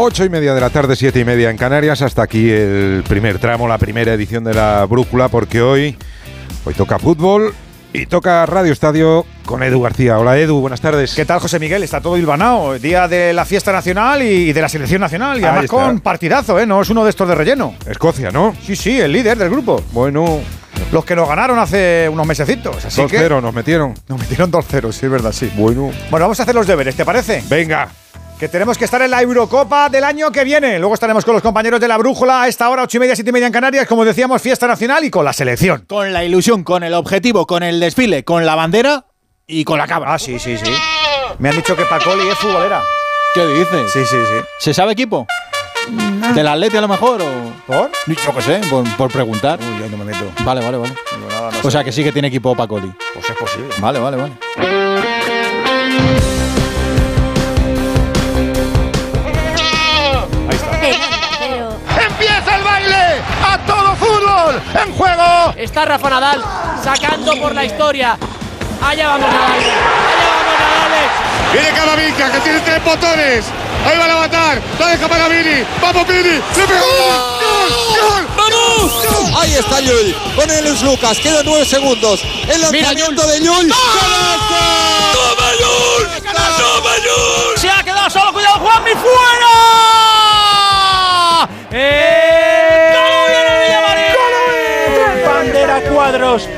Ocho y media de la tarde, siete y media en Canarias. Hasta aquí el primer tramo, la primera edición de la Brújula, porque hoy, hoy toca fútbol y toca Radio Estadio con Edu García. Hola Edu, buenas tardes. ¿Qué tal José Miguel? Está todo hilvanado. Día de la fiesta nacional y de la selección nacional. Y Ahí además está. con partidazo, ¿eh? No es uno de estos de relleno. Escocia, ¿no? Sí, sí, el líder del grupo. Bueno, Los que nos ganaron hace unos mesecitos. Así que 2-0 nos metieron. nos metieron 2-0, sí, es verdad, sí. Bueno, Bueno, vamos a hacer los deberes, ¿te parece? venga. Que tenemos que estar en la Eurocopa del año que viene. Luego estaremos con los compañeros de la Brújula a esta hora, ocho y media, siete y media en Canarias. Como decíamos, fiesta nacional y con la selección. Con la ilusión, con el objetivo, con el desfile, con la bandera y con la cabra. Ah, sí, sí, sí. Me han dicho que Pacoli es futbolera. ¿Qué dices? Sí, sí, sí. ¿Se sabe equipo? ¿Del Atleti a lo mejor? O... ¿Por? Yo qué sé, por, por preguntar. Uy, ahí no me meto. Vale, vale, vale. No, no O sea que sí que tiene equipo Pacoli. Pues es posible. Vale, vale, vale. ¡En juego! Está Rafa Nadal sacando por la historia. Allá vamos Nadal. Allá vamos Nadal. Viene Camavinga, que tiene tres botones. Ahí va a levantar. La deja para Vini. ¡Vamos, Vini! ¡Le pegó! ¡Gol! ¡Gol! Ahí está Llull con el Luis Lucas. Quedan nueve segundos. El Mira, lanzamiento de Llull. ¡Toma, Llull! ¡Toma, Llull! Se ha quedado solo. Cuidado, Juanmi. ¡Fuera!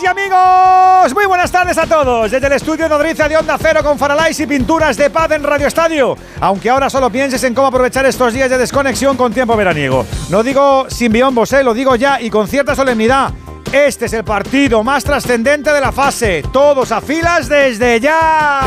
Y amigos, muy buenas tardes a todos. Desde el estudio Nodriza de Onda Cero con Faralais y pinturas de paz en Radio Estadio. Aunque ahora solo pienses en cómo aprovechar estos días de desconexión con tiempo veraniego. No digo sin biombos, eh, lo digo ya y con cierta solemnidad. Este es el partido más trascendente de la fase. Todos a filas desde ya.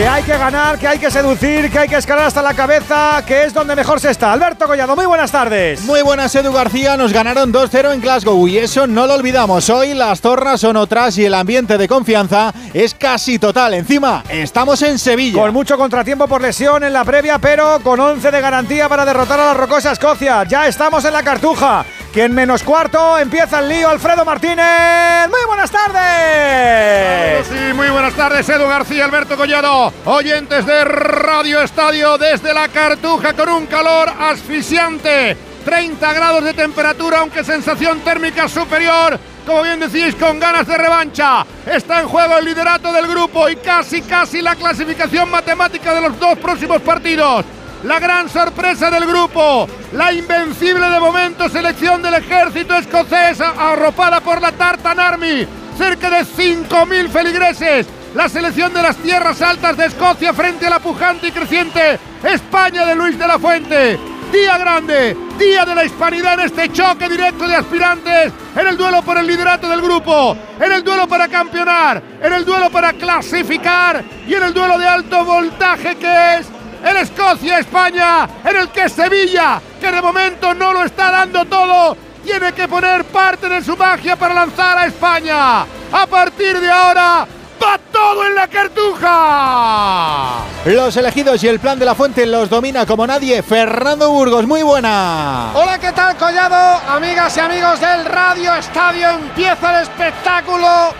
Que hay que ganar, que hay que seducir, que hay que escalar hasta la cabeza, que es donde mejor se está. Alberto Collado, muy buenas tardes. Muy buenas, Edu García. Nos ganaron 2-0 en Glasgow y eso no lo olvidamos. Hoy las zorras son otras y el ambiente de confianza es casi total. Encima, estamos en Sevilla. Con mucho contratiempo por lesión en la previa, pero con 11 de garantía para derrotar a la rocosa Escocia. Ya estamos en la cartuja. Que en menos cuarto empieza el lío Alfredo Martínez. Muy buenas tardes. Sí, muy buenas tardes, Edu García, Alberto Collado, oyentes de Radio Estadio desde la Cartuja con un calor asfixiante. 30 grados de temperatura, aunque sensación térmica superior. Como bien decís, con ganas de revancha. Está en juego el liderato del grupo y casi, casi la clasificación matemática de los dos próximos partidos. La gran sorpresa del grupo, la invencible de momento selección del ejército escocés arropada por la Tartan Army, cerca de 5.000 feligreses. La selección de las tierras altas de Escocia frente a la pujante y creciente España de Luis de la Fuente. Día grande, día de la hispanidad en este choque directo de aspirantes, en el duelo por el liderato del grupo, en el duelo para campeonar, en el duelo para clasificar y en el duelo de alto voltaje que es el Escocia-España, en el que Sevilla, que de momento no lo está dando todo, tiene que poner parte de su magia para lanzar a España. A partir de ahora, va todo en la cartuja. Los elegidos y el plan de la fuente los domina como nadie. Fernando Burgos, muy buena. Hola, ¿qué tal, Collado? Amigas y amigos del Radio Estadio, empieza el espectáculo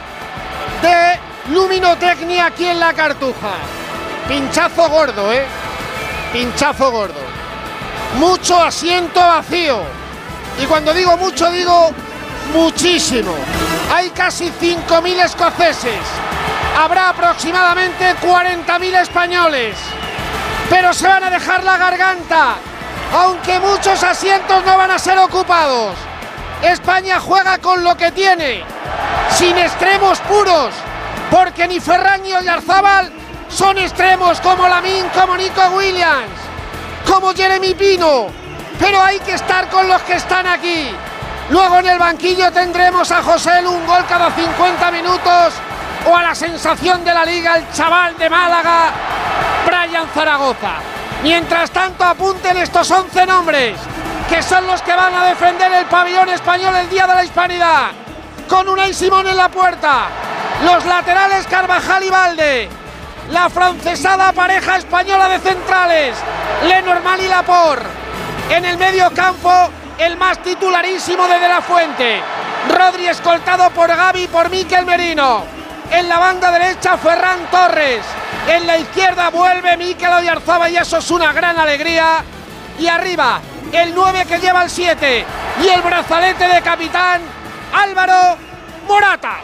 de luminotecnia aquí en la Cartuja. Pinchazo gordo, ¿eh? Pinchazo gordo. Mucho asiento vacío. Y cuando digo mucho, digo muchísimo. Hay casi 5.000 escoceses. Habrá aproximadamente 40.000 españoles. Pero se van a dejar la garganta aunque muchos asientos no van a ser ocupados. España juega con lo que tiene, sin extremos puros, porque ni Ferran ni Oyarzábal son extremos como Lamin, como Nico Williams, como Jeremy Pino, pero hay que estar con los que están aquí. Luego en el banquillo tendremos a José un gol cada 50 minutos, o a la sensación de la liga, el chaval de Málaga, Brian Zaragoza. Mientras tanto, apunten estos 11 nombres que son los que van a defender el pabellón español el día de la hispanidad. Con Unai Simón en la puerta, los laterales Carvajal y Valde, la francesada pareja española de centrales, Lenormand y Laporte. En el medio campo, el más titularísimo de De La Fuente, Rodri escoltado por Gaby y por Miquel Merino. En la banda derecha, Ferran Torres. En la izquierda vuelve Miquel Oyarzaba y eso es una gran alegría. Y arriba, el 9 que lleva el 7 y el brazalete de capitán, Álvaro Morata.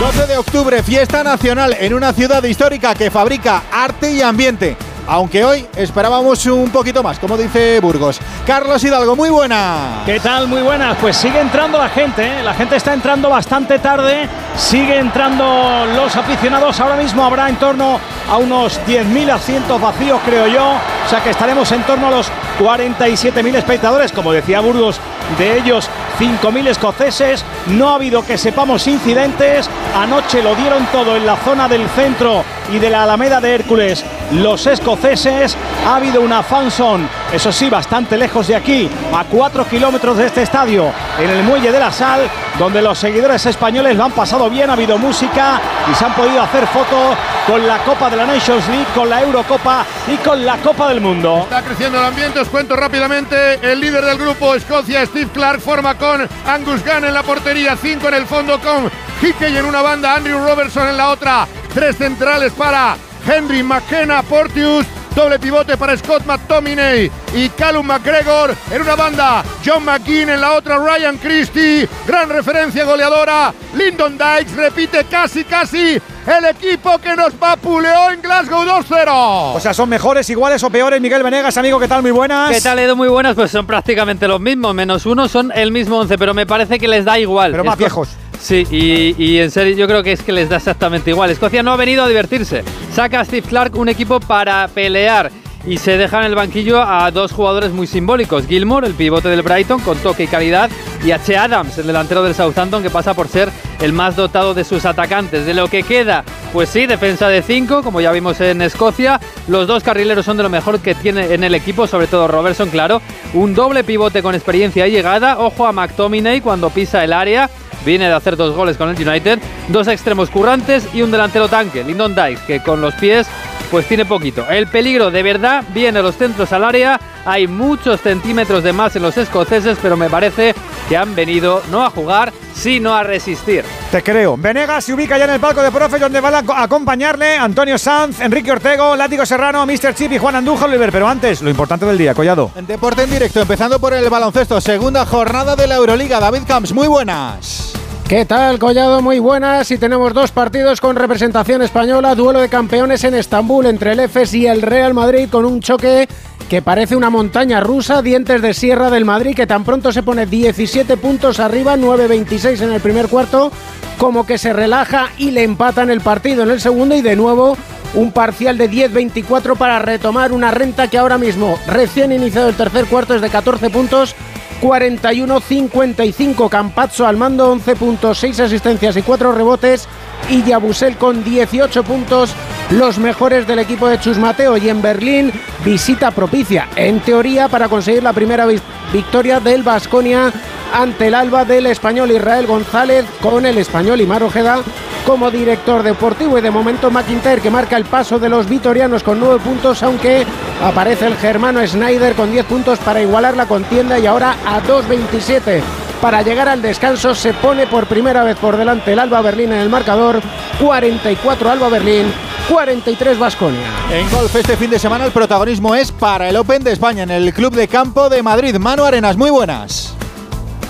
12 de octubre, fiesta nacional en una ciudad histórica que fabrica arte y ambiente. Aunque hoy esperábamos un poquito más, como dice Burgos. Carlos Hidalgo, muy buena. ¿Qué tal? Muy buenas. Pues sigue entrando la gente, ¿eh? la gente está entrando bastante tarde, sigue entrando los aficionados. Ahora mismo habrá en torno a unos 10.000 asientos vacíos, creo yo. O sea que estaremos en torno a los 47.000 espectadores, como decía Burgos, de ellos 5.000 escoceses. No ha habido que sepamos incidentes. Anoche lo dieron todo en la zona del centro y de la Alameda de Hércules. Los escoceses. Ha habido una fanson, eso sí, bastante lejos de aquí, a 4 kilómetros de este estadio, en el Muelle de la Sal, donde los seguidores españoles lo han pasado bien. Ha habido música y se han podido hacer fotos con la Copa de la Nations League, con la Eurocopa y con la Copa del Mundo. Está creciendo el ambiente, os cuento rápidamente. El líder del grupo Escocia, Steve Clark, forma con Angus Gunn en la portería, 5 en el fondo con Hickey en una banda, Andrew Robertson en la otra, tres centrales para Henry McKenna Portius. Doble pivote para Scott McTominay y Callum McGregor en una banda. John McKean en la otra. Ryan Christie. Gran referencia goleadora. Lyndon Dykes repite casi, casi el equipo que nos vapuleó en Glasgow 2-0. O sea, son mejores, iguales o peores. Miguel Venegas, amigo, ¿qué tal? Muy buenas. ¿Qué tal, Edu? Muy buenas. Pues son prácticamente los mismos. Menos uno son el mismo 11, pero me parece que les da igual. Pero más viejos. Sí, y, en serio yo creo que es que les da exactamente igual. Escocia no ha venido a divertirse. Saca a Steve Clark un equipo para pelear y se deja en el banquillo a dos jugadores muy simbólicos. Gilmore, el pivote del Brighton, con toque y calidad, y H. Adams, el delantero del Southampton, que pasa por ser el más dotado de sus atacantes. De lo que queda, pues sí, defensa de 5, como ya vimos en Escocia. Los dos carrileros son de lo mejor que tiene en el equipo, sobre todo Robertson, claro. Un doble pivote con experiencia y llegada. Ojo a McTominay cuando pisa el área. Viene de hacer dos goles con el United. Dos extremos currantes y un delantero tanque, Lyndon Dykes, que con los pies pues tiene poquito. El peligro de verdad viene a los centros al área. Hay muchos centímetros de más en los escoceses, pero me parece que han venido no a jugar, sino a resistir. Te creo. Venegas se ubica ya en el palco de profe donde van a co- acompañarle Antonio Sanz, Enrique Ortego, Látigo Serrano, Mr. Chip y Juan Andújar Oliver. Pero antes, lo importante del día, Collado. En Deporte en directo, empezando por el baloncesto, segunda jornada de la Euroliga. David Camps, muy buenas. ¿Qué tal, Collado? Muy buenas. Y tenemos dos partidos con representación española. Duelo de campeones en Estambul entre el EFES y el Real Madrid con un choque que parece una montaña rusa. Dientes de Sierra del Madrid que tan pronto se pone 17 puntos arriba, 9-26 en el primer cuarto. Como que se relaja y le empatan el partido en el segundo y de nuevo un parcial de 10-24 para retomar una renta que ahora mismo, recién iniciado el tercer cuarto, es de 14 puntos 41-55. Campazzo al mando, 11 puntos, 6 asistencias y 4 rebotes. Y Yabusel con 18 puntos, los mejores del equipo de Chus Mateo. Y en Berlín, visita propicia, en teoría, para conseguir la primera vi- victoria del Vasconia ante el Alba del español Israel González, con el español Imar Ojeda como director deportivo. Y de momento, McIntyre que marca el paso de los vitorianos con 9 puntos, aunque aparece el germano Snyder con 10 puntos para igualar la contienda y ahora a 2.27. Para llegar al descanso se pone por primera vez por delante el Alba Berlín en el marcador. 44 Alba Berlín, 43 Vasconia. En golf este fin de semana el protagonismo es para el Open de España en el Club de Campo de Madrid. Manu Arenas, muy buenas.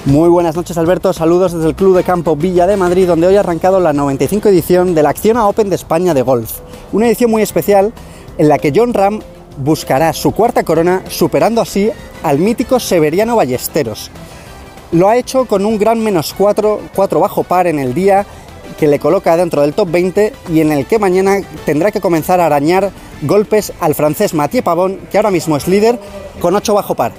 Muy buenas noches Alberto, saludos desde el Club de Campo Villa de Madrid donde hoy ha arrancado la 95 edición de la Acciona Open de España de golf. Una edición muy especial en la que John Ram buscará su cuarta corona superando así al mítico Severiano Ballesteros. Lo ha hecho con un gran menos 4, 4 bajo par en el día que le coloca dentro del top 20 y en el que mañana tendrá que comenzar a arañar golpes al francés Mathieu Pavón, que ahora mismo es líder, con 8 bajo par.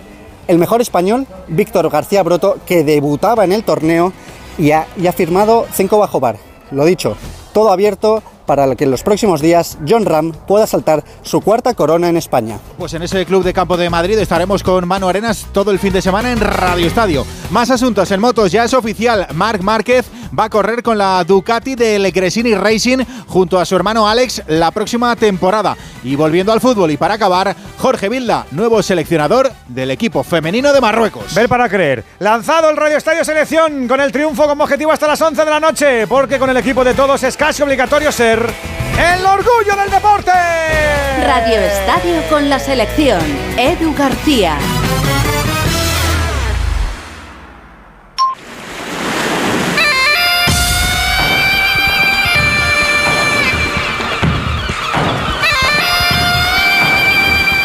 El mejor español, Víctor García Broto, que debutaba en el torneo y ha, y ha firmado 5 bajo par. Lo dicho, todo abierto para que en los próximos días John Ram pueda saltar su cuarta corona en España. Pues en ese club de campo de Madrid estaremos con Manu Arenas todo el fin de semana en Radio Estadio. Más asuntos en motos, ya es oficial. Marc Márquez va a correr con la Ducati del Gresini Racing junto a su hermano Alex la próxima temporada. Y volviendo al fútbol y para acabar, Jorge Vilda, nuevo seleccionador del equipo femenino de Marruecos. Ver para creer. Lanzado el Radio Estadio Selección con el triunfo como objetivo hasta las 11 de la noche, porque con el equipo de todos es casi obligatorio ser el orgullo del deporte. Radio Estadio con la selección. Edu García.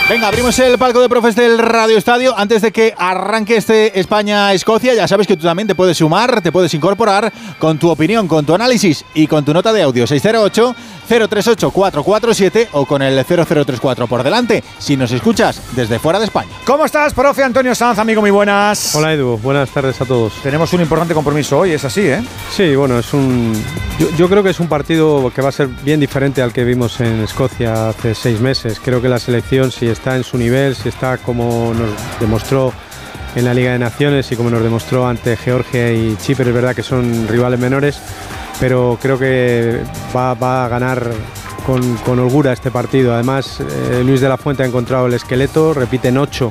Venga, abrimos el palco de profes del Radio Estadio. Antes de que arranque este España-Escocia, ya sabes que tú también te puedes sumar, te puedes incorporar con tu opinión, con tu análisis y con tu nota de audio 608-038-447 o con el 0034 por delante, si nos escuchas desde fuera de España. ¿Cómo estás, profe Antonio Sanz, amigo? Muy buenas. Hola, Edu. Buenas tardes a todos. Tenemos un importante compromiso hoy, es así, ¿eh? Sí, bueno, es un. Yo, yo creo que es un partido que va a ser bien diferente al que vimos en Escocia hace seis meses. Creo que la selección, si está en su nivel, si está como nos demostró en la Liga de Naciones y como nos demostró ante Georgia y Chipre, es verdad que son rivales menores, pero creo que va, a ganar con, holgura este partido. Además, eh, Luis de la Fuente ha encontrado el esqueleto, repiten ocho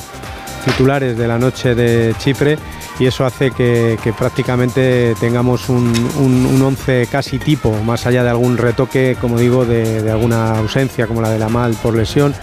titulares de la noche de Chipre y eso hace que, prácticamente tengamos un, un, un, once casi tipo, más allá de algún retoque, como digo, de, alguna ausencia, como la de la Mal por lesión,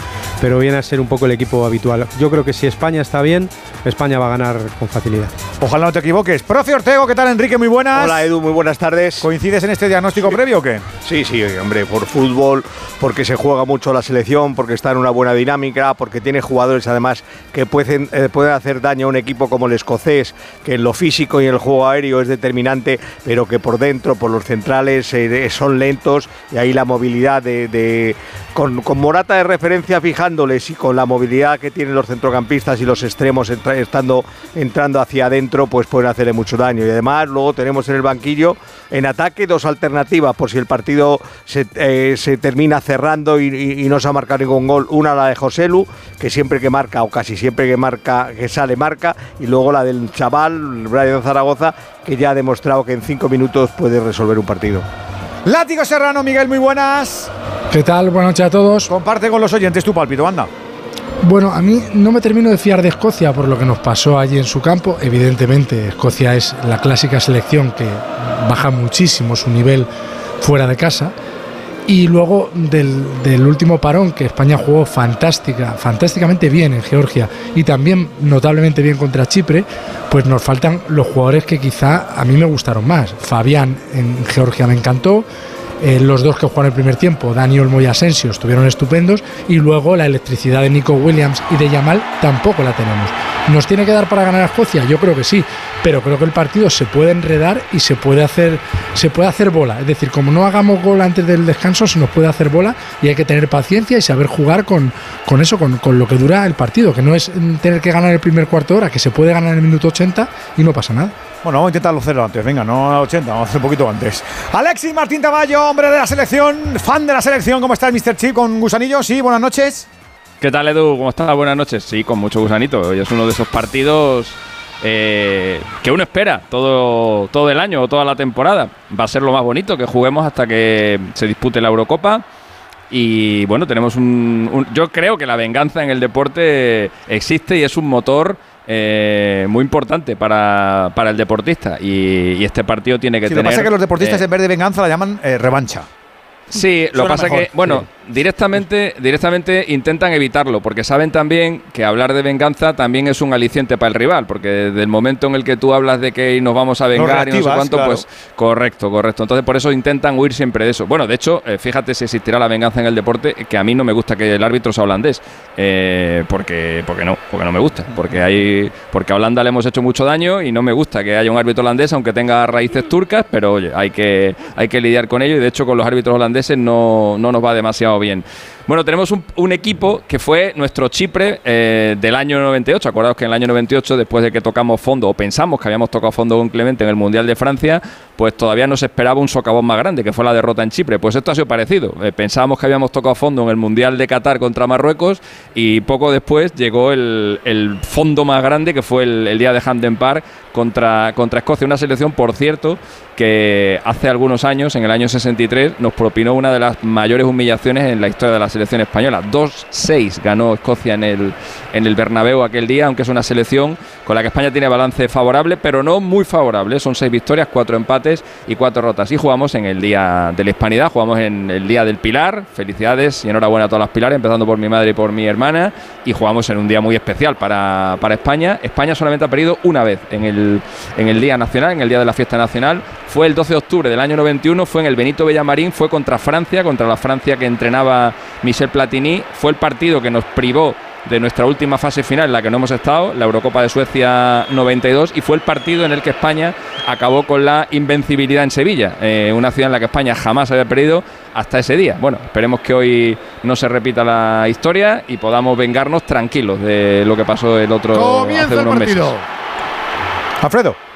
pero viene a ser un poco el equipo habitual. Yo creo que si España está bien, España va a ganar con facilidad. Ojalá no te equivoques. Profe Ortego, ¿qué tal Enrique? Muy buenas. Hola Edu, muy buenas tardes. ¿Coincides en este diagnóstico sí. previo o qué? Sí, sí, hombre, por fútbol, porque se juega mucho la selección, porque está en una buena dinámica, porque tiene jugadores además que pueden, eh, pueden hacer daño a un equipo como el escocés, que en lo físico y en el juego aéreo es determinante, pero que por dentro, por los centrales, eh, son lentos y ahí la movilidad de, de con, con, Morata de referencia y con la movilidad que tienen los centrocampistas y los extremos estando entrando hacia adentro, pues pueden hacerle mucho daño. Y además luego tenemos en el banquillo en ataque dos alternativas por si el partido se, eh, se termina cerrando y, no se ha marcado ningún gol. Una la de Joselu, que siempre que marca o casi siempre que marca que sale marca, y luego la del chaval Brian Zaragoza, que ya ha demostrado que en cinco minutos puede resolver un partido. Látigo Serrano, Miguel, muy buenas. ¿Qué tal? Buenas noches a todos. Comparte con los oyentes tu pálpito, anda. Bueno, a mí no me termino de fiar de Escocia por lo que nos pasó allí en su campo. Evidentemente, Escocia es la clásica selección que baja muchísimo su nivel fuera de casa. Y luego del, del, último parón, que España jugó fantástica, fantásticamente bien en Georgia y también notablemente bien contra Chipre, pues nos faltan los jugadores que quizá a mí me gustaron más. Fabián en Georgia me encantó, eh, los dos que jugaron el primer tiempo, Dani Olmo y Asensio, estuvieron estupendos y luego la electricidad de Nico Williams y de Yamal tampoco la tenemos. ¿Nos tiene que dar para ganar a Escocia? Yo creo que sí, pero creo que el partido se puede enredar y se puede hacer, se puede hacer bola. Es decir, como no hagamos gol antes del descanso, se nos puede hacer bola y hay que tener paciencia y saber jugar con, con eso, con, con lo que dura el partido, que no es tener que ganar el primer cuarto de hora, que se puede ganar en el minuto 80 y no pasa nada. Bueno, vamos a intentarlo hacerlo antes, venga, no a 80, vamos a hacer un poquito antes. Alexis Martín Tamayo, hombre de la selección, fan de la selección, ¿cómo estás, Mr. Chip, con gusanillo? Sí, buenas noches. ¿Qué tal, Edu? ¿Cómo estás? Buenas noches. Sí, con mucho gusanito. Hoy es uno de esos partidos eh, que uno espera todo, todo el año o toda la temporada. Va a ser lo más bonito que juguemos hasta que se dispute la Eurocopa. Y bueno, tenemos un Yo creo que la venganza en el deporte existe y es un motor eh, muy importante para, para el deportista. Y, y, este partido tiene que sí, tener. Lo que pasa es que los deportistas eh, en vez de venganza la llaman eh, revancha. Sí, lo que pasa es que, bueno, sí. Directamente, directamente intentan evitarlo, porque saben también que hablar de venganza también es un aliciente para el rival, porque desde el momento en el que tú hablas de que nos vamos a vengar y no sé cuánto, claro. pues correcto, correcto. Entonces por eso intentan huir siempre de eso. Bueno, de hecho, eh, fíjate si existirá la venganza en el deporte, que a mí no me gusta que el árbitro sea holandés, eh, porque, porque no, porque no me gusta, porque hay, porque a Holanda le hemos hecho mucho daño y no me gusta que haya un árbitro holandés, aunque tenga raíces turcas, pero oye, hay que, hay que lidiar con ello y de hecho con los árbitros holandeses no, no nos va demasiado bien. Bueno, tenemos un, equipo que fue nuestro Chipre eh, del año 98. Acordaos que en el año 98, después de que tocamos fondo, o pensamos que habíamos tocado fondo con Clemente en el Mundial de Francia, pues todavía nos esperaba un socavón más grande, que fue la derrota en Chipre. Pues esto ha sido parecido. Eh, pensábamos que habíamos tocado fondo en el Mundial de Qatar contra Marruecos y poco después llegó el, el fondo más grande, que fue el, el día de Hampden Park contra, contra Escocia. Una selección, por cierto, que hace algunos años, en el año 63, nos propinó una de las mayores humillaciones en la historia de la selección española. 2-6 ganó Escocia en el, en el Bernabéu aquel día, aunque es una selección con la que España tiene balance favorable, pero no muy favorable. Son seis victorias, cuatro empates y cuatro rotas. Y jugamos en el Día de la Hispanidad, jugamos en el Día del Pilar. Felicidades y enhorabuena a todas las Pilares, empezando por mi madre y por mi hermana. Y jugamos en un día muy especial para, para España. España solamente ha perdido una vez en el, en el Día Nacional, en el Día de la Fiesta Nacional. Fue el 12 de octubre del año 91, fue en el Benito Villamarín, fue contra Francia, contra la Francia que entrenaba Michel Platini. Fue el partido que nos privó de nuestra última fase final en la que no hemos estado, la Eurocopa de Suecia 92, y fue el partido en el que España acabó con la invencibilidad en Sevilla, eh, una ciudad en la que España jamás había perdido hasta ese día. Bueno, esperemos que hoy no se repita la historia y podamos vengarnos tranquilos de lo que pasó el otro Comienza hace el unos meses. Alfredo.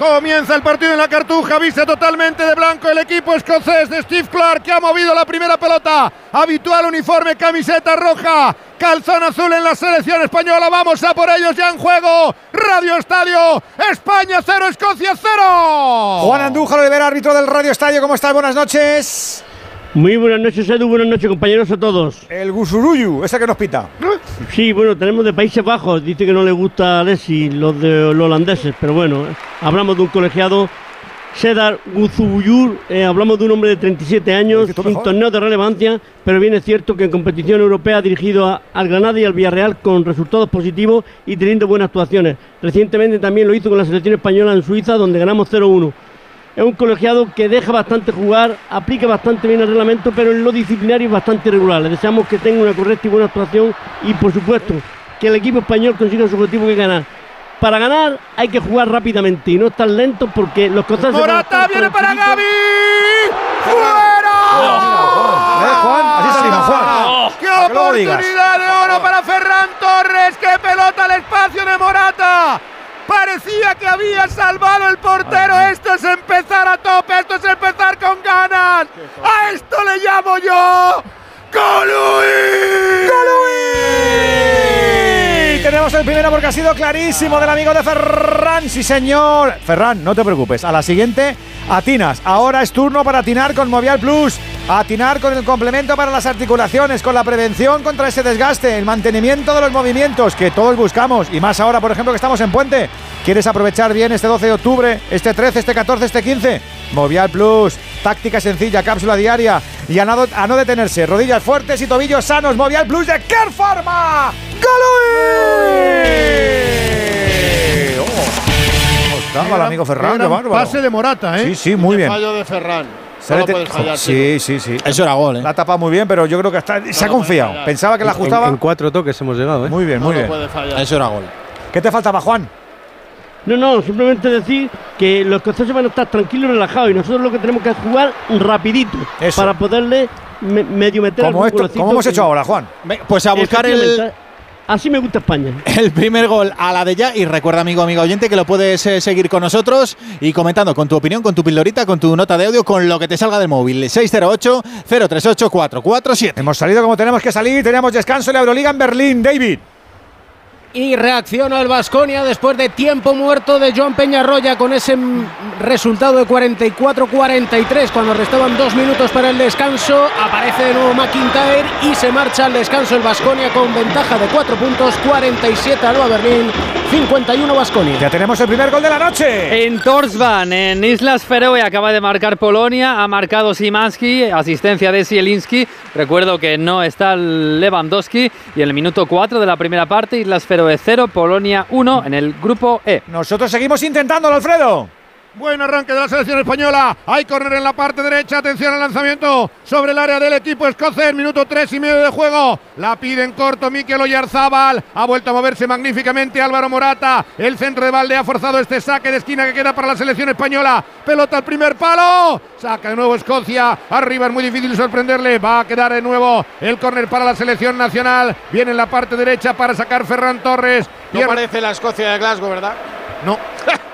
Comienza el partido en la cartuja, viste totalmente de blanco el equipo escocés de Steve Clark que ha movido la primera pelota. Habitual uniforme, camiseta roja, calzón azul en la selección española. Vamos a por ellos ya en juego. Radio Estadio, España 0, Escocia 0. Juan Andújar Olivera, árbitro del Radio Estadio. ¿Cómo estás? Buenas noches. Muy buenas noches, Edu. Buenas noches, compañeros a todos. El Gusuruyu, ese que nos pita. Sí, bueno, tenemos de Países Bajos. Dice que no le gusta a Alessi los de los holandeses, pero bueno, eh, hablamos de un colegiado. Sedar Guzubuyur, eh, hablamos de un hombre de 37 años, sin torneo de relevancia, pero bien es cierto que en competición europea ha dirigido a- al Granada y al Villarreal con resultados positivos y teniendo buenas actuaciones. Recientemente también lo hizo con la selección española en Suiza, donde ganamos 0-1. Es un colegiado que deja bastante jugar, aplica bastante bien el reglamento, pero en lo disciplinario es bastante irregular. Le deseamos que tenga una correcta y buena actuación y, por supuesto, que el equipo español consiga su objetivo que es ganar. Para ganar hay que jugar rápidamente y no estar lento porque los a Morata viene para. Gaby. ¡Fuera! ¿Eh, Juan? Así salimos, Juan. ¡Qué oportunidad de oro para Ferran Torres! ¡Qué pelota al espacio de Morata! Parecía que había salvado el portero. Esto es empezar a tope, esto es empezar con ganas. A esto le llamo yo. ¡Golui! Y tenemos el primero porque ha sido clarísimo del amigo de Ferran. Sí, señor. Ferran, no te preocupes. A la siguiente, atinas. Ahora es turno para atinar con Movial Plus. Atinar con el complemento para las articulaciones, con la prevención contra ese desgaste, el mantenimiento de los movimientos que todos buscamos. Y más ahora, por ejemplo, que estamos en Puente. ¿Quieres aprovechar bien este 12 de octubre, este 13, este 14, este 15? Movial Plus. Táctica sencilla, cápsula diaria. Y a no, a no detenerse. Rodillas fuertes y tobillos sanos. Movial Plus de Care Pharma. ¿Cómo el amigo Ferran? Qué Gran bárbaro. Pase de Morata, ¿eh? Sí, sí, muy bien. Fallo de Ferran. Se No puedes fallar. Sí, sí, sí. Eso era gol, ¿eh? La ha tapado muy bien, pero yo creo que está, se ha confiado. Pensaba que la ajustaba. En, cuatro toques hemos llegado, ¿eh? Muy bien, muy bien. Eso era gol. ¿Qué te faltaba, Juan? No, no, simplemente decir que los escoceses van a estar tranquilos y relajados y nosotros lo que tenemos que es jugar rapidito Eso. para poderle me- medio meter Como, algún esto, como hemos hecho ahora, Juan. Pues a buscar el, Así me gusta España. el primer gol a la de ya. Y recuerda, amigo, amigo oyente, que lo puedes eh, seguir con nosotros y comentando con tu opinión, con tu pildorita, con tu nota de audio, con lo que te salga del móvil. 608-038-447. Hemos salido como tenemos que salir. Teníamos descanso en la Euroliga en Berlín. David. Y reacciona el Vasconia después de tiempo muerto de Joan Peñarroya con ese resultado de 44-43 cuando restaban dos minutos para el descanso. Aparece de nuevo McIntyre y se marcha al descanso el Vasconia con ventaja de 4 puntos, 47 Alba Berlín, 51 Vasconia. Ya tenemos el primer gol de la noche. En Torsban, en Islas Feroe, acaba de marcar Polonia, ha marcado Simanski, asistencia de Zielinski. Recuerdo que no está Lewandowski. Y en el minuto 4 de la primera parte, Islas Feroe 0, Polonia 1 en el grupo E. Nosotros seguimos intentándolo, Alfredo. Buen arranque de la selección española. Hay córner en la parte derecha. Atención al lanzamiento sobre el área del equipo escocés. Minuto tres y medio de juego. La pide en corto Mikel Oyarzábal. Ha vuelto a moverse magníficamente Álvaro Morata. El centro de balde ha forzado este saque de esquina que queda para la selección española. Pelota al primer palo. Saca de nuevo Escocia. Arriba es muy difícil sorprenderle. Va a quedar de nuevo el córner para la selección nacional. Viene en la parte derecha para sacar Ferran Torres. No parece la Escocia de Glasgow, ¿verdad? No.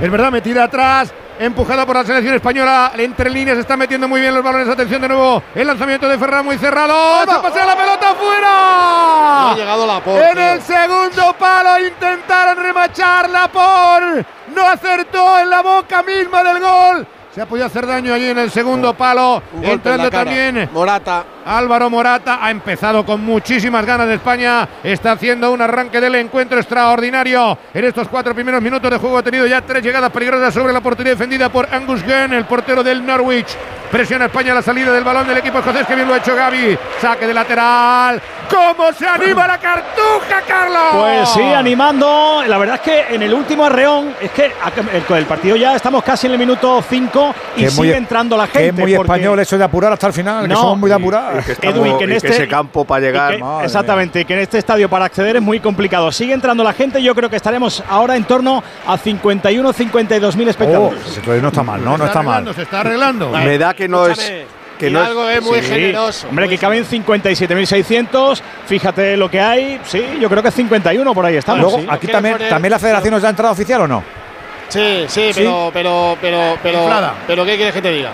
es verdad, metida atrás. Empujada por la selección española. Entre líneas está metiendo muy bien los balones. Atención de nuevo. El lanzamiento de Ferran muy cerrado. Se pasea la pelota fuera. No ha llegado la por. En el segundo palo intentaron remacharla por. No acertó en la boca misma del gol. Se ha podido hacer daño allí en el segundo palo. En Entrando cara. también Morata. Álvaro Morata ha empezado con muchísimas ganas de España. Está haciendo un arranque del encuentro extraordinario. En estos cuatro primeros minutos de juego ha tenido ya tres llegadas peligrosas sobre la portería defendida por Angus Gunn, el portero del Norwich. Presiona España la salida del balón del equipo escocés, que bien lo ha hecho Gaby. Saque de lateral. ¿Cómo se anima la cartuja, Carlos? Pues sí, animando. La verdad es que en el último arreón, es que el, el partido ya estamos casi en el minuto 5 y Que muy- sigue entrando la gente. Que es muy español eso de apurar hasta el final, que No, somos muy de apurar. Y que Edu, y que en y este- ese campo para llegar. y que- exactamente, que en este estadio para acceder es muy complicado. Sigue entrando la gente, yo creo que estaremos ahora en torno a 51 52 mil Oh, espectadores. todavía no está mal, no, no está mal. Se está arreglando. mía. Me da que no es. Que no es, muy Sí, generoso. Hombre, muy que caben 57.600. Fíjate lo que hay. Sí, yo creo que 51 por ahí estamos. Luego, sí. aquí ¿Quieres también, poner- también la federación nos da entrada oficial o no? Sí, sí, ¿Sí? pero, pero, pero, pero, pero, ¿qué quieres que te diga?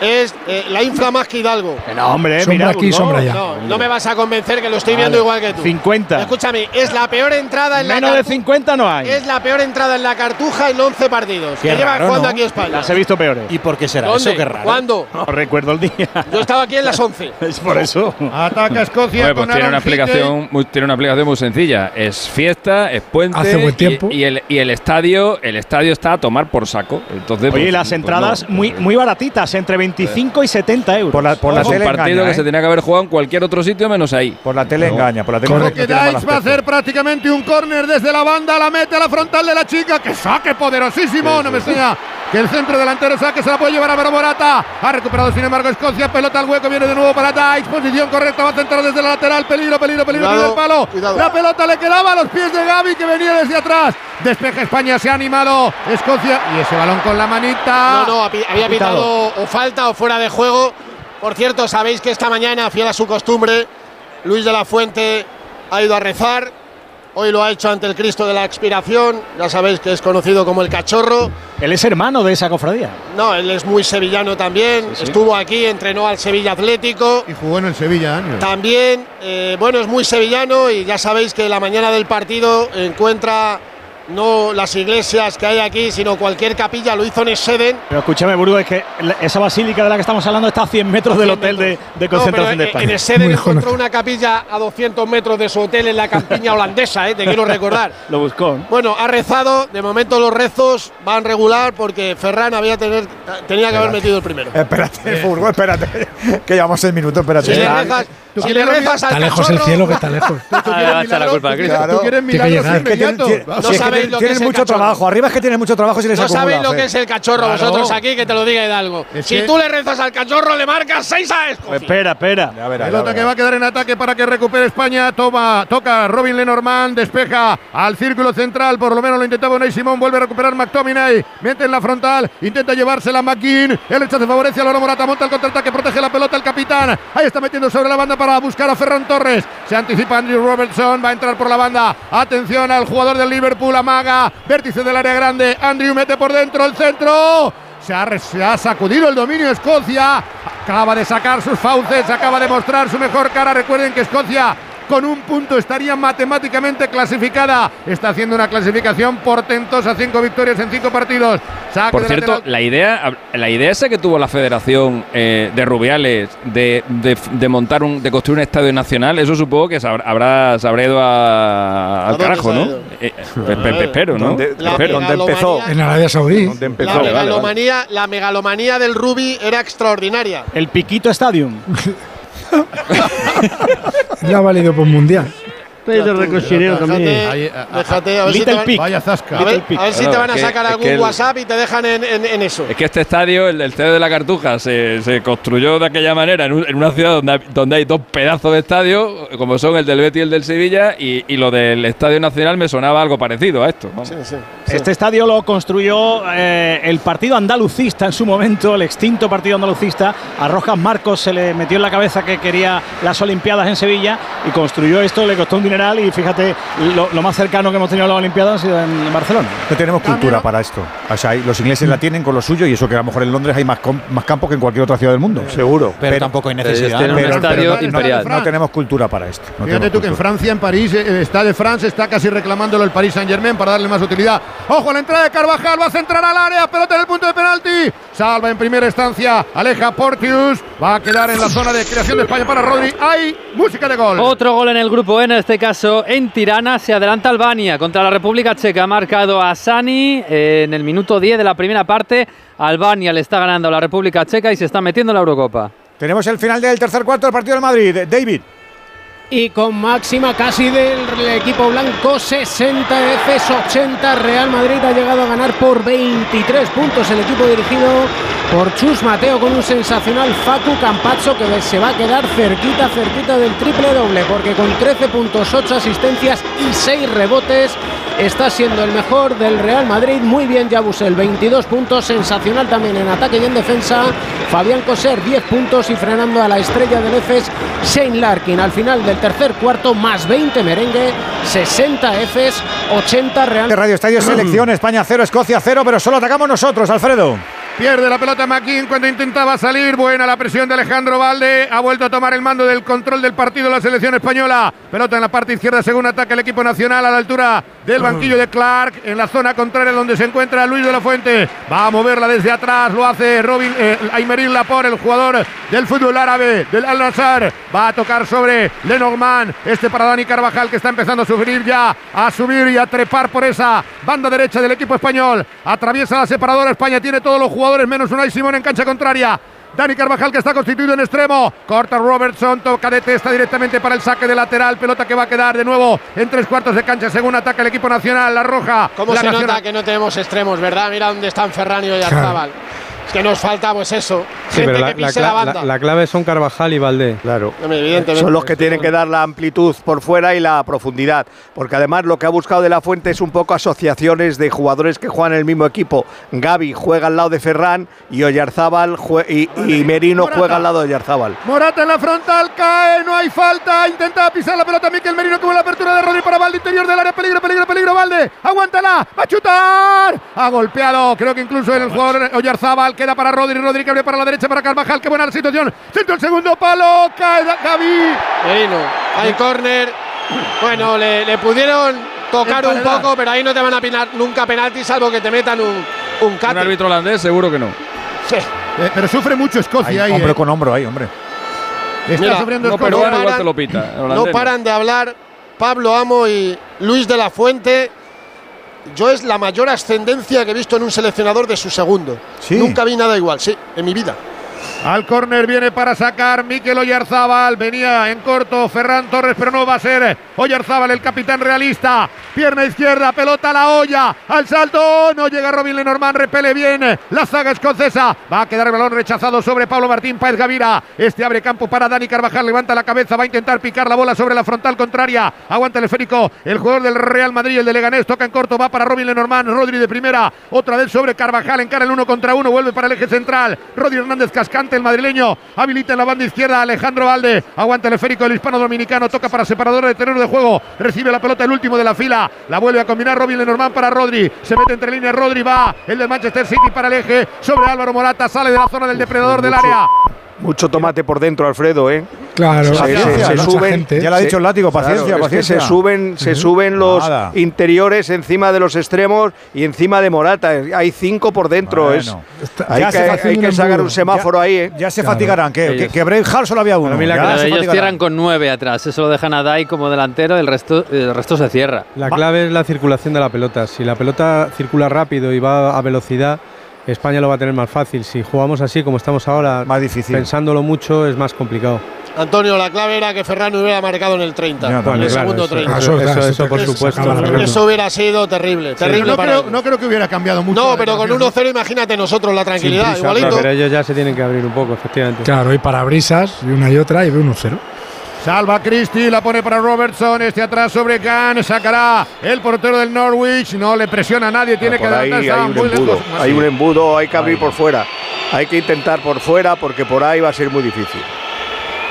Es eh, la infla más que Hidalgo. No, hombre, Sombra mira, aquí, no, sombra allá. No, no me vas a convencer que lo estoy viendo igual que tú. 50. Escúchame, es la peor entrada en Menos la de Cartu- 50 no hay. Es la peor entrada en la cartuja en 11 partidos. Qué que lleva raro, jugando ¿no? aquí España. Las he visto peores. ¿Y por qué será ¿Dónde? eso? Qué raro. ¿Cuándo? No recuerdo el día. Yo estaba aquí en las 11. es por eso. Ataca Escocia. Hombre, pues con tiene una, explicación, muy, tiene una explicación muy sencilla. Es fiesta, es puente. Hace buen y- tiempo. Y, el, y el estadio el estadio está a tomar por saco. Entonces, Oye, pues, y las pues entradas no. muy, muy baratitas, entre 25 y 70 euros. Por la, por la un tele partido engaña, que ¿eh? se tenía que haber jugado en cualquier otro sitio menos ahí. Por la tele engaña, por la tele Correcto. no Que mal Dice va a hacer prácticamente un córner desde la banda, la mete a la frontal de la chica, que saque poderosísimo, no me extraña que el centro delantero saque, se la puede llevar a Vero Morata, ha recuperado sin embargo Escocia, pelota al hueco, viene de nuevo para Dykes, posición correcta, va a centrar desde la lateral, peligro, peligro, peligro, Cuidado, primer palo, cuidado. la pelota le quedaba a los pies de Gaby que venía desde atrás, despeja España, se ha animado Escocia y ese balón con la manita. No, no, había pitado o falta o fuera de juego. Por cierto, sabéis que esta mañana, fiel a su costumbre, Luis de la Fuente ha ido a rezar. Hoy lo ha hecho ante el Cristo de la Expiración. Ya sabéis que es conocido como el Cachorro. Él es hermano de esa cofradía. No, él es muy sevillano también. Estuvo aquí, entrenó al Sevilla Atlético. Y jugó en el Sevilla años. También, eh, bueno, es muy sevillano y ya sabéis que la mañana del partido encuentra no las iglesias que hay aquí, sino cualquier capilla. Lo hizo en Eseden. Pero escúchame, Burgo, es que esa basílica de la que estamos hablando está a 100 metros del hotel de, de concentración No, de pero en- España. En Eseden Muy encontró una capilla a 200 metros de su hotel en la campiña holandesa, eh, te quiero recordar. Lo buscó. ¿no? Bueno, ha rezado. De momento los rezos van regular porque Ferran había tener, tenía que haber metido el primero. Espérate, Furgo, espérate. que llevamos seis minutos, espérate. Si ¿Tú si quieres le rezas al Está lejos el cielo que está lejos. Tú quieres Ah, la milagros, culpa a tú quieres milagros que inmediatos. Vamos. No si sabéis lo que tienes es el mucho cachorro. trabajo. Arriba es que tienes mucho trabajo si les No acumula, sabéis lo que es el cachorro Claro. vosotros aquí, que te lo diga Hidalgo. Es si que- tú le rezas al cachorro, le marcas 6 a Escocia. Pues espera, espera. Ya que va a quedar en ataque para que recupere España. Toma, toca Robin Lenormand, despeja al círculo central. Por lo menos lo intentaba Unai Simón. Vuelve a recuperar McTominay. Mete en la frontal. Intenta llevársela McGinn. El rechazo favorece a Loro Morata. Monta el contraataque. Protege la pelota el capitán. Ahí está metiendo sobre la banda para buscar a Ferran Torres. Se anticipa Andrew Robertson. Va a entrar por la banda. Atención al jugador del Liverpool. Amaga. Vértice del área grande. Andrew mete por dentro el centro. Se ha, se ha sacudido el dominio Escocia. Acaba de sacar sus fauces, acaba de mostrar su mejor cara. Recuerden que Escocia con un punto estaría matemáticamente clasificada. Está haciendo una clasificación portentosa, cinco victorias en cinco partidos. Saque Por cierto, lateral. la idea, la idea esa que tuvo la Federación eh, de Rubiales de, de- de montar un, de construir un estadio nacional, eso supongo que se habrá, habrá- se habrá ido a- al carajo, ¿no? Eh, pe- espero, ¿no? ¿Dónde- La Espero. ¿Dónde empezó? En Arabia Saudí. ¿Dónde empezó? La Vale, vale, vale. megalomanía, la megalomanía del Rubi era extraordinaria. El Piquito Stadium. Le ha valido por mundial. Estáis de recochineo también. Déjate, a ver si te van, Vaya zasca. a ver, a ver si te van a sacar algún WhatsApp y te dejan en, en- en eso. Es que este estadio, el, el estadio de la Cartuja, se, se construyó de aquella manera en, un- en una ciudad donde, hay- donde hay dos pedazos de estadio, como son el del Betis y el del Sevilla, y, y lo del Estadio Nacional me sonaba algo parecido a esto. Este estadio lo construyó eh, el partido andalucista en su momento, el extinto partido andalucista. A Rojas Marcos se le metió en la cabeza que quería las Olimpiadas en Sevilla y construyó esto, le costó un y fíjate, lo, lo más cercano que hemos tenido a las Olimpiadas ha sido en Barcelona. No tenemos cultura para esto. O sea, hay- los ingleses la tienen con lo suyo y eso que a lo mejor en Londres hay más, más campos que en cualquier otra ciudad del mundo. Seguro. Pero tampoco hay Pero necesidad. Pero- estadio pero no- imperial. No, tenemos cultura para esto. no Fíjate tú que en. Francia, en París, eh, está de France, está casi reclamándolo el Paris Saint Germain para darle más utilidad. Ojo a la entrada de Carvajal, va a centrar al área, pelota en el punto de penalti. Salva en primera instancia, aleja Portius, va a quedar en la zona de creación de España para Rodri. Hay música de gol. Otro gol en el grupo N, en este caso en Tirana, se adelanta Albania contra la República Checa. Ha marcado a Sani en el minuto 10 de la primera parte. Albania le está ganando a la República Checa y se está metiendo en la Eurocopa. Tenemos el final del tercer cuarto del partido del Madrid. David. Y con máxima casi del equipo blanco, 60 Fs 80. Real Madrid ha llegado a ganar por 23 puntos el equipo dirigido por Chus Mateo con un sensacional Facu Campazzo que se va a quedar cerquita, cerquita del triple doble porque con 13 puntos, 8 asistencias y 6 rebotes está siendo el mejor del Real Madrid. Muy bien Yabusel, 22 puntos, sensacional también en ataque y en defensa. Fabián Coser, 10 puntos y frenando a la estrella del EFES, Shane Larkin. Al final del tercer cuarto, más 20 merengue, 60 EFES, 80 Real. Radio Estadio Selección, España 0, Escocia 0, pero solo atacamos nosotros, Alfredo. Pierde la pelota McKean cuando intentaba salir. Buena la presión de Alejandro Valde. Ha vuelto a tomar el mando del control del partido la selección española. Pelota en la parte izquierda, según ataca el equipo nacional a la altura del banquillo de Clark. En la zona contraria donde se encuentra Luis de la Fuente. Va a moverla desde atrás. Lo hace Robin eh, Lapor, el jugador del fútbol árabe, del Al Nassr. Va a tocar sobre Lenormand. Este para Dani Carvajal que está empezando a sufrir ya. A subir y a trepar por esa banda derecha del equipo español. Atraviesa la separadora. España tiene todos los jugadores menos Unai Simón en cancha contraria. Dani Carvajal que está constituido en extremo. Corta Robertson, toca de testa directamente para el saque de lateral. Pelota que va a quedar de nuevo en tres cuartos de cancha según ataca el equipo nacional. La roja. ¿Cómo la se nacional. nota que no tenemos extremos, verdad? Mira dónde están Ferran y Oyarzabal. Es que nos falta pues eso. Sí, gente pero la, que pise la la- banda. la clave son Carvajal y Valdé. Claro. Evidentemente. Son los que tienen que dar la amplitud por fuera y la profundidad. Porque además lo que ha buscado de la Fuente es un poco asociaciones de jugadores que juegan en el mismo equipo. Gaby juega al lado de Ferran y Oyarzábal jue- y, y Merino Morata. juega al lado de Oyarzábal. Morata en la frontal, cae, no hay falta. Intenta pisar la pelota Miquel Merino como la apertura de Rodri para Valde, interior del área. Peligro, peligro, peligro, Valde. Aguántala, va a chutar. Ha golpeado, creo que incluso el jugador Oyarzábal. Queda para Rodri, Rodri que abre para la derecha para Carvajal. Qué buena la situación. Centro el segundo palo, cae Gaby. Merino, hay córner. Bueno, le, le pudieron tocar un poco, pero ahí no te van a pinar nunca penalti, salvo que te metan un, un Un cate. árbitro holandés, seguro que no. Sí. Eh, pero sufre mucho Escocia ahí. hombro eh. con hombro ahí, hombre. Está Mira, sufriendo no, Escocia. pero Peruano igual paran- te lo pita. el No paran de hablar Pablo Amo y Luis de la Fuente. Yo es la mayor ascendencia que he visto en un seleccionador de su segundo. Sí. Nunca vi nada igual, sí, en mi vida. Al córner viene para sacar Miquel Oyarzábal. Venía en corto Ferran Torres, pero no va a ser Oyarzábal el capitán realista. Pierna izquierda, pelota a la olla. Al salto, no llega Robin Lenormand, repele bien la saga escocesa. Va a quedar el balón rechazado sobre Pablo Martín Páez Gavira. Este abre campo para Dani Carvajal. Levanta la cabeza, va a intentar picar la bola sobre la frontal contraria. Aguanta el esférico. El jugador del Real Madrid, el de Leganés, toca en corto, va para Robin Lenormand. Rodri de primera, otra vez sobre Carvajal. Encara el uno contra uno, vuelve para el eje central. Rodri Hernández El madrileño, habilita en la banda izquierda Alejandro Valde. Aguanta el esférico del hispano dominicano, toca para separador de terreno de juego. Recibe la pelota el último de la fila. La vuelve a combinar Robin Lenormand para Rodri. Se mete entre líneas Rodri, va el del Manchester City para el eje. Sobre Álvaro Morata, sale de la zona del depredador del área. Mucho tomate por dentro, Alfredo, ¿eh? Claro, Se- se- paciencia, se mucha suben- gente. Ya lo ha dicho el látigo, paciencia, Claro, es que paciencia. se suben, se suben los Nada. interiores encima de los extremos y encima de Morata. Hay cinco por dentro. Es, hay Ya que, se hay haciendo que un sacar un semáforo Ya- ahí, ¿eh? Ya se Claro. fatigarán, que, que, Ellos- que Braveheart solo había uno. Ya ellos fatigarán. cierran con nueve atrás, eso lo dejan a Dai como delantero, el resto, el resto se cierra. La clave es la circulación de la pelota. Si la pelota circula rápido y va a velocidad, España lo va a tener más fácil. Si jugamos así como estamos ahora, más difícil. pensándolo mucho, es más complicado. Antonio, la clave era que Ferran hubiera marcado en el 30, Ya, en el claro, segundo eso- 30. eso- eso- eso por supuesto. Eso hubiera sido terrible, terrible no, para creo, no que hubiera cambiado mucho. No, pero con relación, 1-0 imagínate nosotros la tranquilidad, prisa, igualito. claro, pero ellos ya se tienen que abrir un poco, efectivamente. Claro, y para brisas, y una y otra, y ve 1-0. Salva Christie, la pone para Robertson, este atrás sobre Khan, sacará el portero del Norwich, no le presiona a nadie, tiene que ahí hay un muy embudo, lejos. hay un embudo, hay que abrir por fuera. Hay que intentar por fuera porque por ahí va a ser muy difícil.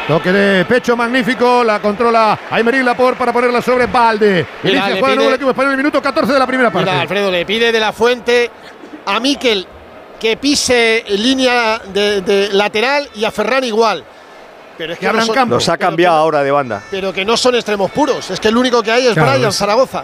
Toque de pecho magnífico, la controla Aymeric Laporte para ponerla sobre Balde. Mira, Inicia de nuevo el equipo español en el minuto 14 de la primera parte. Mira, Alfredo le pide de la fuente a Miquel que pise línea de, de lateral y a Ferran igual. Pero es que, no son- Nos ha cambiado ahora de banda. pero que no son extremos puros. Es que el único que hay es Claro, Brian es- Zaragoza.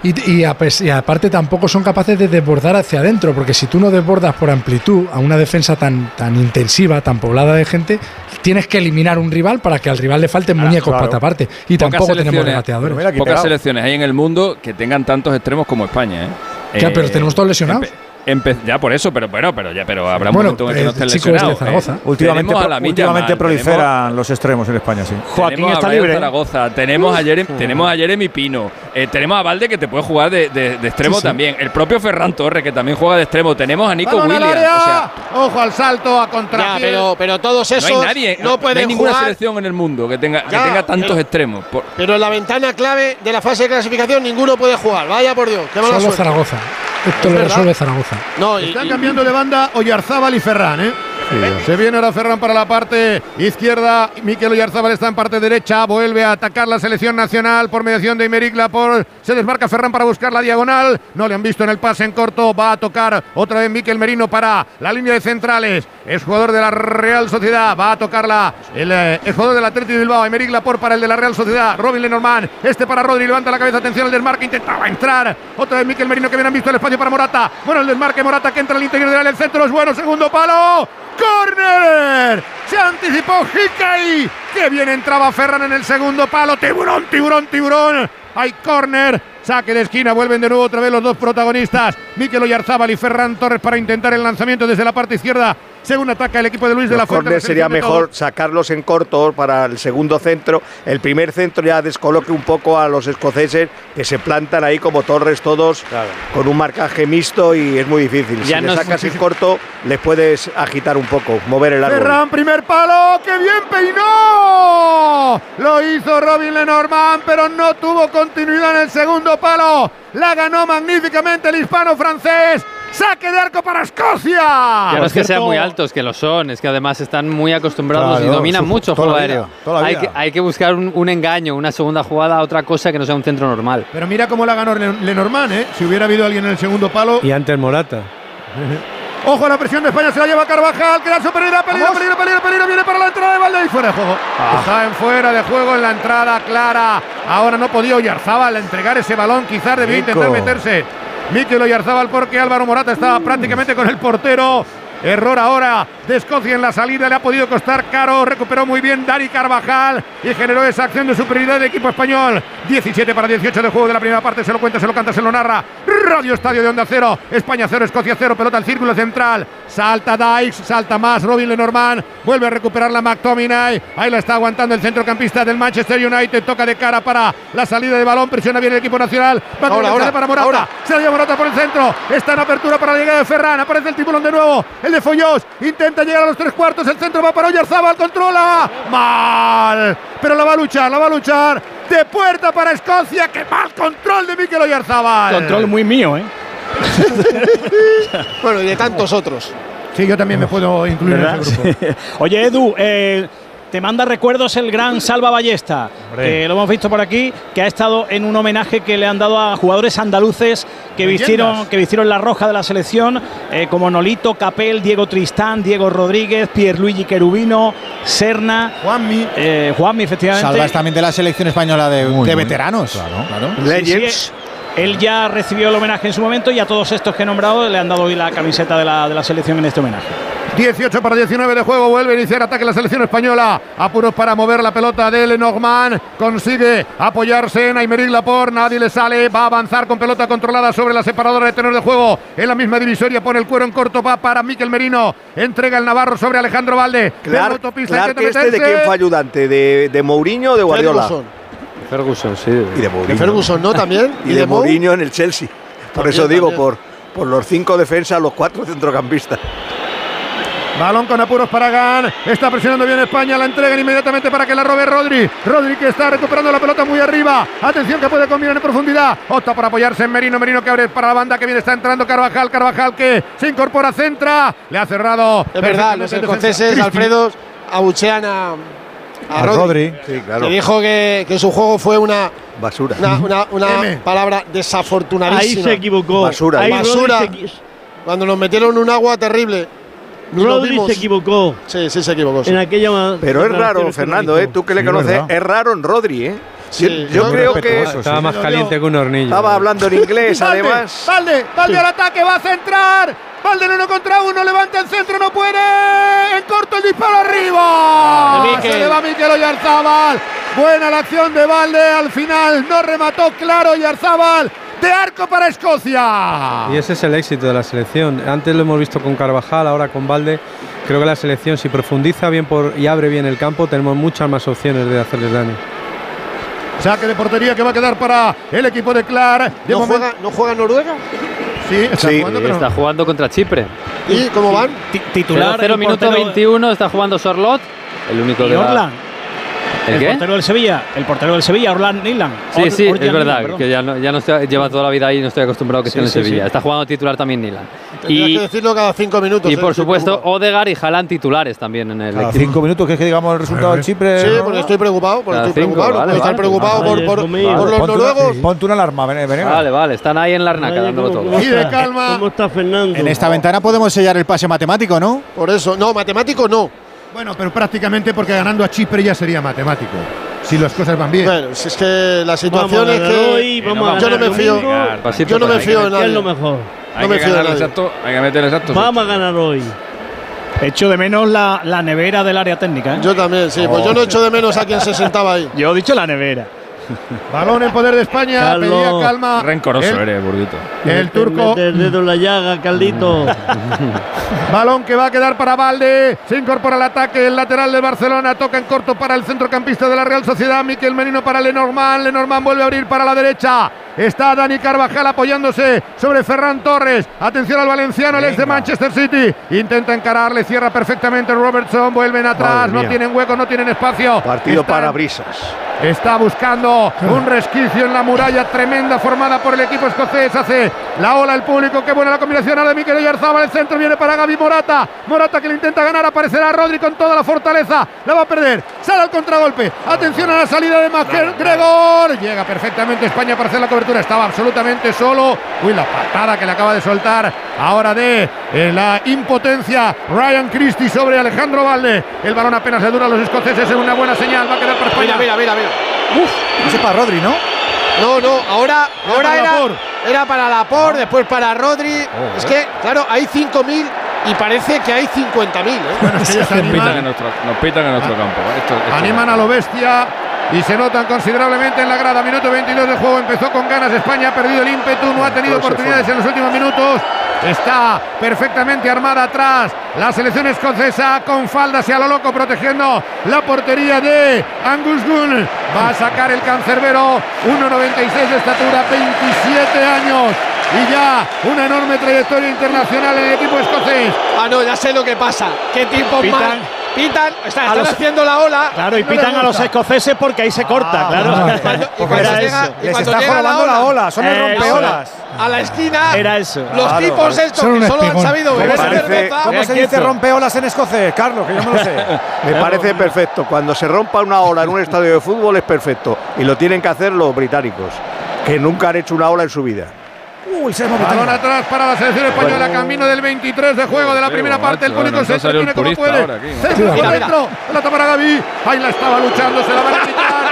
Y, y a pes- y aparte tampoco son capaces de desbordar hacia adentro, porque si tú no desbordas por amplitud a una defensa tan, tan intensiva, tan poblada de gente, tienes que eliminar un rival para que al rival le falten muñecos claro. para taparte. Y Pocas tampoco tenemos regateadores. Pocas selecciones hay en el mundo que tengan tantos extremos como España, ¿eh? Ya, Eh, pero tenemos todos lesionados. Ya por eso, pero bueno, pero ya, pero habrá un Bueno, momento en el que no el estén chico este de lesionados. Zaragoza. ¿eh? Últimamente, a pro- últimamente tenemos- proliferan los extremos en España, sí. tenemos a Brian Zaragoza, tenemos a, Jeremy, tenemos a Jeremy Pino, eh, tenemos a Valde que te puede jugar de, de- de extremo Sí, sí. también, el propio Ferran Torres que también juega de extremo, tenemos a Nico Williams, área. o sea, Ojo al salto, a Ya, contrapié. pero, pero todos esos no hay nadie, no no hay pueden ninguna jugar. selección en el mundo que tenga, que tenga tantos pero- extremos. Por- Pero en la ventana clave de la fase de clasificación ninguno puede jugar. Vaya por Dios, qué mala Solo suerte. Zaragoza. Esto Es lo verdad. resuelve Zaragoza. No, y- Están y- cambiando de banda Oyarzábal y Ferran, ¿eh? Se viene ahora Ferran para la parte izquierda. Miquel Oyarzábal está en parte derecha. Vuelve a atacar la selección nacional por mediación de Imeric Laporte. Se desmarca Ferran para buscar la diagonal. No le han visto en el pase en corto. Va a tocar otra vez Miquel Merino para la línea de centrales. Es jugador de la Real Sociedad. Va a tocarla el, eh, el jugador del Atlético de Bilbao. Imeric Laporte para el de la Real Sociedad. Robin Lenormand. Este para Rodri. Levanta la cabeza. Atención al desmarque. Intentaba entrar. Otra vez Miquel Merino que bien han visto el espacio para Morata. Bueno, el desmarque. Morata que entra al interior del área. El centro es bueno. Segundo palo. ¡Corner! Se anticipó Hickey. ¡Qué bien entraba Ferran en el segundo palo! ¡Tiburón, tiburón, tiburón! Hay córner. Saque de esquina. Vuelven de nuevo otra vez los dos protagonistas. Miquel Oyarzábal y Ferran Torres para intentar el lanzamiento desde la parte izquierda. Según ataca el equipo de Luis de la Fuente. sería mejor sacarlos en corto para el segundo centro. El primer centro ya descoloque un poco a los escoceses que se plantan ahí como torres todos con un marcaje mixto y es muy difícil. Ya si no le sacas en corto, les puedes agitar un poco, mover el árbol. Ferran, primer palo, ¡qué bien peinó! Lo hizo Robin Lenormand, pero no tuvo continuidad en el segundo palo. La ganó magníficamente el hispano francés. Saque de arco para Escocia. Ya no es que sean muy altos, que lo son, es que además están muy acostumbrados y dominan su- mucho el juego la aéreo. la Hay que, hay que buscar un, un engaño, una segunda jugada, otra cosa que no sea un centro normal. Pero mira cómo la ganó Le- Lenormand, ¿eh? Si hubiera habido alguien en el segundo palo. Y antes Morata. Ojo a la presión de España, se la lleva Carvajal, que su peligro, peligro, peligro, peligro, peligro, viene para la entrada de Valde y fuera de juego. Ah. Está en fuera de juego en la entrada clara. Ahora no podía Oyarzábal entregar ese balón, quizás debía intentar meterse. Mikel Oyarzábal porque Álvaro Morata estaba prácticamente con el portero. Error ahora de Escocia en la salida, le ha podido costar caro, recuperó muy bien Dani Carvajal y generó esa acción de superioridad del equipo español. 17 para 18 de juego de la primera parte, se lo cuenta, se lo canta, se lo narra. Radio Estadio de Onda Cero, España 0, Escocia 0, pelota al círculo central. Salta Dykes, salta más Robin Lenormand, vuelve a recuperar la McTominay. Ahí la está aguantando el centrocampista del Manchester United, toca de cara para la salida de balón, presiona bien el equipo nacional. Va Ahora, la ahora, para Morata, ahora. se la lleva Morata por el centro, está en apertura para la llegada de Ferran, aparece el tiburón de nuevo, el de Foyos, intenta llegar a los tres cuartos, el centro va para Oyarzábal, controla, mal, pero la va a luchar, la va a luchar, de puerta para Escocia, qué mal control de Mikel Oyarzábal. Control muy mío, ¿eh? Bueno, y de tantos otros. Sí, yo también me puedo incluir ¿Verdad? en ese grupo. Oye, Edu, eh, te manda recuerdos el gran Salva Ballesta, Hombre. que lo hemos visto por aquí, que ha estado en un homenaje que le han dado a jugadores andaluces que vistieron, que vistieron la roja de la selección, eh, como Nolito, Capel, Diego Tristán, Diego Rodríguez, Pierluigi Querubino, Serna, Juanmi, eh, Juanmi, efectivamente. Salva es también de la selección española de, Muy, de muy. veteranos. Claro. Sí, sí, él ya recibió el homenaje en su momento y a todos estos que he nombrado le han dado hoy la camiseta de la, de la selección en este homenaje. 18 para 19 de juego. Vuelve a iniciar ataque la selección española. Apuros para mover la pelota de Lenormand. Consigue apoyarse en Aymeric Laporte. Nadie le sale. Va a avanzar con pelota controlada sobre la separadora de tenor de juego. En la misma divisoria pone el cuero en corto. Va para Miquel Merino. Entrega el Navarro sobre Alejandro Valde. Clark, autopista, Clark este de quién fue ayudante, de, de Mourinho o de Guardiola. Ferguson. Ferguson, sí. Y de Mourinho. De Ferguson, ¿no? También. Y, de, Mourinho en el Chelsea. Por También, eso digo, también. por, por los cinco defensas, los cuatro centrocampistas. Balón con apuros para Gan. Está presionando bien España. La entregan inmediatamente para que la robe Rodri. Rodri que está recuperando la pelota muy arriba. Atención que puede combinar en profundidad. Opta por apoyarse en Merino. Merino que abre para la banda que viene. Está entrando Carvajal. Carvajal que se incorpora, centra. Le ha cerrado. Es verdad, los escoceses. Alfredo, abuchean a, a A Rodri. Rodri. Sí, claro. Que dijo que, que su juego fue una, Basura. una, una- una M. palabra desafortunadísima. Ahí se equivocó. Basura. Ahí Basura. se Cuando nos metieron un agua terrible. Rodri vimos. se equivocó Sí, sí se equivocó. sí. en aquella. Pero es raro, Fernando. ¿eh? tú que le Sí, conoces, verdad. es raro en Rodri, ¿eh? Sí, yo yo creo que Estaba sí. más caliente que un hornillo. estaba hablando en inglés, Valde, además. Valde, Valde al ataque, va a centrar. Valde en uno contra uno, levanta el centro, no puede. En corto el disparo arriba. Mikel. Se le va Mikel Oyarzábal. Buena la acción de Valde. Al final no remató claro Oyarzábal. De arco para Escocia. Y ese es el éxito de la selección. Antes lo hemos visto con Carvajal, ahora con Valde. Creo que la selección, si profundiza bien por, y abre bien el campo, tenemos muchas más opciones de hacerles daño. Saque de portería que va a quedar para el equipo de Clar. De ¿No, juega, ¿No juega Noruega? Sí, está Sí, jugando, Y pero está jugando contra Chipre. ¿Y cómo van? Ti- Titular. 0 el minuto portero- 21 está jugando Sorlot. El único de la- Orlan. ¿El El qué? portero del Sevilla. El portero del Sevilla, Orlan Nilan. Sí, Or- sí, Orjan es verdad, perdón. que ya no, ya no estoy, lleva toda la vida ahí y no estoy acostumbrado a que Sí, esté en sí, Sevilla. sí. Está jugando titular también Nilan. Tendrías Y, que decirlo cada cinco minutos. y eh, por supuesto. Odegar y Haaland titulares también en el Cada equipo. cinco minutos que es que digamos el resultado del Chipre. Sí, ¿no? porque estoy preocupado. Porque Cada estoy cinco, preocupado. no vale, estar vale. preocupado por, Vale, por, por los Ponte una- noruegos. Ponte una alarma, ven, ven, venga. Vale, vale, están ahí en la arnaca dándolo ¿cómo- todo. Y de calma. ¿Cómo está Fernando? En esta ventana podemos sellar el pase matemático, ¿no? Por eso, no, matemático no. Bueno, pero prácticamente porque ganando a Chipre ya sería matemático. Si las cosas van bien. Bueno, si es que la Vamos a situación es que hoy, vamos a yo no me fío. Yo no me fío de ¿Qué es nadie. lo mejor? Hay No me que fío de ganar nadie. exacto, hay que meter exacto. Vamos a ganar hoy. Echo de menos la, la nevera del área técnica. ¿eh? Yo también, sí. Pues yo no echo de menos a quien se sentaba ahí. Yo he dicho la nevera. Balón en poder de España. Carlos. Pedía calma. Rencoroso el, eres, Burguito. el turco. El dedo en la llaga, Carlito. Balón que va a quedar para Valde. Se incorpora al ataque. El lateral de Barcelona. Toca en corto para el centrocampista de la Real Sociedad. Miquel Merino para Lenormand. Lenormand vuelve a abrir para la derecha. Está Dani Carvajal apoyándose sobre Ferran Torres. Atención al valenciano, el ex de Manchester City. Intenta encararle. Cierra perfectamente Robertson. Vuelven atrás. No tienen hueco, no tienen espacio. Partido para brisas. Está buscando un resquicio en la muralla tremenda formada por el equipo escocés. Hace la ola el público. Qué buena la combinación ahora de Mikel Oyarzabal. El centro viene para Gaby Morata. Morata que le intenta ganar. Aparecerá Rodri con toda la fortaleza. La va a perder. Sale al contragolpe. Atención a la salida de McGregor. Llega perfectamente España para hacer la cobertura. Estaba absolutamente solo. Uy, la patada que le acaba de soltar ahora de eh, la impotencia Ryan Christie sobre Alejandro Valde. El balón apenas le dura a los escoceses. Es una buena señal. Va a quedar para España. Mira, mira, mira, mira. Ese para Rodri, ¿no? No, no, ahora, Era ahora para era, era para Laporte, después para Rodri. es que, claro, hay 5.000 y parece que hay 50.000. ¿eh? Bueno, es que Nos pitan en nuestro, nos pitan en nuestro campo. ¿eh? Esto- esto- animan a lo bestia y se notan considerablemente en la grada. Minuto 22 del juego. Empezó con ganas España. Ha perdido el ímpetu. No ha tenido oportunidades en los últimos minutos. Está perfectamente armada atrás la selección escocesa con faldas y a lo loco protegiendo la portería de Angus Gunn. Va a sacar el cancerbero 1,96 de estatura, 27 años y ya una enorme trayectoria internacional en el equipo escocés. Ah, no, ya sé lo que pasa. ¿Qué tipo Pitan. Pitan, están los- haciendo la ola. Claro, y no pitan a los escoceses porque ahí se corta, claro. Y cuando, y cuando Era llega, eso. y Les cuando está llega la ola, son los Eso. rompeolas. a la esquina, Era eso. los Claro, tipos claro. estos Son que solo han sabido beber parece- cerveza. ¿Cómo se dice rompeolas en escocés, Carlos? Que yo no lo sé. Me parece perfecto. Cuando se rompa una ola en un estadio de fútbol es perfecto. Y lo tienen que hacer los británicos, que nunca han hecho una ola en su vida. Uy, se Balón atrás para la selección española, camino del 23 de juego de la primera parte. El público se entretiene como puede. ahora aquí. Centro por Mira, mira. dentro. Pelota para Gaby. Ahí la estaba luchando, se la van a quitar.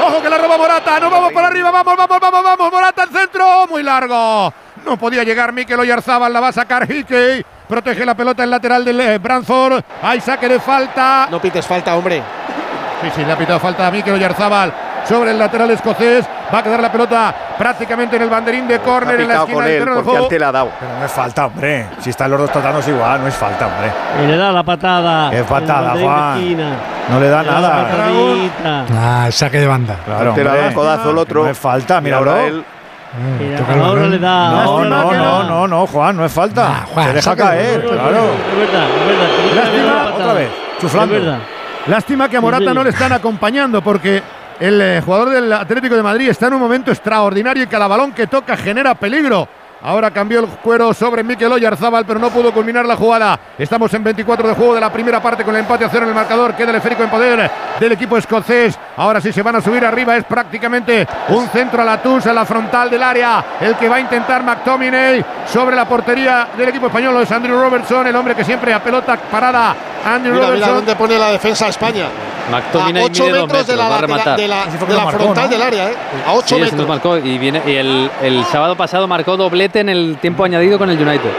Ojo que la roba Morata. Nos vamos para arriba. Vamos, vamos, vamos, vamos. Morata al centro. Muy largo. No podía llegar Mikel Oyarzábal, la va a sacar Hickey. Protege la pelota el lateral del eh, Brantford. Hay saque de falta. No pites falta, hombre. Sí, sí, le ha pitado falta a Mikel Oyarzábal sobre el lateral escocés. Va a quedar la pelota prácticamente en el banderín de córner en la esquina con del él terreno de porque antes ha dado. Pero no es falta, hombre. Si están los dos tratándose igual, no es falta, hombre. Y le da la patada. Qué patada, Juan. No le da Le da la nada. patadita. Ah, el saque de banda. Claro, ha dado hombre. codazo el otro. No es falta, mira, ahora bro. él. Ahora balón. le da. No, no, que no, no. no, Juan, no es falta. Ah, Juan, Se deja caer, claro. Es verdad, es verdad. da Lástima, la otra vez, chuflando. Es verdad. Lástima que a Morata Sí, sí. no le están acompañando porque el eh, jugador del Atlético de Madrid está en un momento extraordinario y cada balón que toca genera peligro. Ahora cambió el cuero sobre Mikel Oyarzábal, pero no pudo culminar la jugada. Estamos en 24 de juego de la primera parte con el empate a cero en el marcador. Queda el esférico en poder del equipo escocés. Ahora sí se van a subir arriba. Es prácticamente un centro a la tus, a la frontal del área. El que va a intentar McTominay sobre la portería del equipo español. Es Andrew Robertson, el hombre que siempre a pelota parada. Andrew Mira, mira Robertson. dónde pone la defensa España. McTominay a 8 mide dos metros de la, metros, va a de la- rematar. de la- de la marcó, frontal ¿no? del área, ¿eh? A 8 Sí, metros. marcó y viene y el, el sábado pasado marcó doblete en el tiempo añadido con el United.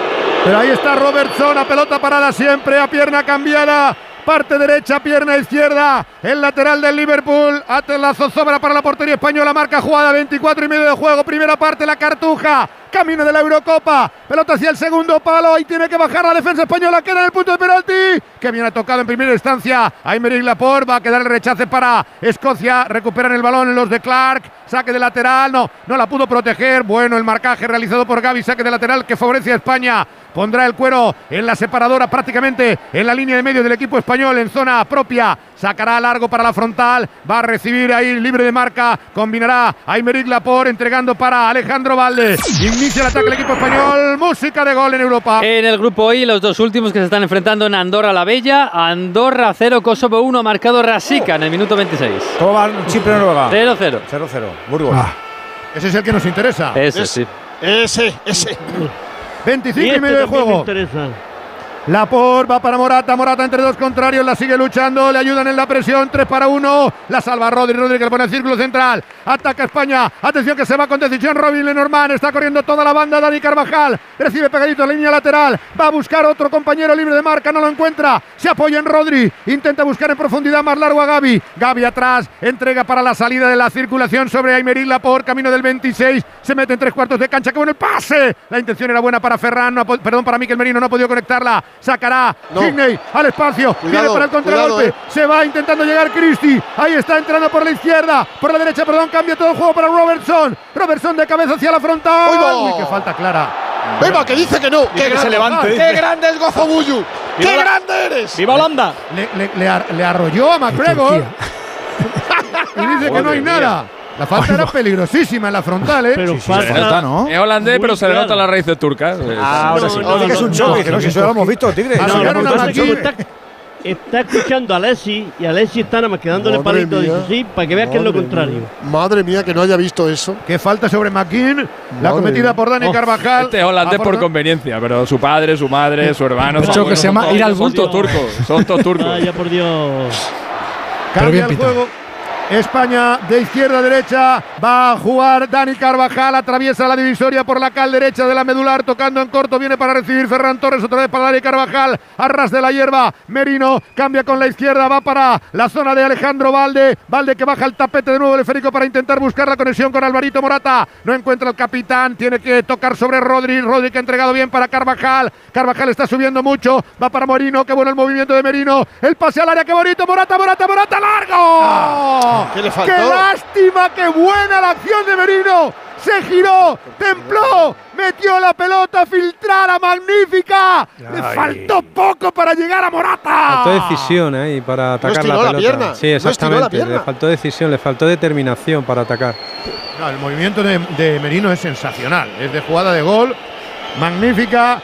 Pero ahí está Robertson, a pelota parada siempre, a pierna cambiada. Parte derecha, pierna izquierda. El lateral del Liverpool. Ate la para la portería española. Marca jugada 24 y medio de juego. Primera parte, la cartuja. Camino de la Eurocopa. Pelota hacia el segundo palo. Ahí tiene que bajar la defensa española. Queda en el punto de penalti. Que bien ha tocado en primera instancia. Aymeric Laporte va a quedar el rechace para Escocia. Recuperan el balón los de Clark. Saque de lateral. No, no la pudo proteger. Bueno, el marcaje realizado por Gaby. Saque de lateral que favorece a España. Pondrá el cuero en la separadora prácticamente en la línea de medio del equipo español en zona propia. Sacará largo para la frontal. Va a recibir ahí libre de marca. Combinará Aymeric Laporte entregando para Alejandro Valde. Inicia el ataque del equipo español. Música de gol en Europa. En el grupo I, los dos últimos que se están enfrentando en Andorra la Bella. Andorra 0, Kosovo 1, marcado Rasica en el minuto 26. ¿Cómo va Chipre Noruega? 0-0. 0-0. Burgos. Ah, Ese es el que nos interesa. Ese sí. Ese, ese. 25 Y este medio de también me juego. Interesa. Laporte va para Morata, Morata entre dos contrarios, la sigue luchando, le ayudan en la presión, 3 para 1, la salva Rodri, Rodri que le pone el círculo central, ataca España, atención que se va con decisión Robin Lenormand, está corriendo toda la banda, Dani Carvajal, recibe pegadito en la línea lateral, va a buscar otro compañero libre de marca, no lo encuentra, se apoya en Rodri, intenta buscar en profundidad más largo a Gaby, Gaby atrás, entrega para la salida de la circulación sobre Aymeric Laporte, camino del 26, se mete en tres cuartos de cancha, que bueno el pase, la intención era buena para Ferran, perdón, para Miquel Merino, no ha podido conectarla, sacará No. Higney al espacio, viene para el contragolpe, cuidado, eh. se va intentando llegar Cristi, ahí está entrando por la izquierda, por la derecha, perdón, cambia todo el juego para Robertson, Robertson de cabeza hacia la frontal, ¡Uy, va! Uy, qué falta clara. Venga, que dice que no. Dice ¡Qué que se grande, levante, ¡Qué grande es Gozobuyu! ¡Qué la- grande eres! ¡Viva Holanda! Le, le- le ar- le arrolló a McGregor y dice que no hay nada. La falta era peligrosísima en la frontal, ¿eh? Pero Se falta. nota, ¿no? Es holandés, pero se le claro. notan las raíces turcas. Ah, ahora No, sí. no, que es un choque. no, si eso lo hemos visto, Tigre. Ah, No, sí, no, ya no, no, no, no, no, aquí. Está, escuchando a Alessi y Alessi está nada más que dándole Madre palito. Dice, sí, para que veas que es lo contrario. mía. Madre mía, que no haya visto eso. Que falta sobre McKean, la cometida mía. por Dani Oh, Carvajal. Este es holandés por conveniencia, pero su padre, su madre, su hermano. De hecho, son- que se llama ir al bulto. turcos. Son todos turcos. Vaya por Dios. Pero Cambia bien el juego. España de izquierda a derecha. Va a jugar Dani Carvajal. Atraviesa la divisoria por la cal derecha de la medular. Tocando en corto. Viene para recibir Ferran Torres. Otra vez para Dani Carvajal. A ras de la hierba. Merino cambia con la izquierda. Va para la zona de Alejandro Valde. Valde que baja el tapete de nuevo el esférico para intentar buscar la conexión con Alvarito Morata. No encuentra el capitán. Tiene que tocar sobre Rodri. Rodri que ha entregado bien para Carvajal. Carvajal está subiendo mucho. Va para Morino. Qué bueno el movimiento de Merino. El pase al área. Qué bonito. Morata, Morata, Morata. ¡Largo! ¿Qué le faltó? ¡Qué lástima! ¡Qué buena la acción de Merino! Se giró, templó, metió la pelota filtrada, magnífica. Le Ay. faltó poco para llegar a Morata. Faltó decisión ahí para atacar la la pelota. pierna, Sí, no estiró la exactamente. pierna. le faltó decisión, le faltó determinación para atacar. No, el movimiento de, de Merino es sensacional. Es de jugada de gol, magnífica.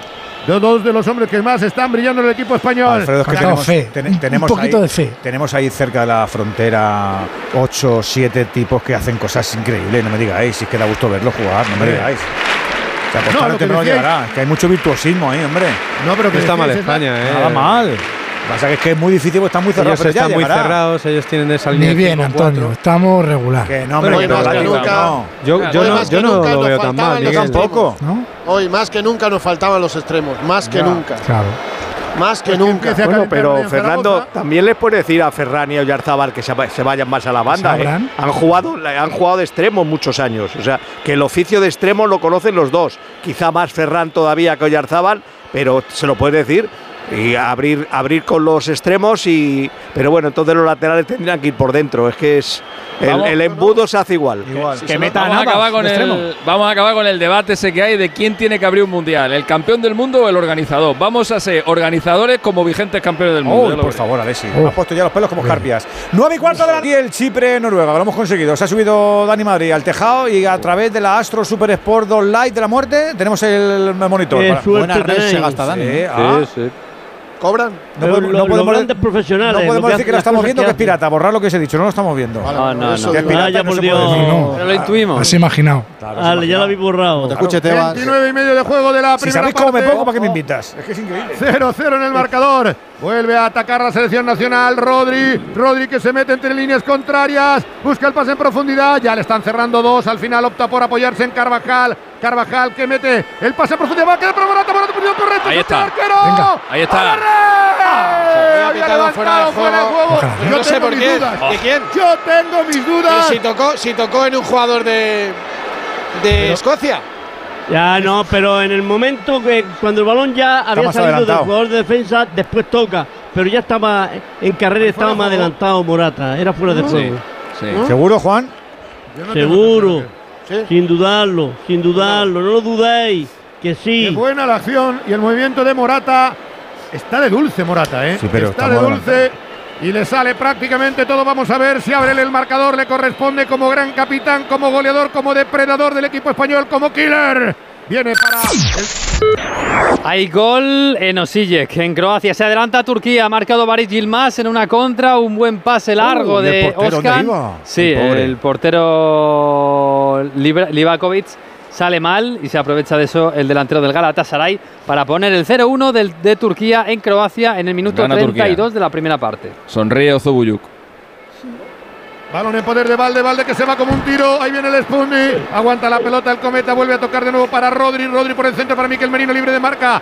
De dos de los hombres que más están brillando en el equipo español. Alfredo, es que tenemos, fe, ten- un- tenemos un poquito ahí, de fe. Tenemos ahí cerca de la frontera 8 o 7 tipos que hacen cosas increíbles. No me digáis, si es que da gusto verlo jugar, no me digáis. O sea, pues No, tarde lo o que temprano decíais- llegará. Que hay mucho virtuosismo ahí, hombre. No, pero que está mal la- España, ¿eh? Nada mal. Pasa que es que es muy difícil, porque están muy cerrados. Ellos pero ya están muy llegará. cerrados, ellos tienen esa línea. Ni de bien, 5-4. Antonio. Estamos regular. Que no, hombre, hoy más que nunca. no. Yo, yo no, yo lo nos veo tan faltaban mal, los Miguel. Tampoco. ¿no? Hoy más que nunca nos faltaban los extremos, más que Ya. nunca. Claro. Más que que nunca. Bueno, pero Fernando, también les puede decir a Ferran y a Oyarzabal que se, va- se vayan más a la banda. ¿eh? Sabrán. Han jugado, han jugado de extremos muchos años. O sea, que el oficio de extremo lo conocen los dos. Quizá más Ferran todavía que Oyarzabal, pero se lo puede decir. Y abrir, abrir con los extremos y. Pero bueno, entonces los laterales tendrían que ir por dentro. Es que es. El, embudo se hace igual. Igual. Que meta Vamos a, acabar con el, vamos a acabar con el debate ese que hay de quién tiene que abrir un mundial, el campeón del mundo o el organizador. Vamos a ser organizadores como vigentes campeones del mundo. Oh, por favor, Alessi. Oh. Has puesto ya los pelos como escarpias. 9 y cuarto de la y el Chipre Noruega. Lo hemos conseguido. Se ha subido Dani Madrid al tejado y a través de la Astro Super Sport 2 Lite de la muerte tenemos el monitor. Buena red se gasta Dani. Sí, ¿eh? Ah. ¿Cobran? No podemos, lo- no podemos- los grandes profesionales. no lo podemos que decir que lo estamos viendo que es pirata. Borrar lo que os he dicho. No lo estamos viendo. Vale, No, por no, no. Que es pirata, por Dios. Pero lo intuimos. Has imaginado. Claro, Vale, ya lo habéis borrado. Te escuche, Tebas. 29 y medio de juego de la Si primera sabéis cómo me parte. pongo, ¿para qué me invitas? Es que es increíble. 0-0 en el marcador. Vuelve a atacar la selección nacional. Rodri. Rodri que se mete entre líneas contrarias. Busca el pase en profundidad. Ya le están cerrando dos. Al final opta por apoyarse en Carvajal. Carvajal que mete el pase en profundidad. Va a quedar para Morata. Ahí está. arquero. Venga. Ahí está. Fuera de levantado fuera de juego. juego. Ojalá. Yo No sé por qué. dudas. ¿De quién? Yo tengo mis dudas. si tocó, si tocó en un jugador de, de Escocia. Ya no, pero en el momento que cuando el balón ya había salido adelantado. del jugador de defensa, después toca. Pero ya estaba en carrera, estaba más adelantado Morata. Era fuera de Sí, juego. sí. ¿Seguro, Juan? No Seguro. Sí. Sin dudarlo, sin dudarlo. No lo dudéis. Que Qué sí. buena la acción y el movimiento de Morata. Está de dulce Morata, ¿eh? Sí, pero está está de dulce y le sale prácticamente todo. Vamos a ver si abre el marcador. Le corresponde como gran capitán, como goleador, como depredador del equipo español, como killer. Viene para el Hay gol en Osijek, en Croacia. Se adelanta Turquía. Ha marcado Baris Yilmaz en una contra. Un buen pase largo Uh, ¿y el de Oscar. Sí, El portero Libra- Livakovic sale mal y se aprovecha de eso el delantero del Galatasaray para poner el 0-1 del- de Turquía en Croacia en el minuto Gana Turquía. 32 de la primera parte. Sonríe Ozubuyuk. Balón en poder de Valde. Valde que se va como un tiro. Ahí viene el Spundi. Aguanta la pelota el cometa. Vuelve a tocar de nuevo para Rodri. Rodri por el centro para Miquel Merino libre de marca.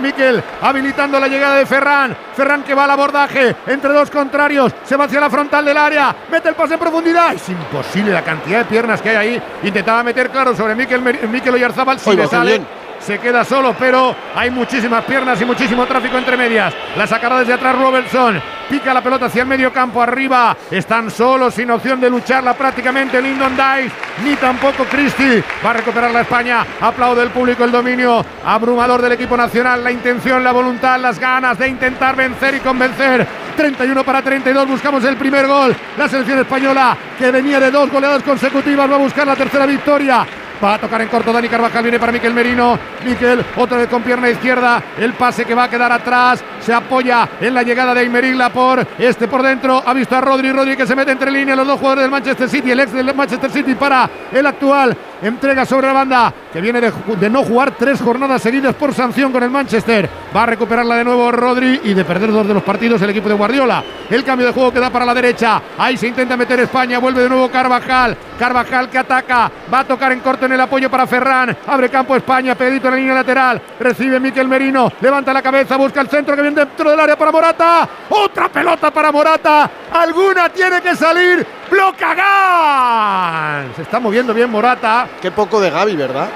Miquel habilitando la llegada de Ferran. Ferran que va al abordaje entre dos contrarios. Se va hacia la frontal del área. Mete el pase en profundidad. Es imposible la cantidad de piernas que hay ahí. Intentaba meter claro sobre Miquel, Miquel Oyarzábal. Si le sale. bien. Se queda solo, pero hay muchísimas piernas y muchísimo tráfico entre medias. La sacará desde atrás Robertson. Pica la pelota hacia el medio campo. Arriba. Están solos, sin opción de lucharla prácticamente. Lyndon Dice, ni tampoco Christie. Va a recuperar la España. Aplaude el público el dominio. Abrumador del equipo nacional. La intención, la voluntad, las ganas de intentar vencer y convencer. 31 para 32. Buscamos el primer gol. La selección española, que venía de dos goleadas consecutivas, va a buscar la tercera victoria. Va a tocar en corto Dani Carvajal, viene para Miquel Merino. Miquel, otra vez con pierna izquierda. El pase que va a quedar atrás. Se apoya en la llegada de Aymerigla por este por dentro. Ha visto a Rodri. Rodri que se mete entre líneas. Los dos jugadores del Manchester City. El ex del Manchester City para el actual. Entrega sobre la banda que viene de no jugar tres jornadas seguidas por sanción con el Manchester. Va a recuperarla de nuevo Rodri y de perder dos de los partidos el equipo de Guardiola. El cambio de juego que da para la derecha. Ahí se intenta meter España. Vuelve de nuevo Carvajal. Carvajal que ataca. Va a tocar en corto en el apoyo para Ferran. Abre campo España. Pedito en la línea lateral. Recibe Miquel Merino. Levanta la cabeza. Busca el centro que viene dentro del área para Morata. Otra pelota para Morata. Alguna tiene que salir. Bloca Gans. Se está moviendo bien Morata. Qué poco de Gaby, ¿verdad?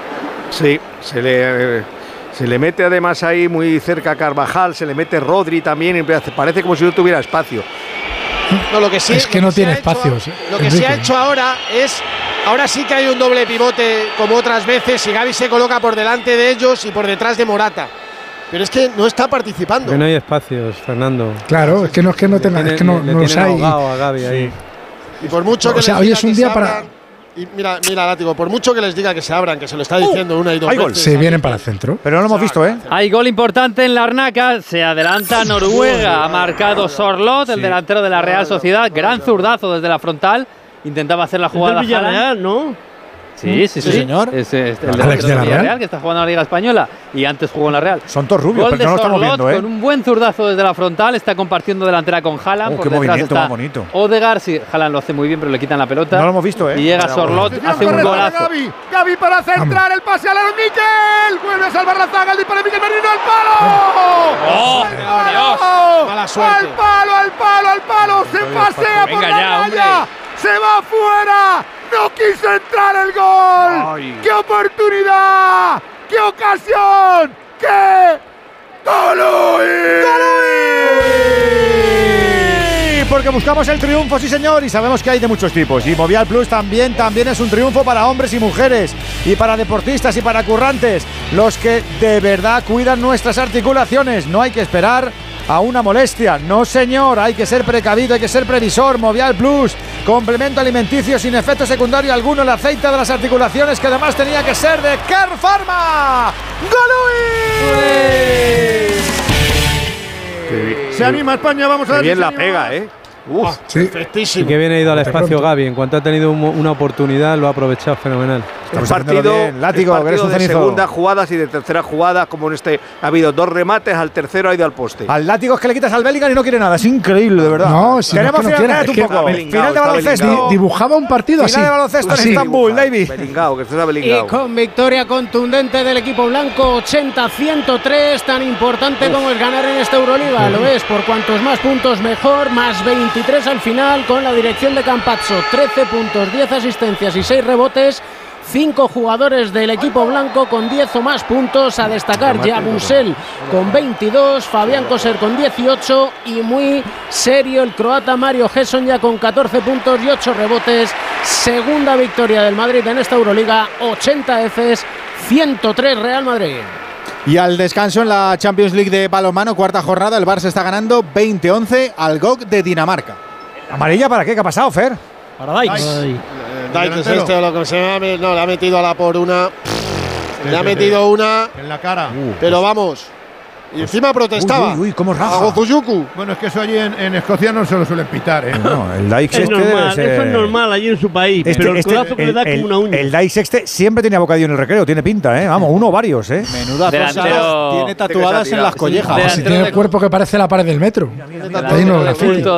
Sí, se le, se le mete además ahí muy cerca a Carvajal, se le mete Rodri también, y parece como si no tuviera espacio. No, lo que sí, Es que lo no tiene ha hecho- espacios, lo que se ha hecho ahora es. Ahora sí que hay un doble pivote como otras veces y Gaby se coloca por delante de ellos y por detrás de Morata. Pero es que no está participando. Que no hay espacios, Fernando. Claro, es que no es que no tenga, Tiene- es que no, le no los hay. a Gaby ahí. Y por mucho O que sea, les hoy diga es un que día se para- abran- y mira, mira, Látigo, por mucho que les diga que se abran, que se lo está diciendo una y dos hay gol. veces. Se vienen para el centro. Pero no lo hemos visto, ¿eh? Hay gol importante en la Arnaca, se adelanta Noruega, ha marcado Sorlot, el delantero de la Real Sociedad, gran zurdazo desde la frontal, intentaba hacer la Es jugada. Haaland. Villarreal, ¿no? Sí, sí, sí. señor. Es, es el Alex de la Villarreal, Real. que está jugando en la Liga Española y antes jugó en la Real. Son todos rubios, Gol pero no lo de estamos viendo, ¿eh? con un buen zurdazo desde la frontal, está compartiendo delantera con Haaland. Oh, por qué detrás movimiento está más bonito. Odegaard, sí, Haaland lo hace muy bien, pero le quitan la pelota. No lo hemos visto, ¿eh? Y llega Sorlot, hace un golazo. Gaby. Gaby para centrar el pase al aro Miquel. Vuelve a salvar la zaga. El disparo de Miquel Merino al palo. ¡Oh, ¡Al Dios! palo! Mala suerte. Al palo, al palo, al palo. Se pasea por Venga la ya, raya. hombre. Se va fuera. No quiso entrar el gol. Ay. ¡Qué oportunidad! ¡Qué ocasión! ¡Qué Sí, Porque buscamos el triunfo, sí señor, y sabemos que hay de muchos tipos. Y Movial Plus también, también es un triunfo para hombres y mujeres, y para deportistas y para currantes, los que de verdad cuidan nuestras articulaciones. No hay que esperar a una molestia, no señor, hay que ser precavido, hay que ser previsor. Movial Plus, complemento alimenticio sin efecto secundario alguno, el aceite de las articulaciones que además tenía que ser de Care Pharma. ¡Golui! Se anima España. Vamos a ver. bien la pega, ¿eh? Uf. Sí. Y que bien ha ido al espacio Gaby. En cuanto ha tenido un- una oportunidad, lo ha aprovechado fenomenal. Estamos Es haciéndolo partido, bien. Látigo, es eres partido de cenizo. segunda jugadas y de tercera jugada, como en este ha habido dos remates, al tercero ha ido al poste. Al látigo es que le quitas al Bellingham y no quiere nada. Es increíble, de verdad. No, si no es que final, es un poco. Final de baloncesto. Dibujaba un partido así. Final de baloncesto en. Estambul, David. Belingao, que está Y con victoria contundente del equipo blanco, 80-103, tan importante como el ganar en esta Euroliga. Lo es, por cuantos más puntos mejor, más 23 al final con la dirección de Campazzo. 13 puntos, 10 asistencias y 6 rebotes. Cinco jugadores del equipo blanco con 10 o más puntos a destacar. Yabusel con 22, Fabián Coser con 18 y muy serio el croata Mario Gesson ya con 14 puntos y 8 rebotes. Segunda victoria del Madrid en esta Euroliga, 80 Fs, 103 Real Madrid. Y al descanso en la Champions League de balonmano, cuarta jornada, el Barça está ganando 20-11 al GOG de Dinamarca. ¿Amarilla para qué? ¿Qué ha pasado, Fer? Para Dykes. Dykes delantero. este o lo que se llame, no, le ha metido a la por una. Le ha metido una, En la cara. pero vamos. Y encima protestaba. Uy, uy, uy, cómo raja. A Gozuyuku. Bueno, es que eso allí en, en Escocia no se lo suelen pitar, ¿eh? No, el Dykes Es este normal, eso es normal allí en su país. Este- pero el este- codazo que le da el- como una uña. El Dykes este siempre tenía bocadillo en el recreo, tiene pinta, ¿eh? Vamos, uno o varios, ¿eh? Menuda tiene tatuadas en las collejas. Si tiene el cuerpo que parece la pared del metro. Ahí no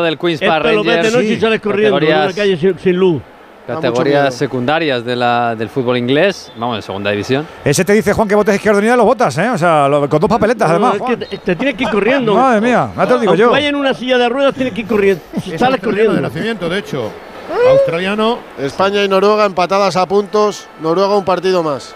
del Queen's Park Esto lo noche y sales corriendo en una calle sin luz. Categorías secundarias de la, del fútbol inglés, vamos, en segunda división. Ese te dice, Juan, que botes izquierdo ni lo botas, ¿eh? O sea, lo- con dos papeletas, No, además. es que Juan. te, te tienes que ir corriendo. Madre mía, ya te lo digo Aunque yo. vaya en una silla de ruedas, tienes que ir corriendo. Es Sales australiano de corriendo. nacimiento, de hecho. Australiano. España y Noruega empatadas a puntos. Noruega un partido más.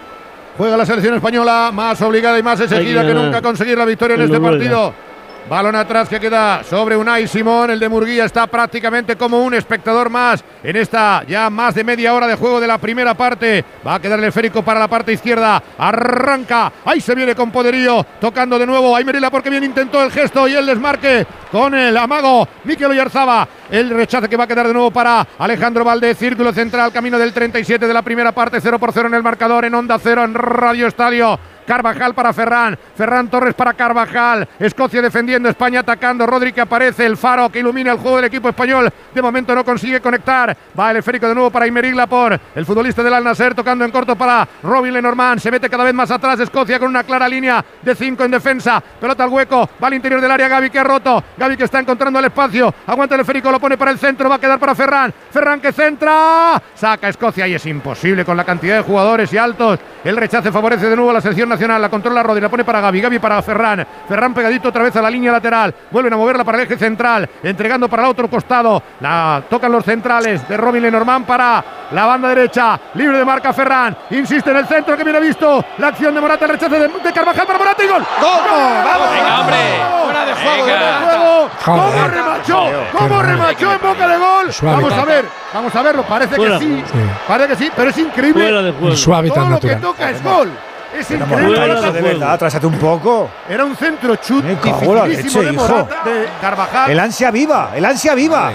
Juega la selección española más obligada y más exigida que nunca a conseguir la victoria en en este Noruega. partido. Balón atrás que queda sobre Unai Simón. El de Murguía está prácticamente como un espectador más en esta ya más de media hora de juego de la primera parte. Va a quedar el esférico para la parte izquierda. Arranca. Ahí se viene con poderío. Tocando de nuevo. Ahí Merila porque bien intentó el gesto y el desmarque con el amago. Miquel Oyarzaba. El rechace que va a quedar de nuevo para Alejandro Valdez. Círculo central. Camino del 37 de la primera parte. 0 por 0 en el marcador. En onda 0 en Radio Estadio. Carvajal para Ferran, Ferran Torres para Carvajal, Escocia defendiendo, España atacando, Rodri que aparece, el faro que ilumina el juego del equipo español, de momento no consigue conectar, va el esférico de nuevo para Imeric Lapor, el futbolista del Al Nasser tocando en corto para Robin Lenormand, se mete cada vez más atrás Escocia con una clara línea de 5 en defensa, pelota al hueco, va al interior del área Gaby que ha roto, Gaby que está encontrando el espacio, aguanta el esférico, lo pone para el centro, va a quedar para Ferran, Ferran que centra, saca Escocia y es imposible con la cantidad de jugadores y altos, el rechace favorece de nuevo a la selección nacional, la controla Rodri, la pone para Gaby, Gaby para Ferran, Ferran pegadito otra vez a la línea lateral, vuelven a moverla para el eje central, entregando para el otro costado, la tocan los centrales de Robin Lenormand para la banda derecha, libre de marca Ferran, insiste en el centro que viene visto, la acción de Morata, el rechace de, de Carvajal para Morata y gol. ¡Gol! ¡Vamos! Venga, hombre. Fuera de juego. De ¡Juego! ¿Cómo Joder. remachó? ¿Cómo remachó en boca de gol? Vamos a ver, vamos a verlo. Parece Fuera. que sí, Sí. parece que sí, pero es increíble. Fuera Todo lo que toca es gol. Es Pero increíble. Morata, de verdad, atrásate un poco. Era un centro chut la dificilísimo leche, de hijo. Morata, de Carvajal. El ansia viva, el ansia viva.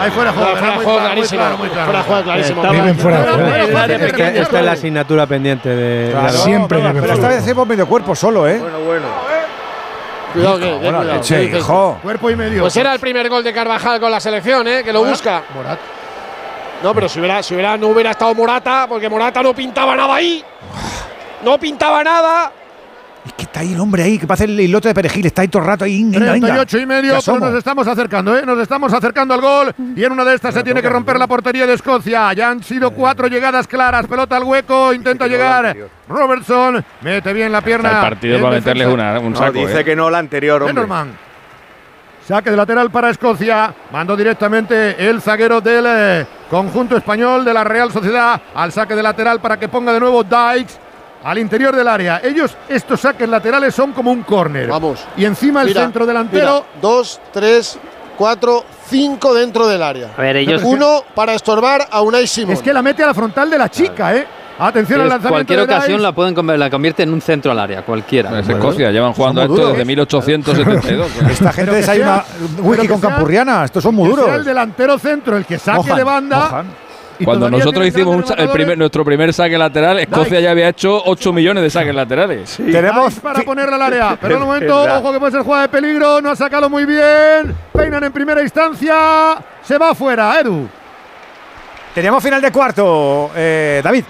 Ahí fuera de juego, Fuera juego clarísimo. Fuera de juego clarísimo. Esta es la asignatura pendiente de Claro. la- Siempre pero, esta vez hacemos medio cuerpo solo, ¿eh? Bueno, bueno. Cuidado, que, cuidado. leche, ¿qué dices? hijo. Cuerpo y medio. Pues era el primer gol de Carvajal con la selección, ¿eh? que lo busca. Morat. No, pero si hubiera, si hubiera, no hubiera estado Morata, porque Morata no pintaba nada ahí. No pintaba nada. Es que está ahí el hombre ahí, que pasa el islote de perejil, está ahí todo el rato ahí. Venga, venga. 38 y medio, pero somos. nos estamos acercando, ¿eh? Nos estamos acercando al gol. Y en una de estas se tiene que romper la portería de Escocia. Ya han sido cuatro llegadas claras. Pelota al hueco, intenta llegar Robertson. Mete bien la pierna. El partido para meterles una, un No, saco. dice ¿eh? que no la anterior, hombre. Lenormand. Saque de lateral para Escocia. Mandó directamente el zaguero del eh, conjunto español de la Real Sociedad al saque de lateral para que ponga de nuevo Dykes al interior del área. Ellos, estos saques laterales son como un córner. Vamos. Y encima el Mira, centro delantero. mira, dos, tres, cuatro, cinco dentro del área. A ver, ellos- Uno para estorbar a Unai Simón. Es que la mete a la frontal de la chica, ¿eh? Atención al lanzamiento. cualquier de ocasión la pueden la convierte en un centro al área, cualquiera. Es Escocia, llevan jugando esto duros. desde 1872. Esta gente desayuna sea- whisky pero con campurriana. Estos son muy duros. el delantero centro, el que saque de banda. Cuando nosotros hicimos un el primer, nuestro primer saque lateral, Escocia ya había hecho 8 millones de saques laterales. Tenemos para ponerla al área. Pero en un momento, ojo que puede ser jugada de peligro. No ha sacado muy bien. Peinan en primera instancia. Se va afuera, Edu. Tenemos final de cuarto, eh, David.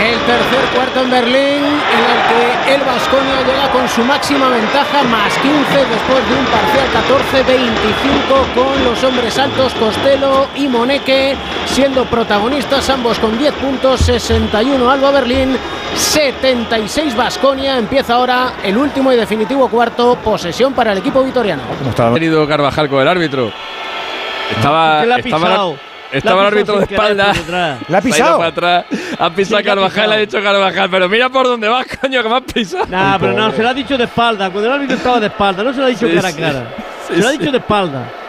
El tercer cuarto en Berlín, en el que el Vasconia llega con su máxima ventaja, más 15 después de un parcial 14-25 con los hombres altos Costello y Moneke siendo protagonistas, ambos con 10 puntos, 61 Alba Berlín, 76 Vasconia. Empieza ahora el último y definitivo cuarto, posesión para el equipo vitoriano. Ha tenido Carvajal con el árbitro. Estaba, ¿Qué le ha estaba, estaba el árbitro de espalda. ¿La ha pisado? para atrás. Ha pisado Sí, Carvajal, ha dicho Carvajal. Pero mira por dónde vas, coño, que me has pisado. Nah, pero no, se lo ha dicho de espalda. Cuando el árbitro estaba de espalda, no se lo ha dicho Sí, cara a cara. Sí, se lo ha dicho de espalda.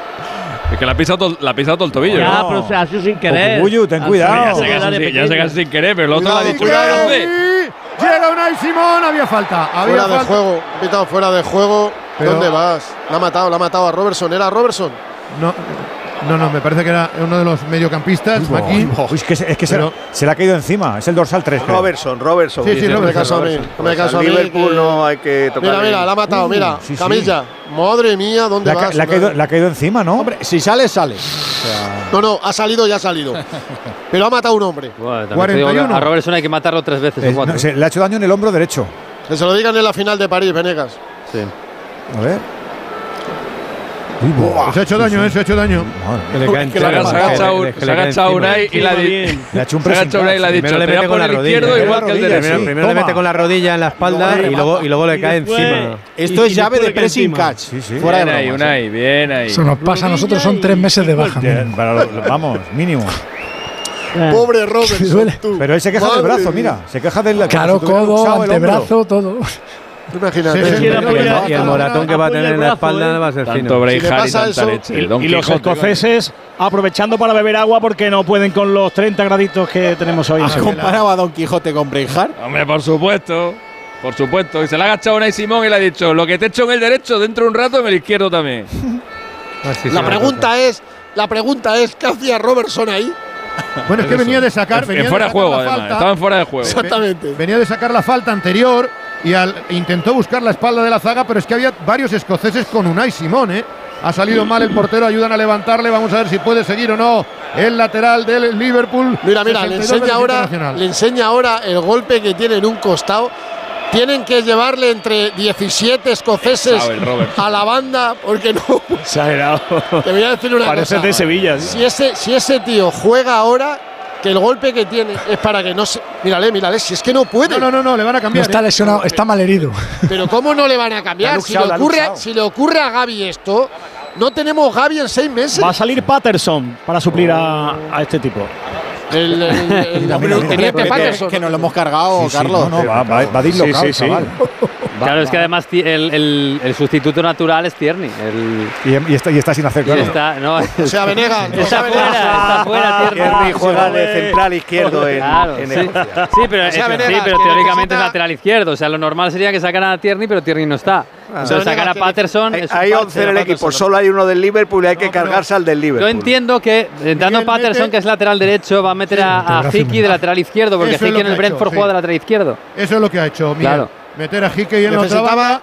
Es que le ha pisado todo, le ha pisado todo el tobillo. ya, ¿no? pero se ha sido sin querer. Cucubuyu, ten cuidado. Ya se sin- ya se pequeña. casi sin querer, pero el otro le ha dicho Cuidado, "Cuidado, Y hombre". Llega Unai Simón. Había falta. Había Fuera de falta. juego, pitado fuera de juego. Pero- ¿Dónde vas? La ha matado, la ha matado a Robertson. ¿Era Robertson? No, no, no, me parece que era uno de los mediocampistas. aquí. Uy, es que, se- es que se- Pero- se, le ha caído encima. Es el dorsal 3. creo. Robertson, Robertson. Sí, sí, no me caso a mí, no me caso a mí, Liverpool no hay que tocar. Mira, mira, la ha matado, mira. sí, sí. Camilla. Madre mía, ¿dónde ca- vas? le ha caído, le ha caído encima, ¿no? Hombre, si sale, sale. No, no, ha salido y ha salido. Pero ha matado a un hombre. Bueno, también te digo que 41. a Robertson hay que matarlo tres veces Eh, o cuatro. no, se- le ha hecho daño en el hombro derecho. Que se lo digan en la final de París, Venegas. Sí. A ver. Uy, buah. Se ha hecho daño, eh, se ha hecho daño. Que le cae Se ha encima, agachado- se se. Unai y le ha hecho un Se ha agachado Unai y le ha catch. dicho. Le mete con la rodilla. igual la que el derecho. sí. Primero le mete con la rodilla en la espalda y luego, y luego le cae después- encima. Esto Y- es y llave de pressing catch. Sí, sí. Fuera de Bien ahí, ¿eh? Unai, bien ahí. Eso nos pasa a nosotros, son tres meses de baja. Bien, mínimo. para lo- vamos, mínimo. Eh, Pobre tú. Pero él se queja del brazo, mira. Se queja del. Claro, codo, antebrazo, todo. Imagínate. Sí, sí, la Y el moratón que va a tener en la espalda eh. va a ser Tanto fino. Braveheart Si le y pasa tanta eso- leche. Y, El Don y los Quijote, escoceses aprovechando para beber agua porque no pueden con los 30 graditos que tenemos hoy. ¿Has comparado a Don Quijote con Braveheart? Hombre, por supuesto. Por supuesto. Y se le ha agachado Unai Simón y le ha dicho: Lo que te he hecho en el derecho, dentro de un rato en el izquierdo también. Así La pregunta es, la pregunta es, ¿qué hacía Robertson ahí? Bueno, es que venía de sacar. En, venía en fuera de sacar juego, la además. falta. Estaba en fuera de juego. Exactamente. Venía de sacar la falta anterior y al, intentó buscar la espalda de la zaga, pero es que había varios escoceses con Unai Simón, ¿eh? Ha salido mal el portero, ayudan a levantarle. Vamos a ver si puede seguir o no el lateral del Liverpool. Mira, mira, le 62 enseña ahora, le enseña ahora el golpe que tiene en un costado. Tienen que llevarle entre 17 escoceses a la banda porque no. Exagerado. Te voy a decir una Parece cosa. de Sevilla. sí. Si ese, si ese tío juega ahora, que el golpe que tiene es para que no se. Mírale, mírale, si es que no puede. No, no, no, no, le van a No cambiar. está ¿eh? lesionado, está mal herido. Pero ¿cómo no le van a cambiar? Si le, ocurre, si le ocurre a Gaby esto, no tenemos Gaby en seis meses. Va a salir Patterson para suplir a, a este tipo. El, el- el- el teniente Que, Patterson. que nos lo hemos cargado, Sí, sí, Carlos. no, no, va, va, va dislocado, Sí, Claro, es que además el, el- el sustituto natural es Tierney. El, Y, y está, y está sin hacer y claro. está, no, O sea, Venegas. está fuera, está fuera Tierney. Tierney juega de central izquierdo en, Claro, en sí. Sí, pero, O sea, es- Venegas, sí, pero que teóricamente necesita- es lateral izquierdo. O sea, lo normal sería que sacaran a Tierney, pero Tierney no está. Entonces Venegas, sacar a Patterson. Hay, hay parte 11 de en el Patterson. equipo, solo hay uno del Liverpool y hay que No, cargarse al del Yo Liverpool. entiendo que entrando Miguel Patterson, mete- que es lateral derecho, va a meter a, a de lateral izquierdo, porque lo en el Brentford juega de lateral izquierdo. Eso es lo que ha hecho Miguel. Claro. Meter a en la otra Necesitaba, banda.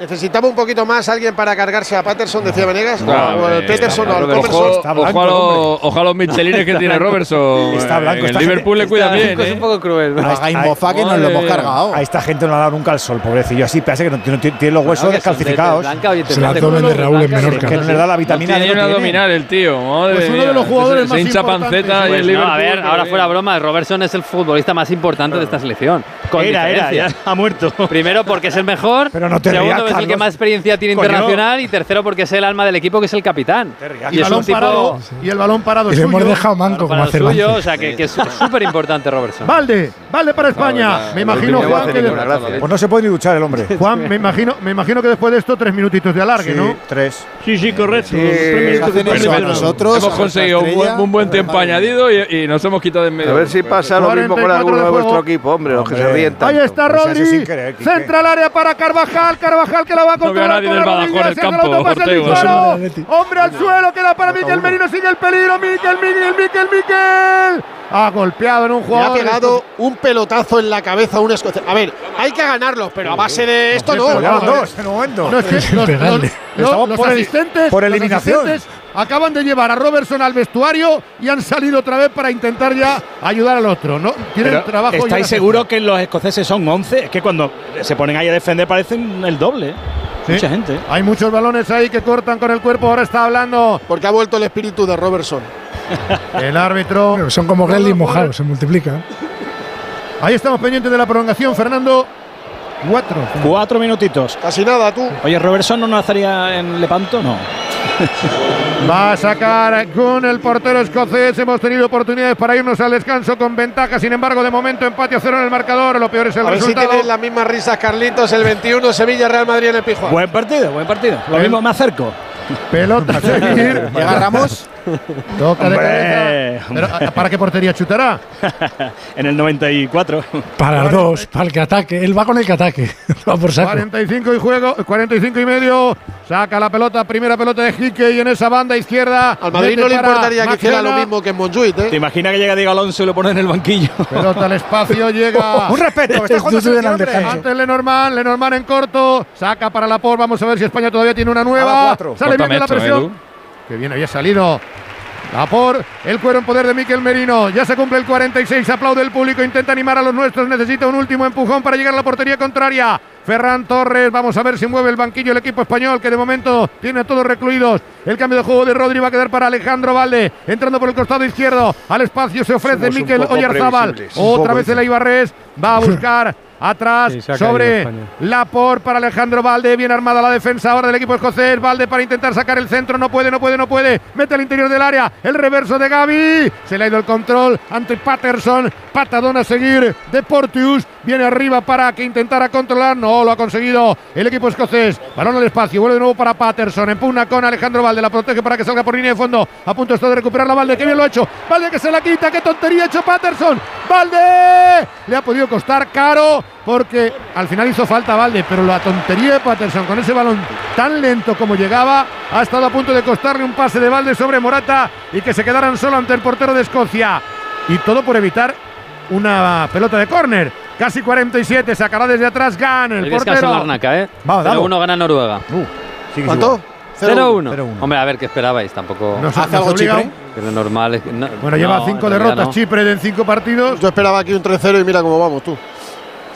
Necesitaba un poquito más alguien para cargarse a Patterson, decía Venegas. Claro, o al eh, Peterson o al a los- a michelines que tiene Robertson. Está blanco, En esta el Liverpool le cuida bien. es ¿eh? un poco cruel. Haga Inboza que nos lo hemos cargado. A esta gente no le ha dado nunca el sol, pobrecillo. Así parece que no, no tiene los huesos descalcificados. Se la tomen de Raúl en Menorca. Que no le da la vitamina no D, tiene no abdominal el tío. Pues uno de los jugadores más se hincha importantes. panceta y Pues no, a ver, ahora fuera broma, Robertson es el futbolista más importante de esta selección. Con Era, era, ya ha muerto. Primero porque es el mejor, Pero no te segundo rías, es el que más experiencia tiene Coño. internacional y tercero porque es el alma del equipo que es el capitán. Y, Y el balón parado, y el balón parado Y le hemos suyo. dejado manco como hacer suyo, o sea que, que es súper importante Robertson. Valde, Valde para España. me imagino, Juan, que de- Pues no se puede ni duchar el hombre. Juan, me imagino, me imagino que después de esto tres minutitos de alargue, Sí, ¿no? Tres. Sí, sí, correcto. De nosotros. Hemos conseguido un buen, tiempo añadido y, nos hemos quitado en medio. A ver si pasa lo mismo con 44 alguno de de vuestro equipo, hombre, los que se Ahí está Pues Rodri. querer, Quique. Central área para Carvajal. Carvajal que la va a No controlar nadie con la el campo, el no Hombre al suelo, queda para Miquel Merino, sigue el peligro. Miquel, Miquel, Miquel, Miquel. Ha golpeado en un Le ha jugador. pegado un pelotazo en la cabeza a un escocés. A ver, hay que ganarlos, pero a base de esto no. dos en un momento. No, es que los, los- Acaban de llevar a Robertson al vestuario y han salido otra vez para intentar ya ayudar al otro. ¿no? Tienen Pero, trabajo. ya ¿Estáis seguros que los escoceses son 11? Es que cuando se ponen ahí a defender parecen el doble. ¿eh? Sí. Mucha gente. Hay muchos balones ahí que cortan con el cuerpo. Ahora está hablando Porque ha vuelto el espíritu de Robertson. el árbitro. Pero son como Gremlin mojados, se multiplican. Ahí estamos pendientes de la prolongación, Fernando. Cuatro. Cuatro minutitos. Casi nada, tú. Oye, Robertson no nacería en Lepanto, no. Va a sacar con el portero escocés. Hemos tenido oportunidades para irnos al descanso con ventaja. Sin embargo, de momento empate a cero en el marcador. Lo peor es el A ver si resultado. tienen las mismas risas Carlitos el 21 Sevilla Real Madrid en el Pijuán. Buen partido, buen partido. Lo mismo me acerco. Pelota. Llega Ramos. Toca de Hombre. cabeza. Pero, ¿a- ¿Para qué portería chutará? en el 94. Para los dos, para el que ataque. Él va con el que ataque. va por saco. 45 y juego, 45 y medio. Saca la pelota, primera pelota de Jique y en esa banda izquierda. Al Madrid no le importaría que hiciera lo mismo que en Montjuic, ¿Te ¿eh? imaginas que llega Diego Alonso y lo pone en el banquillo? Pelota al espacio, llega. Un respeto, que está jugando Esto es selección, del hombre. descanso. Ante Lenormand, Lenormand en corto, saca para la por, vamos a ver si España todavía tiene una A nueva. Sale bien de la presión. Que bien había salido. La por, el cuero en poder de Miquel Merino. Ya se cumple el 46, aplaude el público, intenta animar a los nuestros, necesita un último empujón para llegar a la portería contraria. Ferran Torres, vamos a ver si mueve el banquillo el equipo español, que de momento tiene a todos recluidos. El cambio de juego de Rodri va a quedar para Alejandro Valde, entrando por el costado izquierdo. Al espacio se ofrece Somos Miquel Oyarzábal. Otra vez el Eibarres va a buscar atrás Sí, sobre España. Lapor para Alejandro Valde, bien armada la defensa ahora del equipo escocés, Valde para intentar sacar el centro, no puede, no puede, no puede, mete al interior del área, el reverso de Gaby, se le ha ido el control. Ante Patterson, patadón a seguir. De Portius, viene arriba para que intentara controlar, no lo ha conseguido el equipo escocés, balón al espacio, vuelve de nuevo para Patterson, empuna con Alejandro Valde, la protege para que salga por línea de fondo, a punto está de recuperar la Valde, que bien lo ha hecho, Valde que se la quita, qué tontería ha hecho Patterson, Valde, le ha podido costar caro, porque al final hizo falta Valde, pero la tontería de Patterson con ese balón tan lento como llegaba ha estado a punto de costarle un pase de Valde sobre Morata y que se quedaran solo ante el portero de Escocia. Y todo por evitar una pelota de córner. Casi 47, sacará desde atrás Gan, el El portero. Larnaca, ¿eh? Vamos, dalo. 0-1 gana Noruega. Sigue ¿Cuánto? 0-1. 0-1. Hombre, a ver, ¿qué esperabais? Tampoco. Nos- ¿Hace algo Chipre? Que lo normal es que. no- Bueno, lleva no, cinco derrotas no. Chipre en cinco partidos. Yo esperaba aquí un 3-0 y mira cómo vamos, tú.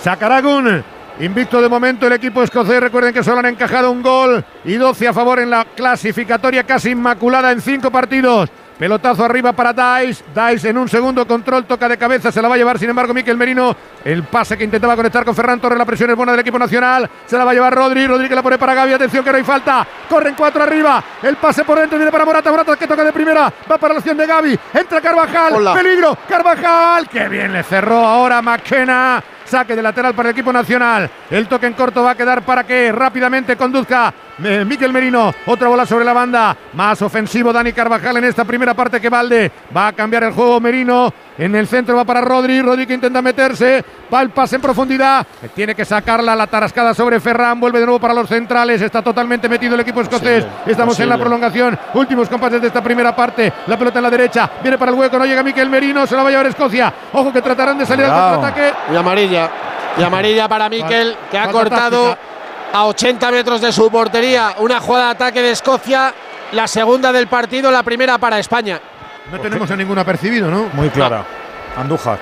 Sacaragún. Invicto de momento el equipo escocés. Recuerden que solo han encajado un gol y 12 a favor en la clasificatoria casi inmaculada en cinco partidos. Pelotazo arriba para Dice. Dice en un segundo control, toca de cabeza, se la va a llevar sin embargo Miquel Merino. El pase que intentaba conectar con Ferran Torres, la presión es buena del equipo nacional. Se la va a llevar Rodri. Rodri que la pone para Gaby. Atención que no hay falta. Corren cuatro arriba. El pase por dentro viene para Morata. Morata que toca de primera. Va para la acción de Gaby. Entra Carvajal. Hola. Peligro. Carvajal. Que bien le cerró ahora McKenna. Saque de lateral para el equipo nacional. El toque en corto va a quedar para que rápidamente conduzca eh, Miquel Merino. Otra bola sobre la banda. Más ofensivo Dani Carvajal en esta primera parte que Valde. Va a cambiar el juego Merino. En el centro va para Rodri. Rodri que intenta meterse. Va el pase en profundidad. Tiene que sacarla la tarascada sobre Ferran. Vuelve de nuevo para los centrales. Está totalmente metido el equipo escocés. Estamos en la prolongación. Últimos compases de esta primera parte. La pelota en la derecha. Viene para el hueco. No llega Miquel Merino. Se la va a llevar Escocia. Ojo que tratarán de salir al Cuidado. contraataque. Y amarilla. Y amarilla para Miquel, que ha cortado a 80 metros de su portería. Una jugada de ataque de Escocia, la segunda del partido, la primera para España. No tenemos a ningún apercibido, ¿no? Muy clara. Andújar.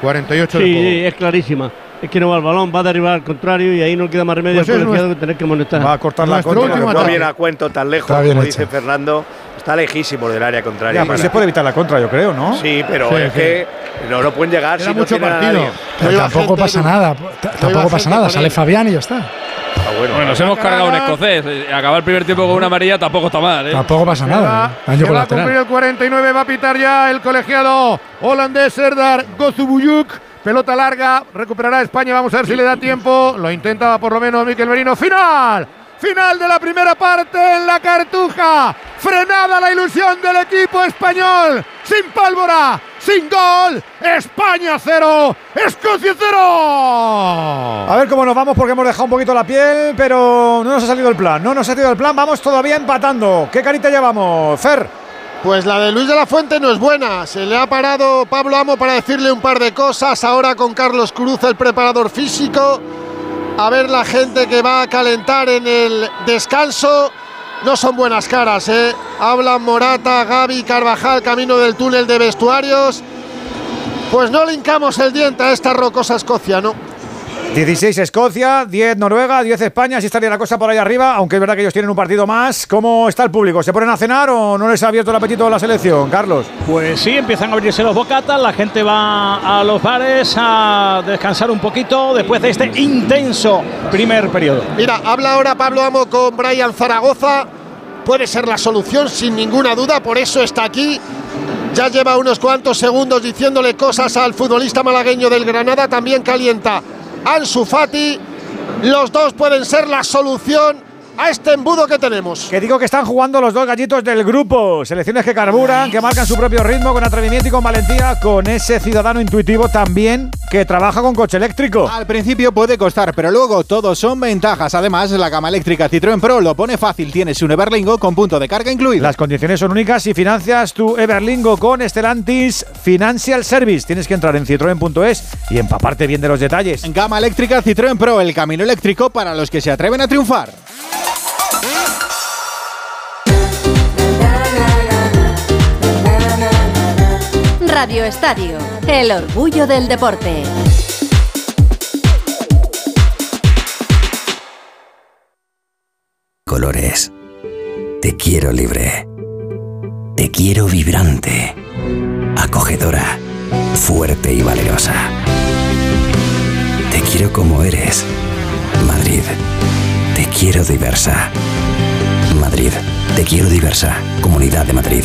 48 Sí, de juego. sí, es clarísima. Es que no va al balón, va a derribar al contrario y ahí no queda más remedio Pues al es colegiado nuestro- que tener que molestar. Va a cortar la contra. No viene a cuento tan lejos, como dice Fernando. Está lejísimo del área contraria. Ya, pero se puede evitar la contra, yo creo, ¿no? Sí, pero Sí, es sí. que no, no pueden llegar Era si no mucho partido. nadie. Pero tampoco gente pasa nada. Tampoco pasa nada. Sale. Fabián y ya está. Ah, bueno. Bueno, nos hemos cargado un escocés. Eh, Acabar el primer tiempo con una amarilla tampoco está mal, ¿eh? Tampoco pasa nada. va, ¿eh? Va a cumplir el 49, va a pitar ya el colegiado holandés Serdar Gozubuyuk. Pelota larga, recuperará España, vamos a ver si le da tiempo. Lo intentaba por lo menos Miquel Merino. ¡Final! Final de la primera parte en la cartuja. Frenada la ilusión del equipo español. Sin pólvora, sin gol. España cero, Escocia cero. A ver cómo nos vamos porque hemos dejado un poquito la piel, pero no nos ha salido el plan. No nos ha salido el plan, vamos todavía empatando. ¿Qué carita llevamos, Fer? Pues la de Luis de la Fuente no es buena. Se le ha parado Pablo Amo para decirle un par de cosas. Ahora con Carlos Cruz, el preparador físico. A ver la gente que va a calentar en el descanso. No son buenas caras, ¿eh? Hablan Morata, Gaby, Carvajal, camino del túnel de vestuarios. Pues no le hincamos el diente a esta rocosa Escocia, ¿no? 16 Escocia, 10 Noruega, 10 España, así estaría la cosa por ahí arriba, aunque es verdad que ellos tienen un partido más. ¿Cómo está el público? ¿Se ponen a cenar o no les ha abierto el apetito a la selección, Carlos? Pues sí, empiezan a abrirse los bocatas, la gente va a los bares a descansar un poquito después de este intenso primer periodo. Mira, habla ahora Pablo Amo con Brian Zaragoza. Puede ser la solución sin ninguna duda, por eso está aquí. Ya lleva unos cuantos segundos diciéndole cosas al futbolista malagueño del Granada. También calienta Ansu Fati. Los dos pueden ser la solución a este embudo que tenemos. Que digo que están jugando los dos gallitos del grupo. Selecciones que carburan, que marcan su propio ritmo con atrevimiento y con valentía, con ese ciudadano intuitivo también que trabaja con coche eléctrico. Al principio puede costar, pero luego todos son ventajas. Además, la gama eléctrica Citroën Pro lo pone fácil. Tienes un Everlingo con punto de carga incluido. Las condiciones son únicas si financias tu Everlingo con Stellantis Financial Service. Tienes que entrar en citroen.es y empaparte bien de los detalles. Gama eléctrica Citroën Pro, el camino eléctrico para los que se atreven a triunfar. Radio Estadio, el orgullo del deporte. Colores. Te quiero libre. Te quiero vibrante. Acogedora. Fuerte y valerosa. Te quiero como eres. Madrid. Te quiero diversa. Madrid. Te quiero diversa. Comunidad de Madrid.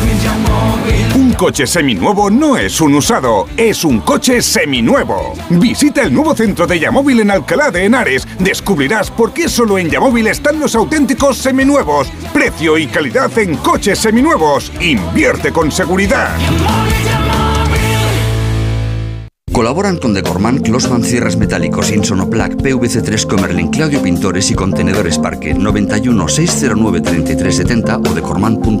Coche seminuevo no es un usado, es un coche seminuevo. Visita el nuevo centro de Yamóvil en Alcalá de Henares. Descubrirás por qué solo en Yamóvil están los auténticos seminuevos. Precio y calidad en coches seminuevos. Invierte con seguridad. Colaboran con Decorman, Closman Cierres Metálicos, Insonoplac, PVC3 Comerlin, Claudio Pintores y Contenedores Parque 91 609 3370 o decorman.es.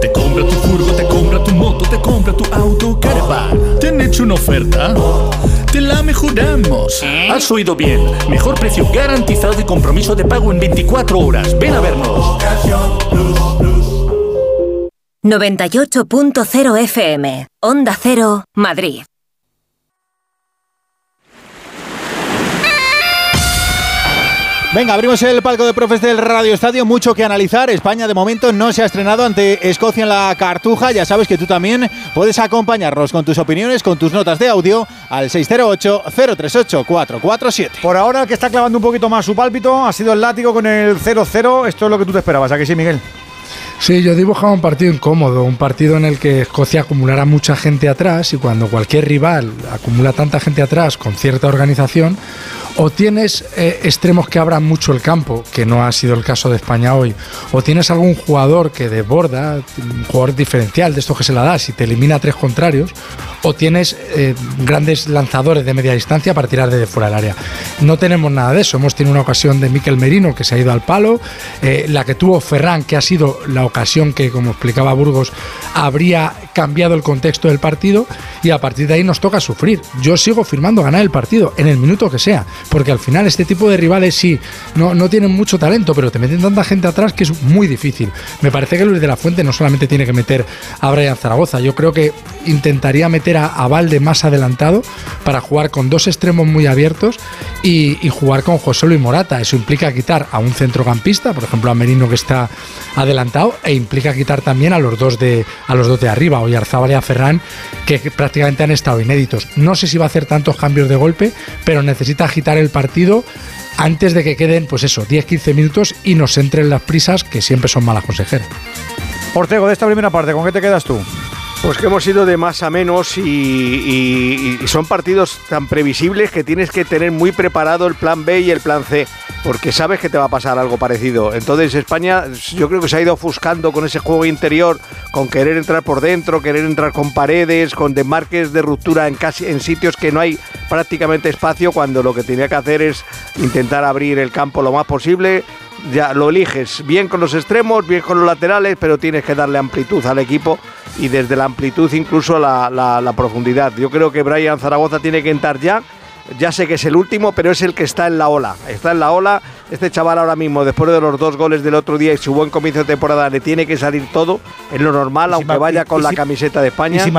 Te compra tu furgo, te compra tu moto, te compra tu auto, caravan. ¿Te han hecho una oferta? Te la mejoramos. Has oído bien. Mejor precio garantizado y compromiso de pago en 24 horas. Ven a vernos. 98.0 FM. Onda Cero, Madrid. Venga, abrimos el palco de profes del Radio Estadio. Mucho que analizar. España de momento no se ha estrenado ante Escocia en la Cartuja. Ya sabes que tú también puedes acompañarnos con tus opiniones, con tus notas de audio al 608-038-447. Por ahora el que está clavando un poquito más su pálpito ha sido el látigo con el 0-0. Esto es lo que tú te esperabas, ¿a que sí, Miguel? Sí, yo dibujaba un partido incómodo, un partido en el que Escocia acumulará mucha gente atrás y cuando cualquier rival acumula tanta gente atrás con cierta organización, o tienes eh, extremos que abran mucho el campo, que no ha sido el caso de España hoy, o tienes algún jugador que desborda, un jugador diferencial de estos que se la da, si te elimina tres contrarios, o tienes eh, grandes lanzadores de media distancia para tirar desde fuera del área. No tenemos nada de eso. Hemos tenido una ocasión de Miquel Merino que se ha ido al palo, eh, la que tuvo Ferran, que ha sido la ocasión que, como explicaba Burgos, habría cambiado el contexto del partido, y a partir de ahí nos toca sufrir. Yo sigo firmando ganar el partido, en el minuto que sea porque al final este tipo de rivales sí, no, no tienen mucho talento, pero te meten tanta gente atrás que es muy difícil. Me parece que Luis de la Fuente no solamente tiene que meter a Brian Zaragoza, yo creo que intentaría meter a, Valde más adelantado para jugar con dos extremos muy abiertos y, jugar con José Luis Morata. Eso implica quitar a un centrocampista, por ejemplo a Merino que está adelantado, e implica quitar también a los dos de, a los dos de arriba, Oyarzábal y a Ferran, que prácticamente han estado inéditos. No sé si va a hacer tantos cambios de golpe, pero necesita agitar el partido antes de que queden, pues eso, 10-15 minutos y nos entren las prisas que siempre son malas consejeras. Ortego, de esta primera parte, ¿con qué te quedas tú? Pues que hemos ido de más a menos y, son partidos tan previsibles que tienes que tener muy preparado el plan B y el plan C, porque sabes que te va a pasar algo parecido. Entonces España yo creo que se ha ido ofuscando con ese juego interior, con querer entrar por dentro, querer entrar con paredes, con demarques de ruptura en, casi, en sitios que no hay prácticamente espacio, cuando lo que tenía que hacer es intentar abrir el campo lo más posible, ya lo eliges bien con los extremos, bien con los laterales, pero tienes que darle amplitud al equipo y desde la amplitud incluso la, la, profundidad. Yo creo que Brian Zaragoza tiene que entrar ya. Ya sé que es el último, pero es el que está en la ola. Está en la ola. Este chaval ahora mismo, después de los dos goles del otro día y su buen comienzo de temporada, le tiene que salir todo en lo normal, aunque vaya con la camiseta de España. Y si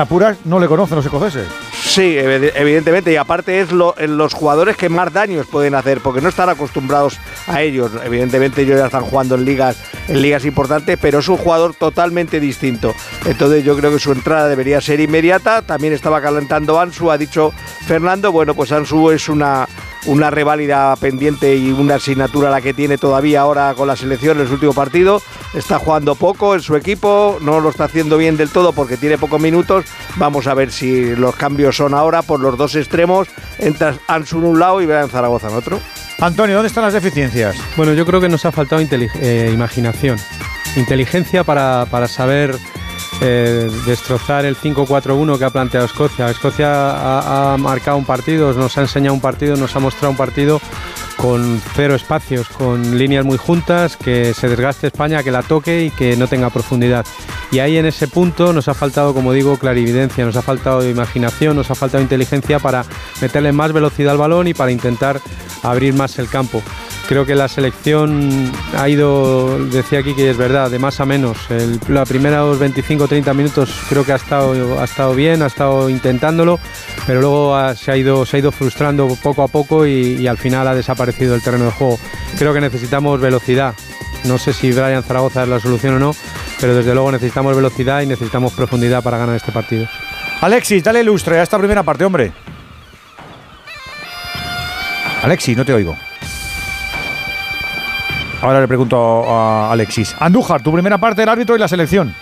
no le conocen los escoceses. Sí, evidentemente. Y aparte es lo, los jugadores que más daños pueden hacer, porque no están acostumbrados a ellos. Evidentemente ellos ya están jugando en ligas, en ligas importantes, pero es un jugador totalmente distinto. Entonces yo creo que su entrada debería ser inmediata. También estaba calentando Ansu, ha dicho Fernando. Bueno, pues Ansu es una una reválida pendiente y una asignatura la que tiene todavía ahora con la selección en el último partido. Está jugando poco en su equipo, no lo está haciendo bien del todo porque tiene pocos minutos. Vamos a ver si los cambios son ahora por los dos extremos. Entra Ansu en un lado y en Zaragoza en otro. Antonio, ¿dónde están las deficiencias? Bueno, yo creo que nos ha faltado eh, imaginación, inteligencia para, para saber eh, destrozar el 5-4-1 que ha planteado Escocia. Escocia ha, marcado un partido, nos ha enseñado un partido, nos ha mostrado un partido con cero espacios, con líneas muy juntas, que se desgaste España, que la toque y que no tenga profundidad. Y ahí en ese punto nos ha faltado, como digo, clarividencia, nos ha faltado imaginación, nos ha faltado inteligencia para meterle más velocidad al balón y para intentar abrir más el campo. Creo que la selección ha ido, decía aquí que es verdad, de más a menos. La primera 25-30 minutos creo que ha estado, ha estado bien, ha estado intentándolo, pero luego se, ha ido, se ha ido frustrando poco a poco y, al final ha desaparecido el terreno de juego. Creo que necesitamos velocidad. No sé si Brian Zaragoza es la solución o no, pero desde luego necesitamos velocidad y necesitamos profundidad para ganar este partido. Alexis, dale lustre a esta primera parte, hombre. Alexis, no te oigo. Ahora le pregunto a Alexis. Andújar, tu primera parte del árbitro y la selección.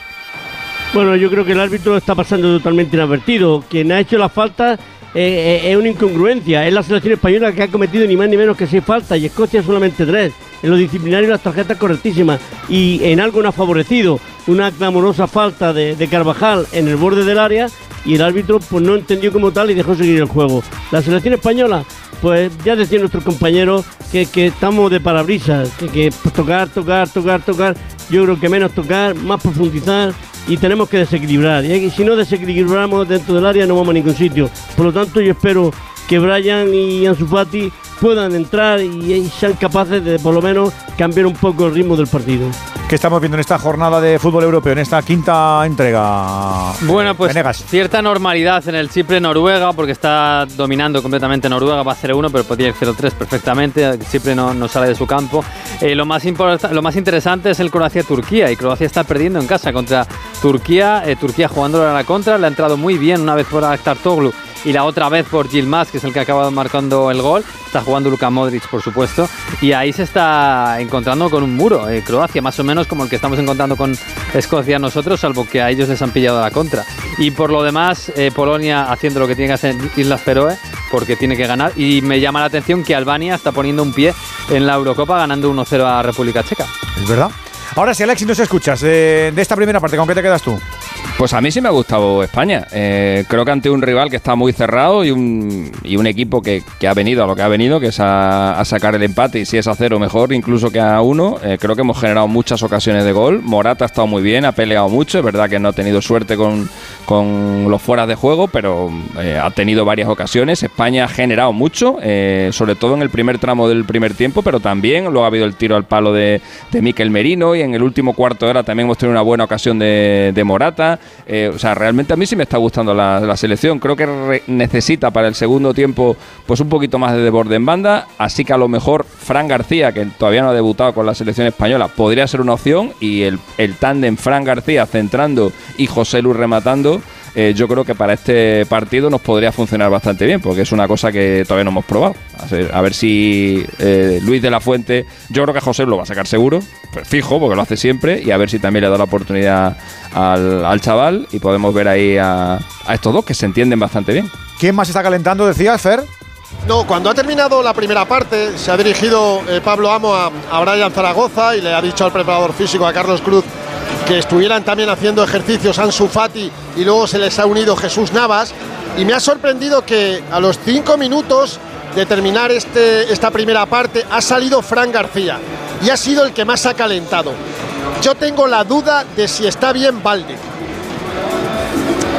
Bueno, yo creo que el árbitro está pasando totalmente inadvertido. Quien ha hecho la falta eh, eh, es una incongruencia. Es la selección española que ha cometido ni más ni menos que seis faltas y Escocia solamente tres. En lo disciplinario las tarjetas correctísimas y en algo no ha favorecido una clamorosa falta de, de Carvajal en el borde del área y el árbitro pues no entendió como tal y dejó seguir el juego. La selección española pues ya decían nuestros compañeros que, que estamos de parabrisas, que, que pues, tocar, tocar, tocar, tocar. Yo creo que menos tocar, más profundizar y tenemos que desequilibrar. Y si no desequilibramos dentro del área no vamos a ningún sitio. Por lo tanto, yo espero que Brian y Ansu Fati puedan entrar y, sean capaces de por lo menos cambiar un poco el ritmo del partido. ¿Qué estamos viendo en esta jornada de fútbol europeo, en esta quinta entrega? Bueno, pues Venegas. cierta normalidad en el Chipre-Noruega, porque está dominando completamente Noruega, va 0-1, pero podría ir 0-3 perfectamente. Chipre no, no sale de su campo. Eh, lo, más lo más interesante es el Croacia-Turquía, y Croacia está perdiendo en casa contra Turquía. eh, Turquía jugando a la contra, le ha entrado muy bien una vez por Akhtar Toglu y la otra vez por Gilmaz, que es el que acaba marcando el gol. Está jugando Luka Modric, por supuesto. Y ahí se está encontrando con un muro. eh, Croacia, más o menos como el que estamos encontrando con Escocia nosotros, salvo que a ellos les han pillado la contra. Y por lo demás, eh, Polonia haciendo lo que tiene que hacer Islas Feroe, porque tiene que ganar. Y me llama la atención que Albania está poniendo un pie en la Eurocopa, ganando 1-0 a República Checa. Es verdad. Ahora sí, Alexis, nos escuchas eh, de esta primera parte, ¿con qué te quedas tú? Pues a mí sí me ha gustado España. Eh, creo que ante un rival que está muy cerrado y un, y un equipo que, ha venido a lo que ha venido, que es a, a sacar el empate. Y si es a cero, mejor incluso que a uno. Eh, creo que hemos generado muchas ocasiones de gol. Morata ha estado muy bien, ha peleado mucho. Es verdad que no ha tenido suerte con, con los fueras de juego, pero eh, ha tenido varias ocasiones. España ha generado mucho, eh, sobre todo en el primer tramo del primer tiempo, pero también luego ha habido el tiro al palo de, de Miquel Merino y en el último cuarto de hora también hemos tenido una buena ocasión de, de Morata. Eh, o sea, realmente a mí sí me está gustando la, selección. Creo que necesita para el segundo tiempo pues un poquito más de desborde en banda, así que a lo mejor Fran García, que todavía no ha debutado con la selección española, podría ser una opción y el, el tándem Fran García centrando y José Luis rematando. Eh, yo creo que para este partido nos podría funcionar bastante bien, porque es una cosa que todavía no hemos probado. A ver, si eh, Luis de la Fuente, yo creo que José lo va a sacar seguro, pues fijo, porque lo hace siempre, y a ver si también le da la oportunidad al, al chaval y podemos ver ahí a, a estos dos que se entienden bastante bien. ¿Quién más está calentando, decías, Fer? No, cuando ha terminado la primera parte, se ha dirigido eh, Pablo Amo a, a Brian Zaragoza y le ha dicho al preparador físico, a Carlos Cruz, que estuvieran también haciendo ejercicios Ansu Fati y luego se les ha unido Jesús Navas. Y me ha sorprendido que a los cinco minutos de terminar este, esta primera parte ha salido Fran García y ha sido el que más ha calentado. Yo tengo la duda de si está bien Valde.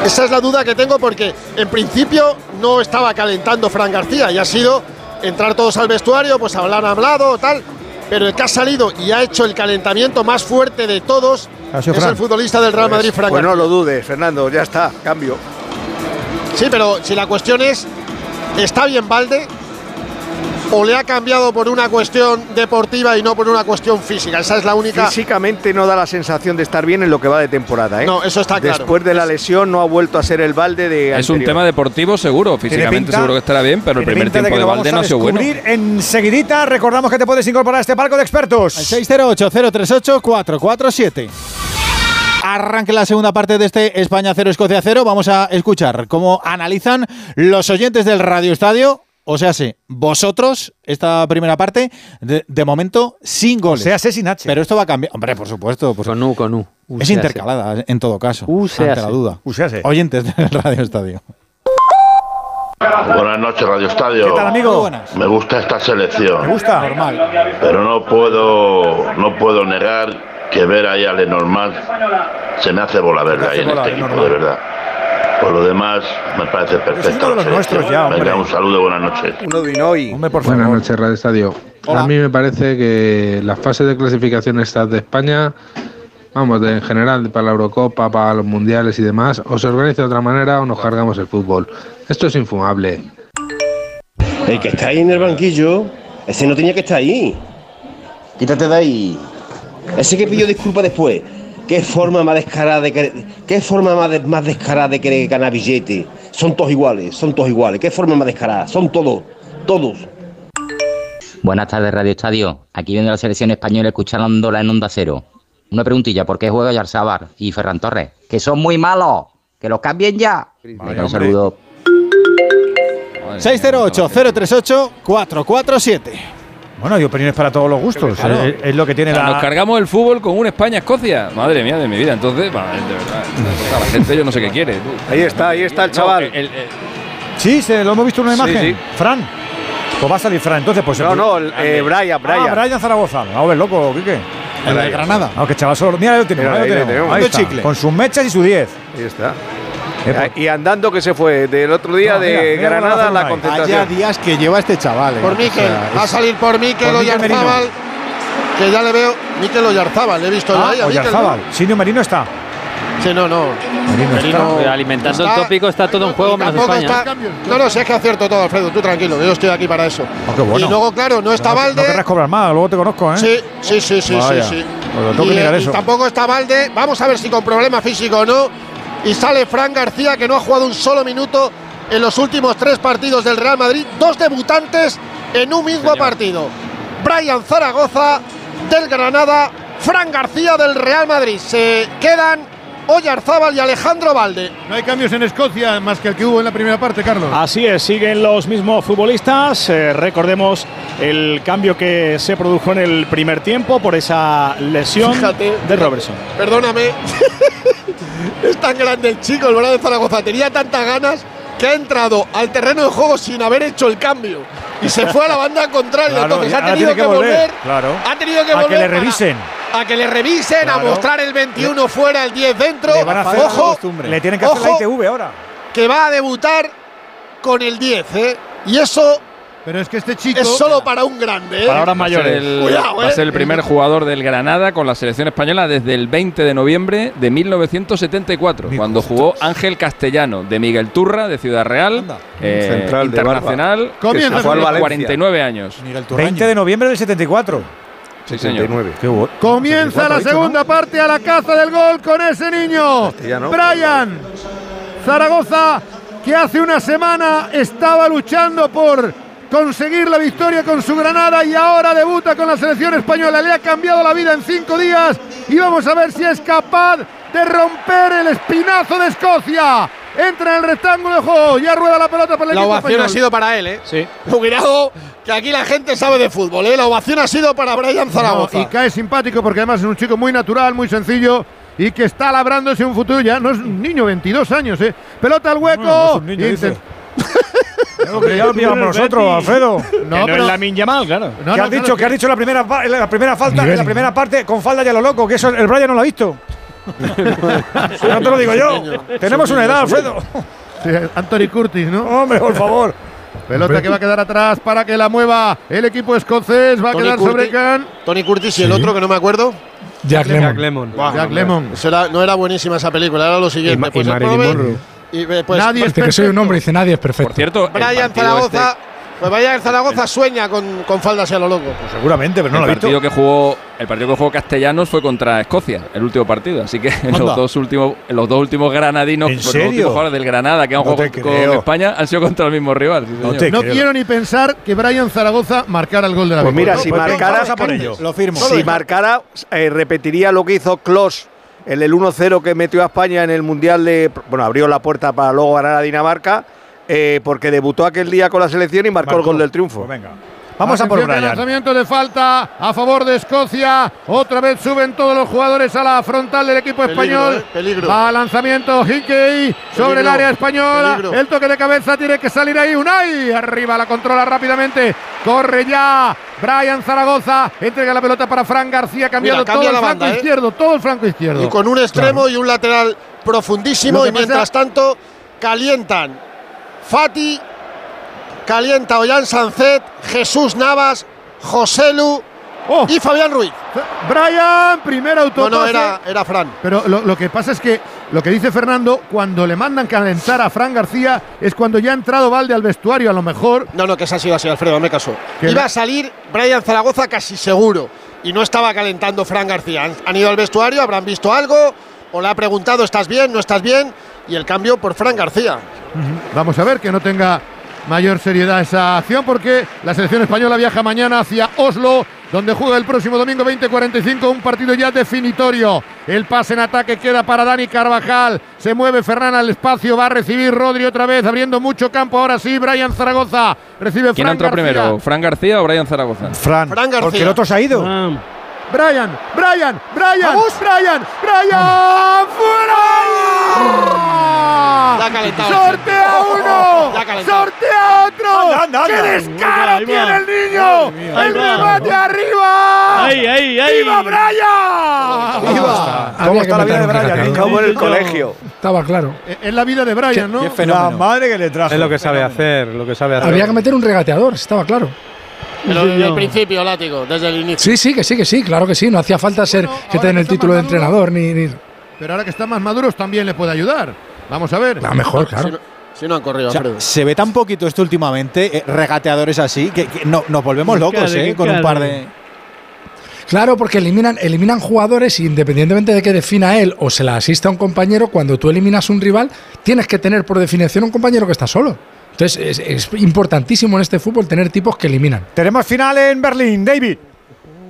Esa es la duda que tengo porque en principio no estaba calentando Fran García y ha sido entrar todos al vestuario, pues hablar hablado, tal. Pero el que ha salido y ha hecho el calentamiento más fuerte de todos es Fran. el futbolista del Real Madrid, Fran Pues no lo dudes, Fernando, ya está, cambio. Sí, pero si la cuestión es, ¿está bien Valde? ¿O le ha cambiado por una cuestión deportiva y no por una cuestión física? Esa es la única. Físicamente no da la sensación de estar bien en lo que va de temporada, ¿eh? No, eso está claro. Después de la lesión no ha vuelto a ser el balde de Es un tema deportivo seguro, físicamente pinta- seguro que estará bien, pero el primer tiempo que de, lo Valde no ha sido bueno. enseguidita. Recordamos que te puedes incorporar a este palco de expertos. 608-038-447. Arranque la segunda parte de este España 0 Escocia 0. Vamos a escuchar cómo analizan los oyentes del Radio Estadio. O sea, sí, vosotros, esta primera parte, de, de momento sin goles. sea, sé sin H. Pero esto va a cambiar. Hombre, por supuesto. por Con U, con U. U es intercalada, en todo caso. U ante la duda. U. Oyentes del Radio Estadio. Buenas noches, Radio Estadio. ¿Qué tal, amigo? Buenas. Me gusta esta selección. ¿Te gusta? Normal. Pero no puedo, no puedo negar que ver ahí a Lenormand se me hace bola verla ahí en este equipo, de verdad. Por lo demás, me parece perfecta uno de la los nuestros ya, hombre. Venga, un saludo, buenas noches. Uno. Hombre, por Buenas favor. noches, Radio Estadio. Hola. A mí me parece que las fases de clasificación estas de España, vamos, de, en general, para la Eurocopa, para los mundiales y demás, o se organiza de otra manera o nos cargamos el fútbol. Esto es infumable. El que está ahí en el banquillo, ese no tenía que estar ahí. Quítate de ahí. Ese que pidió disculpas después. ¿Qué forma más descarada de querer, qué forma más, de- más descarada de querer ganar billete? Son todos iguales, son todos iguales. ¿Qué forma más descarada? Son todos, todos. Buenas tardes, Radio Estadio. Aquí viendo la selección española escuchándola en Onda Cero. Una preguntilla, ¿por qué juega Yarzábal y Ferran Torres? Que son muy malos. Que los cambien ya. Venga, un saludo. 608-038-447. Bueno, hay opiniones para todos los gustos. Claro. Es, es lo que tiene O sea, la. Nos cargamos el fútbol con un España-Escocia. Madre mía de mi vida. Entonces, va, de verdad. La gente yo no sé qué quiere. Ahí está, ahí está el No, chaval. el- el- Sí, se, lo hemos visto en una imagen. sí. Fran. Pues va a salir Fran, entonces pues... No, no, el- eh, Brian, Brian. Ah, Brian Zaragoza. A ver, loco, Quique. El de Granada. Aunque chaval solo... Mira, ahí lo tenemos, Mira, ahí lo ahí le tenemos. tenemos. Ahí De está, chicle. Con sus mechas y su 10. Ahí está. Y andando que se fue del otro día No, de mira, mira Granada a la concentración. Vaya días que lleva este chaval. eh. Por O Miquel, sea, va a salir por Miquel Merino. Oyarzábal, que ya le veo. Miquel Oyarzábal, le he visto yo Ah, ahí ¿no? Oyarzábal. Sinio Merino está. Sí, no, no. Merino está. Alimentando el está- tópico está todo en juego menos España. está- no, no, si es que acierto todo, Alfredo, tú tranquilo, que yo estoy aquí para eso. Ah, qué bueno. Y luego, claro, no está No, Valde. No querrás cobrar más, luego te conozco, ¿eh? Sí, sí, sí, sí, Vaya. sí, sí. Pues lo tengo que y, mirar eh, eso. y tampoco está Valde. Vamos a ver si con problema físico o no. Y sale Fran García, que no ha jugado un solo minuto en los últimos tres partidos del Real Madrid. Dos debutantes en un mismo partido. Brian Zaragoza del Granada, Fran García del Real Madrid. Se quedan Oyarzábal y Alejandro Valde. No hay cambios en Escocia más que el que hubo en la primera parte, Carlos. Así es, siguen los mismos futbolistas. Eh, recordemos el cambio que se produjo en el primer tiempo por esa lesión Fíjate. de Robertson. Perdóname. es tan grande el chico, el Brian Zaragoza. Tenía tantas ganas que ha entrado al terreno de juego sin haber hecho el cambio. Y se fue a la banda contraria. Claro, Entonces ha tenido tiene que que volver. volver, claro. Ha tenido que A que volver. le para- revisen. A que le revisen, Claro. a mostrar el 21 fuera, el 10 dentro. Le van a hacer Ojo, Le tienen que hacer la ITV ahora. que va a debutar con el 10, ¿eh? Y eso Pero es que este chico. es solo para un grande, ¿eh? Va a ser el- Cuidado, va a ¿eh? ser el primer jugador del Granada con la selección española desde el 20 de noviembre de 1974, cuando jugó Ángel Castellano de Miguel Turra de Ciudad Real, eh, Central de internacional, que se fue Valencia. 49 años. 20 de noviembre del 74. Sí, señor. Qué bueno. Comienza la 74, dicho, segunda parte a la caza del gol con ese niño. Castellano. Brian Zaragoza, que hace una semana estaba luchando por conseguir la victoria con su Granada y ahora debuta con la selección española. Le ha cambiado la vida en cinco días y vamos a ver si es capaz de romper el espinazo de Escocia. Entra en el rectángulo de juego, ya rueda la pelota para el La equipo ovación español. ha sido para él, ¿eh? Sí. Cuidado, que aquí la gente sabe de fútbol, ¿eh? La ovación ha sido para Brian Zaragoza. No, y cae simpático porque además es un chico muy natural, muy sencillo y que está labrándose un futuro. Ya no es un niño, 22 años, ¿eh? Pelota al hueco. No, no es un niño, dice. Que ya lo pillamos nosotros, Alfredo. No, No, pero- es la Yamal, claro. No, ¿Qué no, has dicho? ¿Qué has dicho la primera, la primera falta? En la primera parte con falda ya lo loco, que eso el Brian no lo ha visto. no te lo digo yo. Tenemos una edad, Alfredo. Sí, Anthony Curtis, ¿no? Hombre, por favor. Pelota que va a quedar atrás para que la mueva el equipo escocés. Va a Tony quedar sobre Can. Tony Curtis y el otro que no me acuerdo. Jack Jack Lemon. Jack Lemon. era- no era buenísima esa película, era lo siguiente. Y Ma- y pues el Marilyn Monroe. y, eh, pues, Nadie es que soy un perfecto. hombre, dice nadie es perfecto. Por cierto, Brian Zaragoza. Pues Brian Zaragoza sueña con, con faldas y a lo loco. Pues seguramente, pero no el lo ha visto. partido que jugó el partido que jugó Castellanos fue contra Escocia el último partido así que los dos últimos los dos últimos granadinos ¿En los dos últimos jugadores del Granada que han No jugado con creo. España han sido contra el mismo rival sí, No te quiero ni pensar que Brian Zaragoza marcara el gol de la Pues mira, si pues marcara, vamos a por ello. Lo firmo. si marcara, eh, repetiría lo que hizo Klos en el 1-0 que metió a España en el Mundial de. Bueno, abrió la puerta para luego ganar a Dinamarca, eh, porque debutó aquel día con la selección y marcó, el gol del triunfo. Pues venga. Vamos a por Brian. lanzamiento de falta a favor de Escocia. Otra vez suben todos los jugadores a la frontal del equipo Peligro, español. eh, peligro. Va lanzamiento Hickey sobre el área española. peligro. El toque de cabeza tiene que salir ahí. Unai arriba la controla rápidamente. Corre ya. Brian Zaragoza entrega la pelota para Fran García cambiando Mira, todo el la flanco banda, ¿eh? izquierdo, todo el flanco izquierdo. Y con un extremo y un lateral profundísimo. Y mientras tanto, calientan Fati, calienta Ollán Sancet, Jesús Navas, Joselu Oh. y Fabián Ruiz. Brian, primer No, autopase. no, era, era Fran. Pero lo, lo que pasa es que lo que dice Fernando, cuando le mandan calentar a Fran García, es cuando ya ha entrado Valde al vestuario, a lo mejor. No, no, que esa ha sido así, Alfredo, me caso. Iba a salir Brian Zaragoza casi seguro. Y no estaba calentando Fran García. Han, han ido al vestuario, habrán visto algo, o le ha preguntado, ¿estás bien? ¿No estás bien? Y el cambio por Fran García. Vamos a ver que no tenga mayor seriedad esa acción porque la selección española viaja mañana hacia Oslo, donde juega el próximo domingo 20:45 un partido ya definitorio. El pase en ataque queda para Dani Carvajal. Se mueve Ferran al espacio, va a recibir Rodri otra vez, abriendo mucho campo. Ahora sí, Brian Zaragoza recibe ¿Quién Fran entró García. primero? ¿Fran García o Brian Zaragoza? Fran. Fran García. Porque el otro se ha ido. Ah, Brian, Brian, Brian, Brian, Brian, Ya ha calentado. ¡Sortea uno! ¡Sortea otro! Anda, anda, anda. ¡Qué descaro tiene el niño! ¡El remate arriba! ¡Ay, ay, ay! ¡Viva Brian! ¡Viva! ¿Cómo que está la vida de meter un Brian? regateador. eh? Como en el colegio. Estaba claro. Es la vida de Brian, ¿no? La madre que le trajo. Es lo que sabe hacer, lo que sabe hacer. Había que meter un regateador, estaba claro. Pero desde el principio, látigo, desde el inicio. Sí, sí, que sí, que sí, claro que sí. No hacía falta ser Bueno, que te den el título de entrenador ni. ni Pero ahora que están más maduros también le puede ayudar. Vamos a ver. a mejor, Si claro. no, si no han corrido, O sea, se ve tan poquito esto últimamente, eh, regateadores así, que, que no, nos volvemos locos, ¿eh? Con un par de. Claro, porque eliminan, eliminan jugadores y independientemente de que defina él o se la asista a un compañero, cuando tú eliminas un rival, tienes que tener por definición un compañero que está solo. Entonces es, importantísimo en este fútbol tener tipos que eliminan. Tenemos final en Berlín, David.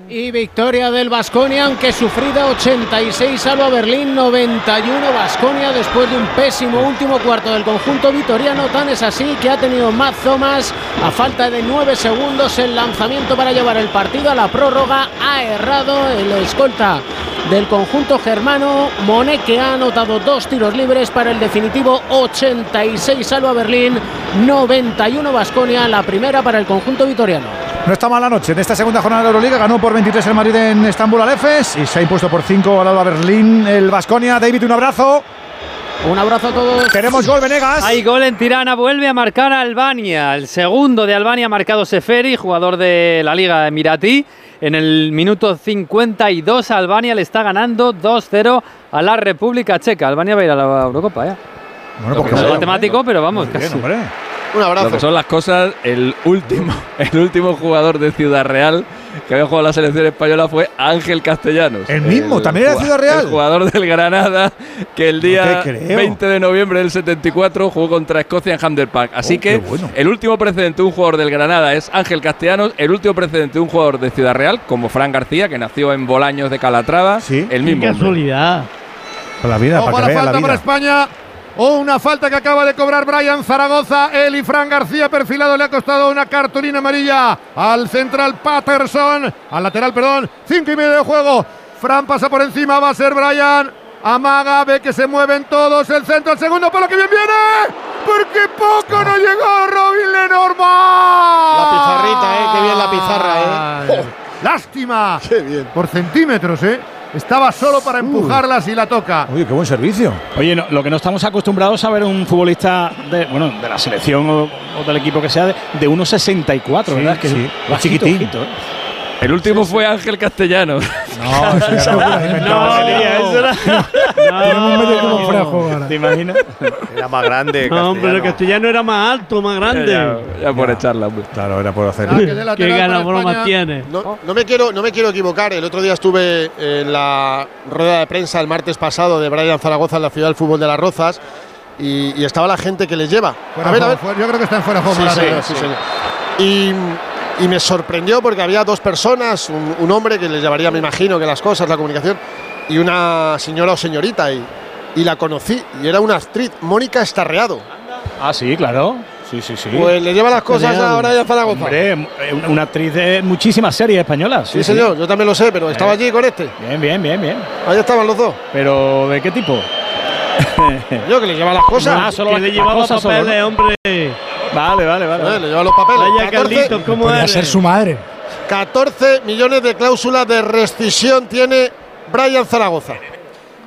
Y victoria del Vasconia, aunque sufrida 86 Alba Berlín 91 Vasconia después de un pésimo último cuarto del conjunto vitoriano. Tan es así que ha tenido Matt Thomas a falta de 9 segundos el lanzamiento para llevar el partido a la prórroga. Ha errado el escolta del conjunto germano. Monet que ha anotado dos tiros libres para el definitivo 86 Alba Berlín 91 Vasconia. La primera para el conjunto vitoriano. No está mala noche. En esta segunda jornada de Euroliga ganó por 23 el Madrid en Estambul al Efes y se ha impuesto por 5 al Alba Berlín el Vasconia. David, un abrazo. Un abrazo a todos. Tenemos gol, Venegas. Hay gol en Tirana, vuelve a marcar Albania. El segundo de Albania ha marcado Seferi, jugador de la Liga Emiratí. En el minuto 52 Albania le está ganando 2-0 a la República Checa. Albania va a ir a la Eurocopa ya. Bueno, Lo que sea, No es matemático, pero vamos, Bien, casi. hombre. Un Lo que abrazo. son las cosas, el último, el último jugador de Ciudad Real que había jugado la selección española fue Ángel Castellanos. ¿El mismo? ¿También era de Ciudad Real? El jugador del Granada que el día creo. 20 de noviembre del 74 jugó contra Escocia en Hampden Park. Así Oh, que qué bueno. el último precedente de un jugador del Granada es Ángel Castellanos, el último precedente de un jugador de Ciudad Real, como Fran García, que nació en Bolaños de Calatrava, Sí. el ¡Qué mismo. hombre. casualidad! La vida, Ojo para la que vea la falta para vida. España. O una falta que acaba de cobrar Brian Zaragoza. Él y Fran García perfilado le ha costado una cartulina amarilla al central Patterson. Al lateral, perdón. Cinco y medio de juego. Fran pasa por encima. Va a ser Brian. Amaga, ve que se mueven todos. El centro, el segundo, por lo que bien viene. Porque poco no llegó Robin Lenormand. La pizarrita, eh. Qué bien la pizarra, eh. Lástima. Qué bien. Por centímetros, eh. Estaba solo para empujarlas y la toca. Oye, qué buen servicio. Oye, no, lo que no estamos acostumbrados a ver un futbolista de, bueno, de la selección o, o del equipo que sea de, de 1,64, ¿verdad? Es que sí. va Es chiquitín. ¿eh? El último fue Ángel Castellanos. No, eso ya no, inventado. eso era. Tenemos medio como fuera de juego ahora. ¿Te imaginas? Era más grande. No, hombre, el castellano era más alto, más grande. ya, ya por echarla. Claro, era por hacer. Saque de lateral Qué para gana broma España. tiene. No, no me quiero, no me quiero equivocar. El otro día estuve en la rueda de prensa el martes pasado de Brian Zaragoza en la ciudad del fútbol de las Rozas y, y estaba la gente que les lleva. Fuera a ver, a ver. yo creo que está en fuera de juego. Sí, sí, señor. Y, y me sorprendió porque había dos personas, un, un hombre que les llevaría, me imagino, que las cosas, la comunicación, y una señora o señorita. Y, y la conocí, y era una actriz, Mónica Estarreado. Ah, sí, claro. Sí, sí, sí. Pues le lleva las cosas a Brian Zaragoza. Hombre, eh, una- una actriz de muchísimas series españolas. Sí, señor, yo también lo sé, pero estaba Eh. allí con este. Bien, bien, bien, bien. Ahí estaban los dos. Pero, ¿de qué tipo? Yo que le lleva las cosas. Ah, solo que la- le llevaba papeles, ¿no? hombre. Vale, vale, vale. Le lleva los papeles. Vaya 14 Carlitos, ¿cómo Podría eres? ser su madre. 14 millones de cláusulas de rescisión tiene Brian Zaragoza.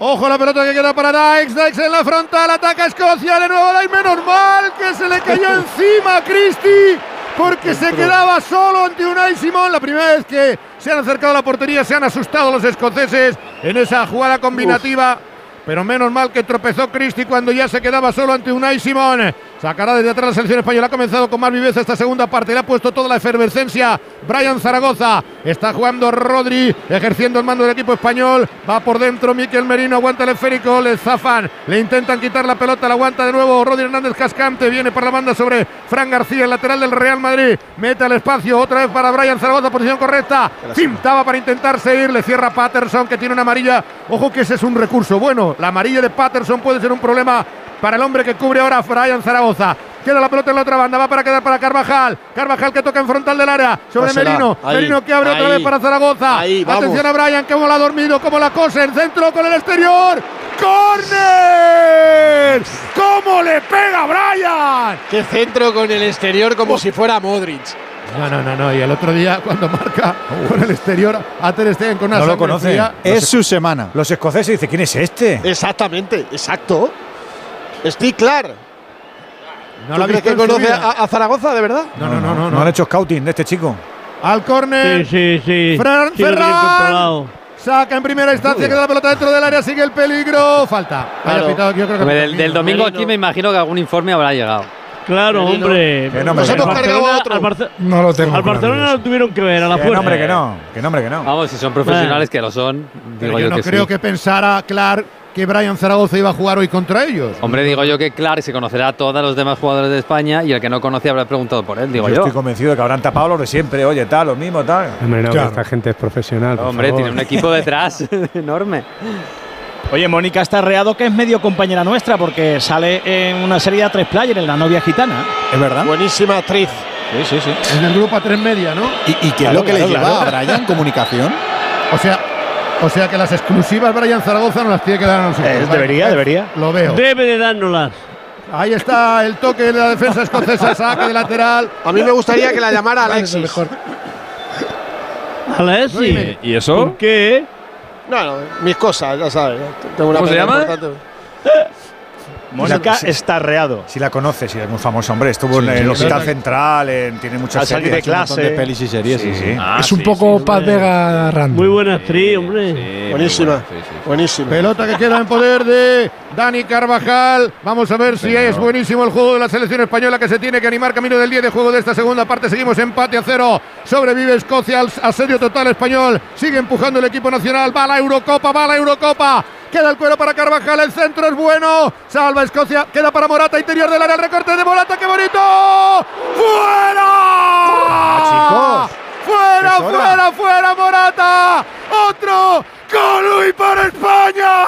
Ojo la pelota que queda para Dykes. Dykes en la frontal. Ataca Escocia. De nuevo Dykes. Menos mal que se le cayó encima a Christie. Porque se quedaba solo ante Unai Simón. La primera vez que se han acercado a la portería se han asustado los escoceses en esa jugada combinativa. Pero menos mal que tropezó Christie cuando ya se quedaba solo ante Unai Simón. Sacará desde atrás la selección española. Ha comenzado con más viveza esta segunda parte. Le ha puesto toda la efervescencia. Brian Zaragoza. Está jugando Rodri. Ejerciendo el mando del equipo español. Va por dentro Miquel Merino. Aguanta el esférico. Le zafan. Le intentan quitar la pelota. La aguanta de nuevo Rodri Hernández Cascante. Viene por la banda sobre Fran García, el lateral del Real Madrid. Mete al espacio. Otra vez para Brian Zaragoza. Posición correcta. Cintaba para intentar seguir. Le cierra Patterson que tiene una amarilla. Ojo que ese es un recurso. Bueno, la amarilla de Patterson puede ser un problema para el hombre que cubre ahora a Brian Zaragoza. Queda la pelota en la otra banda, va para quedar para Carvajal. Carvajal que toca en frontal del área sobre Pásela, Merino. ahí, Merino que abre otra vez para Zaragoza. ahí. Atención a Brian, cómo la ha dormido, cómo la cose. El centro con el exterior. ¡Córner! ¿Cómo le pega Brian? Qué centro con el exterior como si fuera Modric. No, no, no, no. Y el otro día cuando marca con el exterior a Ter Stegen con una No lo conoce. fría, Es su semana. Los escoceses dicen, ¿quién es este? Exactamente, exacto. Estoy claro. No ¿Tú lo ha crees visto que conoce a, a Zaragoza, de verdad? No, no, no, no. No han hecho scouting de este chico. Al córner. Sí, sí, sí. Fran Sí, Ferran. Saca en primera instancia, queda la pelota dentro del área, sigue el peligro. Falta. Haya Claro. pitado, yo creo que Hombre, no del, del domingo aquí me imagino que algún informe habrá llegado. Claro, Merino. hombre. Que no, hombre, no. Barcelona- otro. No lo tengo. Al claro Barcelona eso. lo tuvieron que ver a la Que fuerza. nombre que no. Que nombre que no. Vamos, si son profesionales que lo son, digo yo yo, no que creo sí. que pensara Clark que Brian Zaragoza iba a jugar hoy contra ellos. Hombre, digo yo que Clark se conocerá a todos los demás jugadores de España y el que no conoce habrá preguntado por él, digo yo yo. estoy convencido de que habrán tapado los de siempre. Oye, tal, lo mismo, tal. Hombre, no, Claro. esta gente es profesional. por Hombre, favor. tiene un equipo detrás enorme. Oye, Mónica está reado que es medio compañera nuestra porque sale en una serie de tres player en La novia gitana. ¿Es verdad? Buenísima actriz. Sí, sí, sí. Es del grupo a tres media, ¿no? ¿Y, y qué es lo que le claro, lleva a Brian? ¿Comunicación? O sea, o sea que las exclusivas Brian Zaragoza no las tiene que dar a nosotros. Eh, debería, debería. Lo veo. Debe de dárnoslas. Ahí está el toque de la defensa escocesa, saque de lateral. A mí me gustaría que la llamara Alexis. mejor. Alexis. ¿Y eso? ¿Por qué? No, no, mis cosas, ya sabes. Tengo una ¿Cómo se llama? importante. Mónica está reado. Si la conoce, sí, es muy famoso, hombre. Estuvo en el sí, Hospital sí. Central, en- tiene muchas de series. De clase. pelis y series, sí, sí. Ah, es un sí, poco sí. Paz Vega random. Muy buena actriz, hombre. Sí, Buenísima. muy buena, sí, sí, sí. Buenísima. Pelota que queda en poder de Dani Carvajal. Vamos a ver si es buenísimo el juego de la selección española que se tiene que animar camino del 10 de juego de esta segunda parte. Seguimos empate a cero. Sobrevive Escocia al asedio total español. Sigue empujando el equipo nacional. Va la Eurocopa, va la Eurocopa. Queda el cuero para Carvajal. El centro es bueno. Salva Escocia. Queda para Morata, interior del área. El recorte de Morata. ¡Qué bonito! ¡Fuera! chicos. ¡Fuera, fuera, fuera, Morata! ¡Otro! ¡Colui para España!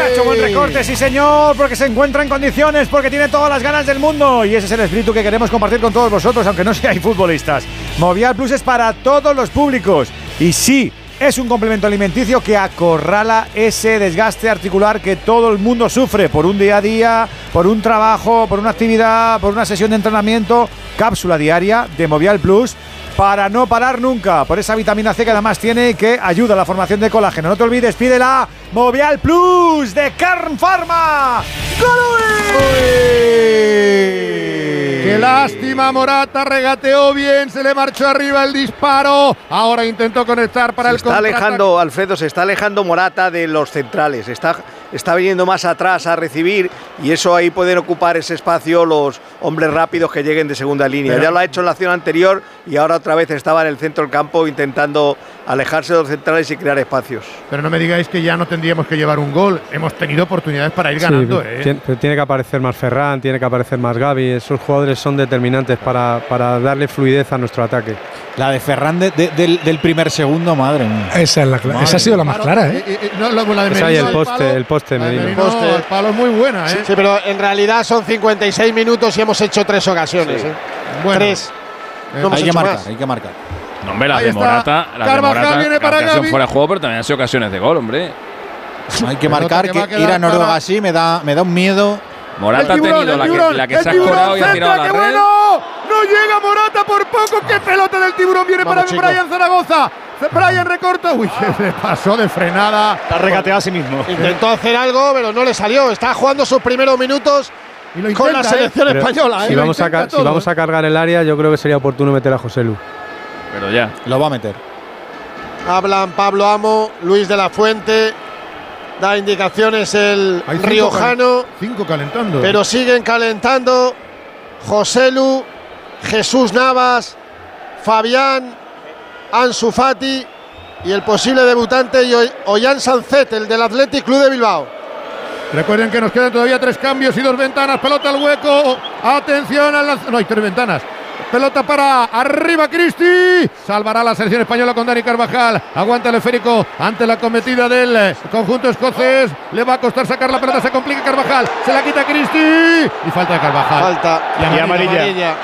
Ha hecho buen recorte, sí señor, porque se encuentra en condiciones, porque tiene todas las ganas del mundo. Y ese es el espíritu que queremos compartir con todos vosotros, aunque no seáis futbolistas. Movial Plus es para todos los públicos. Y sí, es un complemento alimenticio que acorrala ese desgaste articular que todo el mundo sufre por un día a día, por un trabajo, por una actividad, por una sesión de entrenamiento. Cápsula diaria de Movial Plus para no parar nunca, por esa vitamina C que además tiene y que ayuda a la formación de colágeno. No te olvides, pídela Movial Plus de Carn Pharma. ¡Qué lástima! Morata regateó bien, se le marchó arriba el disparo. Ahora intentó conectar para Se el está alejando, Alfredo, se está alejando Morata de los centrales. Está, está viniendo más atrás a recibir y eso ahí pueden ocupar ese espacio los hombres rápidos que lleguen de segunda línea. Pero- ya lo ha hecho en la acción anterior y ahora otra vez estaba en el centro del campo intentando alejarse de los centrales y crear espacios. Pero no me digáis que ya no tendríamos que llevar un gol. Hemos tenido oportunidades para ir Sí, ganando, pero ¿eh? tiene, pero tiene que aparecer más Ferran, tiene que aparecer más Gaby. Esos jugadores son determinantes para, para darle fluidez a nuestro ataque. La de Ferran de- de- del, del primer segundo, madre mía. Esa, es la Madre esa ha sido la más clara, ¿eh? Eh, eh, no, lo- la de Esa y el poste, palo, el poste, Poste. al palo es muy buena, ¿eh? Sí, pero en realidad son 56 minutos y hemos hecho tres ocasiones. ¿eh? Bueno. Tres. No Hay que marcar, hay que marcar. No, hombre, la Ahí de. Morata, la de Morata, viene para Gavi. fuera de juego, pero también ha sido ocasiones de gol, hombre. Hay que marcar que que, ir a Noruega para- así me da, me da un miedo. Morata ha tiburón, tenido el la tiburón, que, la que se ha colado y ha tirado la ¡qué red. bueno! No llega Morata por poco. ¡Qué pelota del tiburón! Viene Vamos, para chico. Brian Zaragoza. Brian recorta. Uy, se le pasó de frenada. Está regateado a sí mismo. Intentó hacer algo, pero no le salió. Está jugando sus primeros minutos Y lo con la intenta, ¿eh? selección Pero española. si, ¿eh? vamos a, intenta ca- si todo, vamos ¿eh? a cargar el área, yo creo que sería oportuno meter a José Lu. Pero ya. Lo va a meter. Hablan Pablo Amo, Luis de la Fuente. Da indicaciones el Hay cinco riojano. cal- Cinco calentando. Pero siguen calentando José Lu, Jesús Navas, Fabián, Ansu Fati y el posible debutante Ollán Sancet, el del Athletic Club de Bilbao. Recuerden que nos quedan todavía tres cambios y dos ventanas. Pelota al hueco. Atención al lanz- No, hay tres ventanas. Pelota para arriba Cristi. Salvará la selección española con Dani Carvajal. Aguanta el esférico ante la cometida del conjunto escocés. Le va a costar sacar la pelota. Se complica Carvajal. Se la quita Cristi. Y falta de Carvajal. Falta Y amarilla.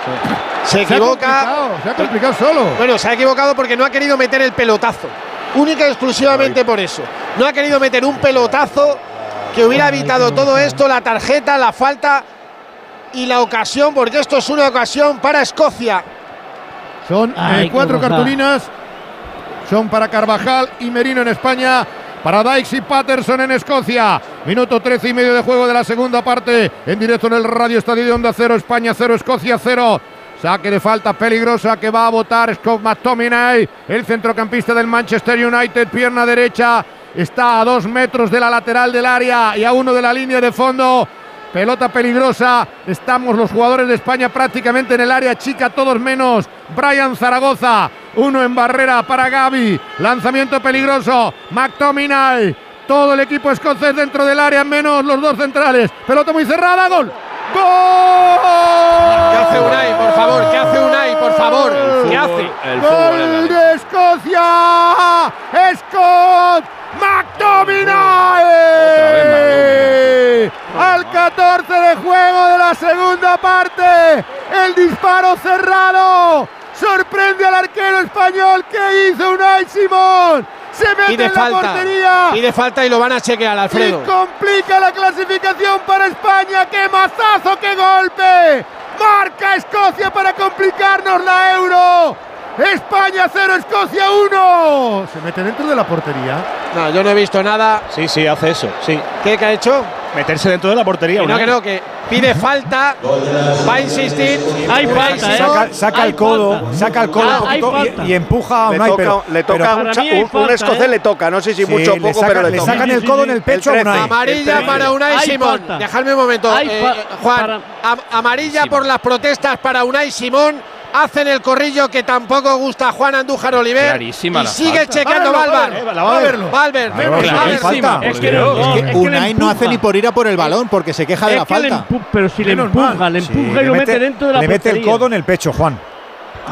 Se Se ha equivoca. complicado, Se ha complicado solo. Bueno, se ha equivocado porque no ha querido meter el pelotazo. Única y exclusivamente por eso. no ha querido meter un pelotazo que hubiera evitado todo esto, la tarjeta, la falta y la ocasión, porque esto es una ocasión para Escocia. Son eh, cuatro cartulinas. Son para Carvajal y Merino en España. Para Dykes y Patterson en Escocia. Minuto 13 y medio de juego de la segunda parte. En directo en el Radio Estadio de Onda 0, España 0, Escocia 0. Saque de falta peligrosa que va a votar Scott McTominay, el centrocampista del Manchester United, pierna derecha. Está a dos metros de la lateral del área y a uno de la línea de fondo. Pelota peligrosa. Estamos los jugadores de España prácticamente en el área chica, todos menos Brian Zaragoza. Uno en barrera para Gaby. Lanzamiento peligroso. McTominay. Todo el equipo escocés dentro del área, menos los dos centrales. Pelota muy cerrada. Gol. ¡Gol! ¿Qué hace Unai, por favor? ¿Qué hace Unai, por favor? ¿Qué hace? ¡Gol de Escocia! ¡Scott McTominay! Al 14 de juego de la segunda parte. El disparo cerrado. Sorprende al arquero español que hizo Unai Simón. Se mete Pide en la falta. portería. Pide falta y lo van a chequear, Alfredo. Y complica la clasificación para España. ¡Qué mazazo, qué golpe! Marca Escocia para complicarnos la Euro. España 0, Escocia 1. Se mete dentro de la portería. No, yo no he visto nada. Sí, sí, hace eso, sí. ¿Qué, ha hecho? Meterse dentro de la portería. Que no, que no, que pide falta. Va a insistir. Hay falta, ¿eh? Saca, saca Hay el codo, falta. saca el codo Ah, un hay poquito y- falta. y, empuja a Le Unai. toca, pero- le toca pero- un, hay un- un falta, escocés ¿eh? le toca, no sé si Sí, mucho o le poco, pero le le toca. sacan el codo sí, en el pecho a El. Unai. Amarilla El para Unai Hay Simón. falta. Dejadme un momento. Eh, Juan, am- amarilla por las protestas para Unai Simón. Hacen el corrillo que tampoco gusta a Juan Andújar Oliver. Clarísima y la sigue falta. verlo. Valver. Valver. claro, Valver. falta. Es que no, Es que Unai no hace ni por ir a por el balón porque se queja de la que le falta. empu- pero si le empuja, le Sí, empuja y lo mete- mete dentro de la Le mete el codo en el pecho, Juan.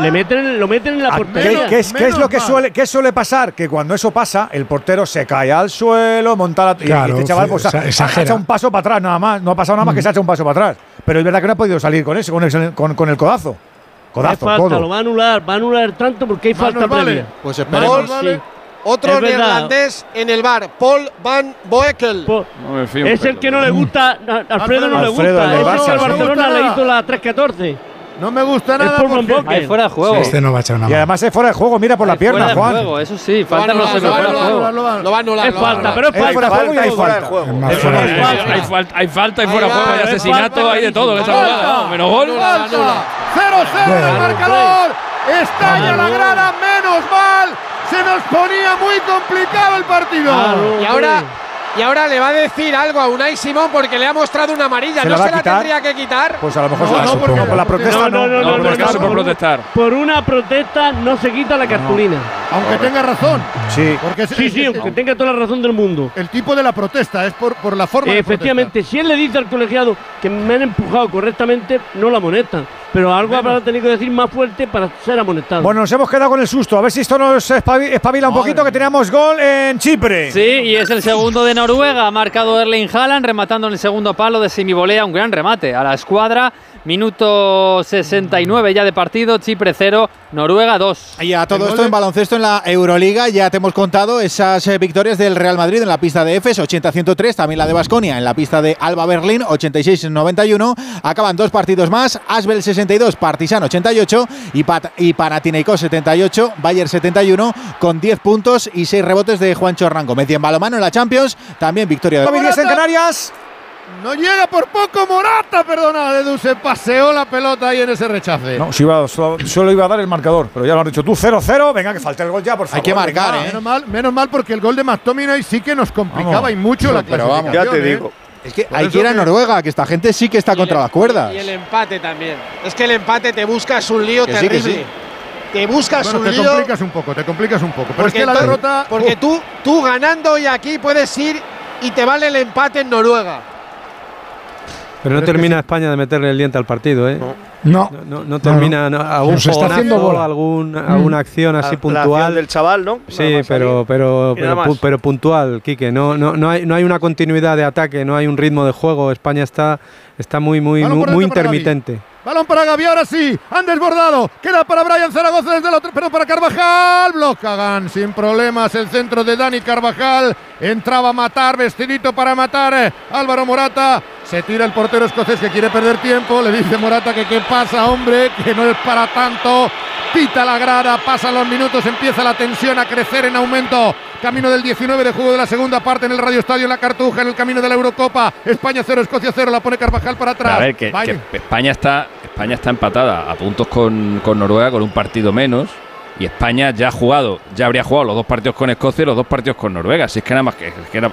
Le meten, lo meten en la Ah, ¿Qué, portería. qué es, qué es menos lo que suele, qué suele pasar? Que cuando eso pasa, el portero se cae al suelo, monta la. y- Claro, y este chaval pues, exa- ha- hecho un paso para atrás, nada más. No ha pasado nada más que se ha hecho un paso para atrás. Pero es verdad que no ha podido salir con eso, con el, con, con el codazo. Hay Codazo, falta, codo. lo va a anular, va a anular tanto porque hay falta vale. previa. Pues Paul, esperemos. Sí. Otro neerlandés en el bar. Paul Van Boekel. Po- No me fío Es el que no le gusta, a Alfredo no le Alfredo, gusta. Es el Barça, que al sí. Barcelona le hizo la 3-14. No me gusta nada porque fuera de juego. Este no va a echar una Y además es fuera de juego, mira por la pierna, fuera de Juan. juego, eso sí, falta no va a fuera de anular, juego. lo va a anular. Lo va a anular. Es falta, pero es fuera de juego y hay falta. Hay, falta, hay fuera de juego, hay es asesinato, hay de todo. Menos gol. Falta. 0-0 en el marcador. Estalla la grada, menos mal. Se nos ponía muy complicado el partido. Claro. Y ahora, y ahora le va a decir algo a Unai Simón porque le ha mostrado una amarilla. ¿Se ¿No la se la quitar? tendría que quitar? Pues a lo mejor No, se la no, supongo. porque- Por la protesta no. No, no, no, No, por no. protestar. Por una protesta no se quita la cartulina. Aunque tenga razón. Sí. Porque Sí, sí, aunque tenga toda la razón del mundo. el tipo de la protesta es por, por la forma de Efectivamente, si él le dice al colegiado que me han empujado correctamente, no la amonestan. Pero algo habrá tenido que decir más fuerte para ser amonestado. Bueno, nos hemos quedado con el susto. A ver si esto nos espabi- espabila un poquito, que teníamos gol en Chipre. Sí, y es el segundo de Noruega. Ha marcado Erling Haaland rematando en el segundo palo de semivolea. Un gran remate a la escuadra. Minuto 69 ya de partido. Chipre 0, Noruega 2. Y a todo esto en baloncesto en la Euroliga ya te hemos contado esas eh, victorias del Real Madrid en la pista de Efes 80-103, también la de Basconia en la pista de Alba Berlín 86-91. Acaban dos partidos más, Asbel 62, Partizan 88 y, Pat y Panathinaikos 78, Bayern 71 con 10 puntos y 6 rebotes de Juancho Hernán Gómez. Y en balomano en la Champions también victoria de 10 en Canarias. No llega por poco Morata, perdona. Edu se paseó la pelota ahí en ese rechace. No, si iba, solo, solo iba a dar el marcador, pero ya lo has dicho tú, 0-0. Venga, que falta el gol ya, por favor. venga. Menos mal, menos mal porque el gol de McTominay sí que nos complicaba Vamos. y mucho la Pero vamos, clasificación. ya te ¿eh? Es que Por hay que ir a Noruega, que esta gente sí que está contra las cuerdas. Y el empate también. Es que el empate te buscas un lío Que sí, que terrible. sí. Te buscas Bueno, un te lío. complicas un poco, te complicas un poco. Pero es Porque, que la derrota. porque tú, tú ganando hoy aquí puedes ir y te vale el empate en Noruega. Pero no Pero es que termina España de meterle el diente al partido, ¿eh? No. No, no termina. no, algún Nos está haciendo bola. algún, alguna acción así La- la puntual. acción del chaval, ¿no? Sí, pero, pero, pero, pu- más. pero puntual, Quique. No, no, no, hay, no hay una continuidad de ataque, no hay un ritmo de juego. España está, está muy, muy, Balón muy, Gavi. intermitente. Balón para Gaby, ahora sí. Han desbordado. Queda para Brian Zaragoza desde el otro. Pero para Carvajal. Blocagan sin problemas el centro de Dani Carvajal. Entraba a matar, vestidito para matar. eh, Álvaro Morata. Se tira el portero escocés que quiere perder tiempo. Le dice Morata que qué pasa, hombre, que no es para tanto. Pita la grada, pasan los minutos, empieza la tensión a crecer en aumento. Camino del 19 de juego de la segunda parte en el Radio Estadio en la Cartuja, en el camino de la Eurocopa. España 0, Escocia 0, la pone Carvajal para atrás. A ver, que España está España está empatada a puntos con, con Noruega con un partido menos. Y España ya ha jugado, ya habría jugado los dos partidos con Escocia y los dos partidos con Noruega. Si es que nada más que, era-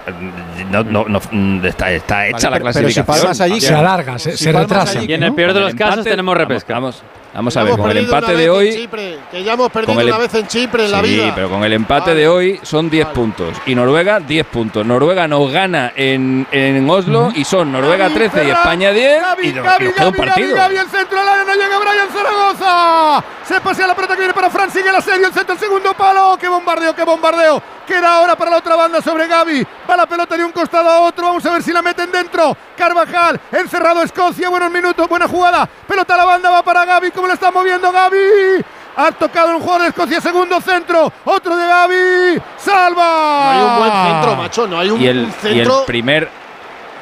no, no- no- está, está hecha la pero- pero si clasificación. allí, Se alarga, se, se retrasa. Y en el peor de los casos tenemos repesca. Vamos, vamos a ver, con el empate de hoy. Chipre, que ya hemos perdido con el- una vez en Chipre en la Sí, vida. pero con el empate de hoy son 10 puntos. Y Noruega 10 puntos. Noruega nos gana en, en Oslo y son Noruega 13 y España 10. y nos, y nos queda un partido. Gaby, el centro al área, no llega Brian Zaragoza. Se pasea la pelota que viene para Fran, sigue el asedio, el centro, el segundo palo. ¡Qué bombardeo, qué bombardeo! Queda ahora para la otra banda sobre Gaby. Va la pelota de un costado a otro. Vamos a ver si la meten dentro. Carvajal, encerrado Escocia. Buenos minutos, buena jugada. Pelota a la banda, va para Gaby. ¿Cómo la está moviendo Gaby? Ha tocado un jugador de Escocia, segundo centro. Otro de Gaby. ¡Salva! No hay un buen centro, macho. No hay un y el, y el centro. primer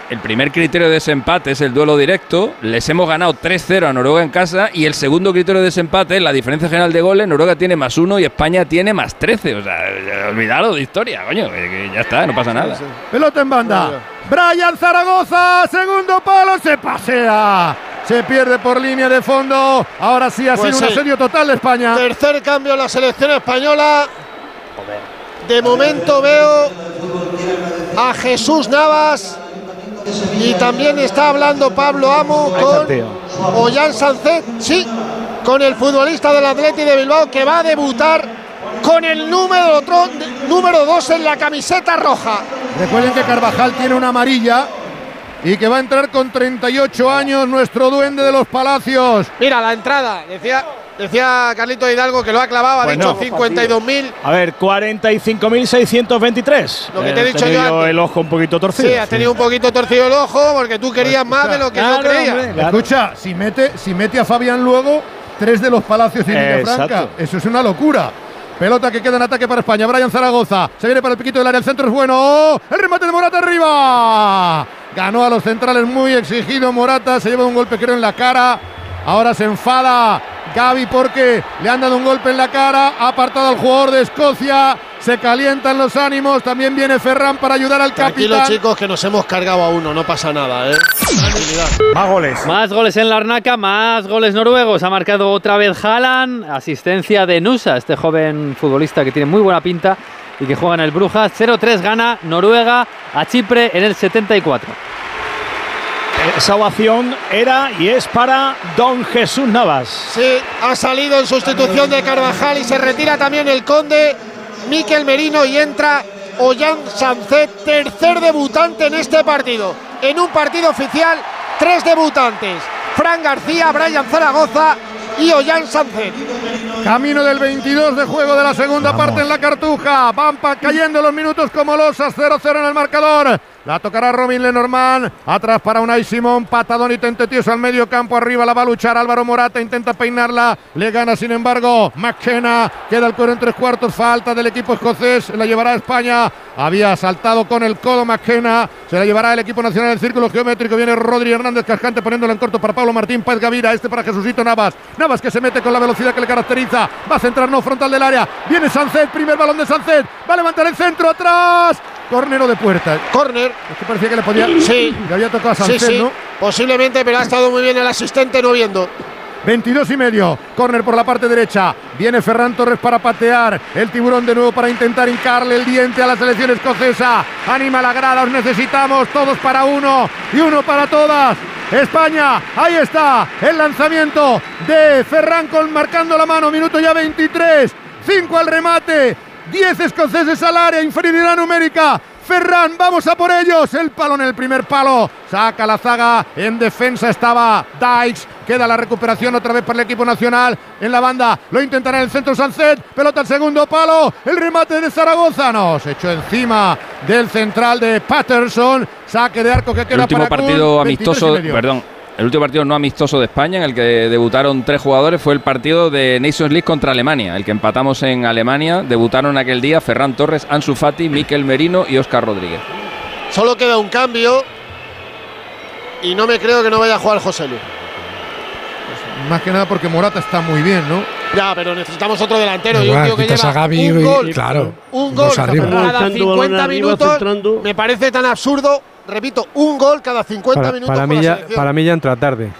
el primer criterio de desempate es el duelo directo. Les hemos ganado 3-0 a Noruega en casa. Y el segundo criterio de desempate es la diferencia general de goles. Noruega tiene más uno y España tiene más 13. O sea, ya, olvidado de historia, coño. que ya está, no pasa nada. Pelota en banda. Brian Zaragoza, segundo palo, se pasea. Se pierde por línea de fondo. Ahora sí ha Pues sido un asedio total de España. Tercer cambio en la selección española. De momento veo a Jesús Navas. Y también está hablando Pablo Amo con Ollán Sancet. Sí, con el futbolista del Atleti de Bilbao que va a debutar con el número 2 número dos en la camiseta roja. Recuerden que Carvajal tiene una amarilla y que va a entrar con 38 años nuestro duende de los palacios. Mira la entrada, decía, decía Carlito Hidalgo que lo ha clavado, ha Pues dicho no. 52.000. A ver, 45.623. Lo que te he Eh, dicho yo antes. el ojo un poquito torcido. Sí, has tenido un poquito torcido el ojo porque tú querías más de lo que yo creía. hombre, claro. Escucha, si mete, si mete a Fabián luego, tres de los palacios y Villafranca. Exacto. Eso es una locura. Pelota que queda en ataque para España. Brian Zaragoza. Se viene para el piquito del área. El centro es bueno. ¡Oh! El remate de Morata arriba. Ganó a los centrales muy exigido Morata. Se lleva un golpe creo en la cara. Ahora se enfada Gaby porque le han dado un golpe en la cara. Ha apartado al jugador de Escocia. Se calientan los ánimos. También viene Ferran para ayudar al Tranquilo, capitán. chicos, que nos hemos cargado a uno, no pasa nada, ¿eh? Tranquilidad. Más goles. Más goles en la Arnaca, más goles noruegos. Ha marcado otra vez Haaland. Asistencia de Nusa, este joven futbolista que tiene muy buena pinta y que juega en el Brujas. 0-3 gana Noruega a Chipre en el 74. Esa ovación era y es para Don Jesús Navas. Sí, ha salido en sustitución de Carvajal y se retira también el conde Miquel Merino y entra Ollán Sancet, tercer debutante en este partido. En un partido oficial, tres debutantes. Fran García, Brian Zaragoza y Ollán Sancet. Camino del 22 de juego de la segunda parte en la Cartuja. Van cayendo los minutos como losas. 0-0 en el marcador. La tocará Robin Lenormand. Atrás para Unai Simón. Patadón y tentetioso al medio campo. Arriba la va a luchar Álvaro Morata. Intenta peinarla. Le gana sin embargo McKenna. Queda el cuero en tres cuartos. Falta del equipo escocés. La llevará a España. Había saltado con el codo McKenna. Se la llevará el equipo nacional del círculo geométrico. Viene Rodri Hernández Cascante poniéndolo en corto para Pablo Martín Páez Gavira. Este para Jesucito Navas. Navas que se mete con la velocidad que le caracteriza. Va a centrar no frontal del área. Viene Sancet. Primer balón de Sancet. Va a levantar el centro atrás. Cornero de puerta. Corner. Es que parecía que le podía. Sí. Le había tocado a Sí, Sancet, sí, ¿no? posiblemente, pero ha estado muy bien el asistente no viendo. 22 y medio. Corner por la parte derecha. Viene Ferran Torres para patear. El tiburón de nuevo para intentar hincarle el diente a la selección escocesa. Anima la grada. Os necesitamos todos para uno y uno para todas. España, ahí está el lanzamiento de Ferran con marcando la mano. Minuto ya 23. 5 al remate. 10 escoceses al área. Inferioridad numérica. Ferran, vamos a por ellos. El palo en el primer palo. Saca la zaga. En defensa estaba Dykes. Queda la recuperación otra vez para el equipo nacional. En la banda lo intentará en el centro Sancet. Pelota al segundo palo. El remate de Zaragoza. No, se echó encima del central de Patterson. Saque de arco que queda El último para partido 23 y amistoso, perdón, el último partido no amistoso de España en el que debutaron tres jugadores fue el partido de Nations League contra Alemania, el que empatamos en Alemania. Debutaron aquel día Ferran Torres, Ansu Fati, Miquel Merino y Óscar Rodríguez. Solo queda un cambio y no me creo que no vaya a jugar José Luis. Más que nada porque Morata está muy bien, ¿no? Ya, pero necesitamos otro delantero. y un Igual, tío que quitas lleva a Gavi un y- gol, claro, un gol cada Echando 50 balón arriba, minutos. Me parece tan absurdo. Repito, un gol cada 50 Para, minutos. para mí ya, para mí ya entra tarde.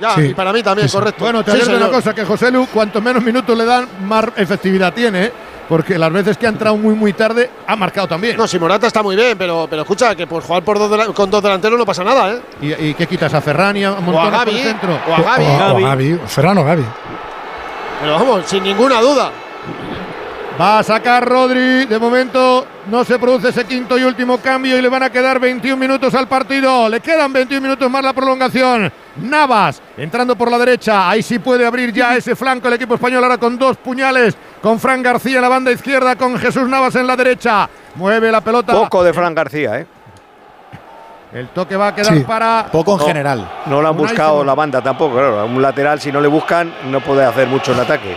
Ya, Sí. y para mí también, correcto. Bueno, te Sí, una cosa, que José Lu, cuanto menos minutos le dan, más efectividad tiene, ¿eh? porque las veces que ha entrado muy muy tarde, ha marcado también. No, si Morata está muy bien, pero, pero escucha, que por jugar por dos con dos delanteros no pasa nada, ¿eh? ¿Y, y qué quitas a Ferran y a Montones Gavi, por el centro? o a Gavi. O, o Gavi. Gavi, Ferran o Gavi. Pero vamos, sin ninguna duda. Va a sacar Rodri. De momento no se produce ese quinto y último cambio y le van a quedar 21 minutos al partido. Le quedan 21 minutos más la prolongación. Navas entrando por la derecha. Ahí sí puede abrir ya ese flanco el equipo español ahora con dos puñales. Con Fran García en la banda izquierda, con Jesús Navas en la derecha. Mueve la pelota. Poco de Fran García, ¿eh? El toque va a quedar Sí. para. Poco en No. general. No lo han Unai buscado la banda tampoco, claro. Un lateral, si no le buscan, no puede hacer mucho en ataque.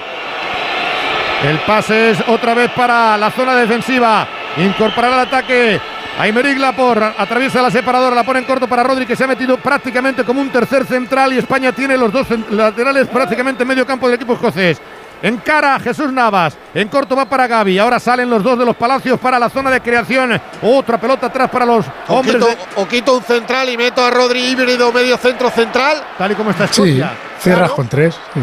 El pase es otra vez para la zona defensiva. Incorporar al ataque. Aymeric Laporte atraviesa la separadora, la pone en corto para Rodri, que se ha metido prácticamente como un tercer central y España tiene los dos laterales prácticamente en medio campo del equipo escocés. En cara Jesús Navas, en corto va para Gaby, ahora salen los dos de los palacios para la zona de creación, otra pelota atrás para los O hombres, quito, de- o quito un central y meto a Rodri híbrido medio centro central. tal y como está Sí, Escocia. Cierras con tres. sí.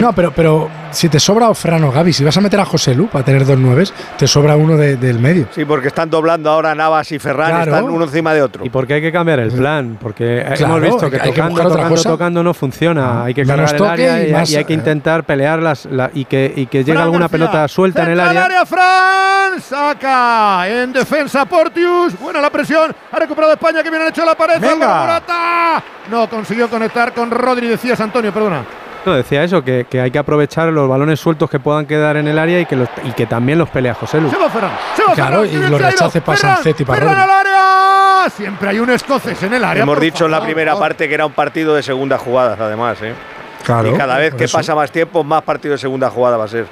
No, pero, pero si te sobra o Ferran o Gavi, si vas a meter a José Lu para tener dos nueves, te sobra uno de- del medio. Sí, porque están doblando ahora Navas y Ferran, Claro. están uno encima de otro. Y porque hay que cambiar el plan, porque Claro, hemos visto que hay que tocando, buscar otra tocando, cosa. tocando no funciona. Hay que cargar el área y y, más, y hay que eh. intentar pelearlas la- y que, y que llegue Fran alguna García. pelota suelta en el área. al Fran saca en defensa Portius. Buena la presión. Ha recuperado España que viene han hecho la pared. Venga. Morata. No consiguió conectar con Rodri. Decías Antonio, perdona. No, decía eso, que, que hay que aprovechar los balones sueltos que puedan quedar en el área y que, los, y que también los pelea José Lu. Se va Ferran. Se va Claro, Ferran. y los rechaces para Ferran, Sanzet y para Ferran Rodri. al área. Siempre hay un escocés en el área. Hemos dicho en la favor. primera parte que era un partido de segunda jugada, además. ¿eh? Claro. y cada vez que eso. pasa más tiempo, más partido de segunda jugada va a ser.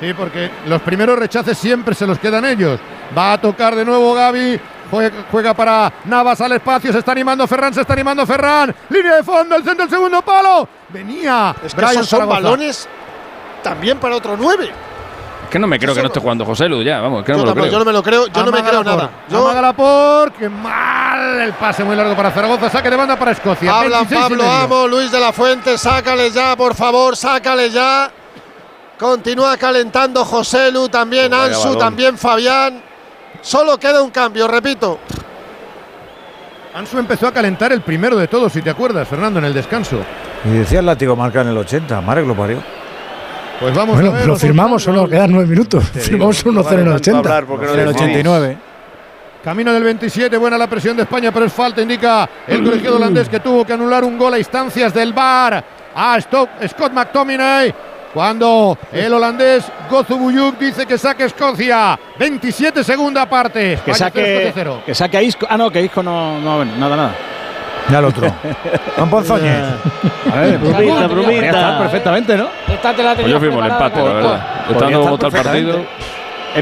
Sí, porque los primeros rechaces siempre se los quedan ellos. Va a tocar de nuevo Gaby. Juega, juega para Navas al espacio. Se está animando Ferran. Se está animando Ferran. Línea de fondo. El centro, el segundo palo. Venía. Es que Brian esos son Zaragoza. balones también para otro 9. Es que no me creo que no esté jugando José Lu ya, vamos, que no yo, me lo creo. yo no me lo creo, yo no me creo nada. Yo, Amaga Laporte, qué mal el pase muy largo para Zaragoza, saque de banda para Escocia. Hablan 26 y Pablo. Amo, Luis de la Fuente, sácale ya, por favor, sácale ya. Continúa calentando José Lu, también Vaya Ansu, también Fabián. Solo queda un cambio, repito. Ansu empezó a calentar el primero de todos, si te acuerdas, Fernando, en el descanso. Y decía el látigo marca en el 80, madre que lo parió. Pues vamos Bueno, a ver. lo firmamos solo, quedan nueve minutos. Firmamos No 1-0 en el tanto 80. hablar porque no En el decidís. 89. Camino del 27, buena la presión de España, pero es falta, indica el colegiado holandés que tuvo que anular un gol a instancias del VAR a Scott McTominay. Cuando el holandés Gozu Buyuk dice que saque Escocia. 27 segunda parte. Que España saque, Escocia cero. que saque a Isco. Ah, no, que Isco no, no nada, nada. Ya el otro. Con Ponzoñez. A ver, podría estar perfectamente, ¿no? Esta te la Pues yo firmo el empate, la verdad. Estando como está el partido.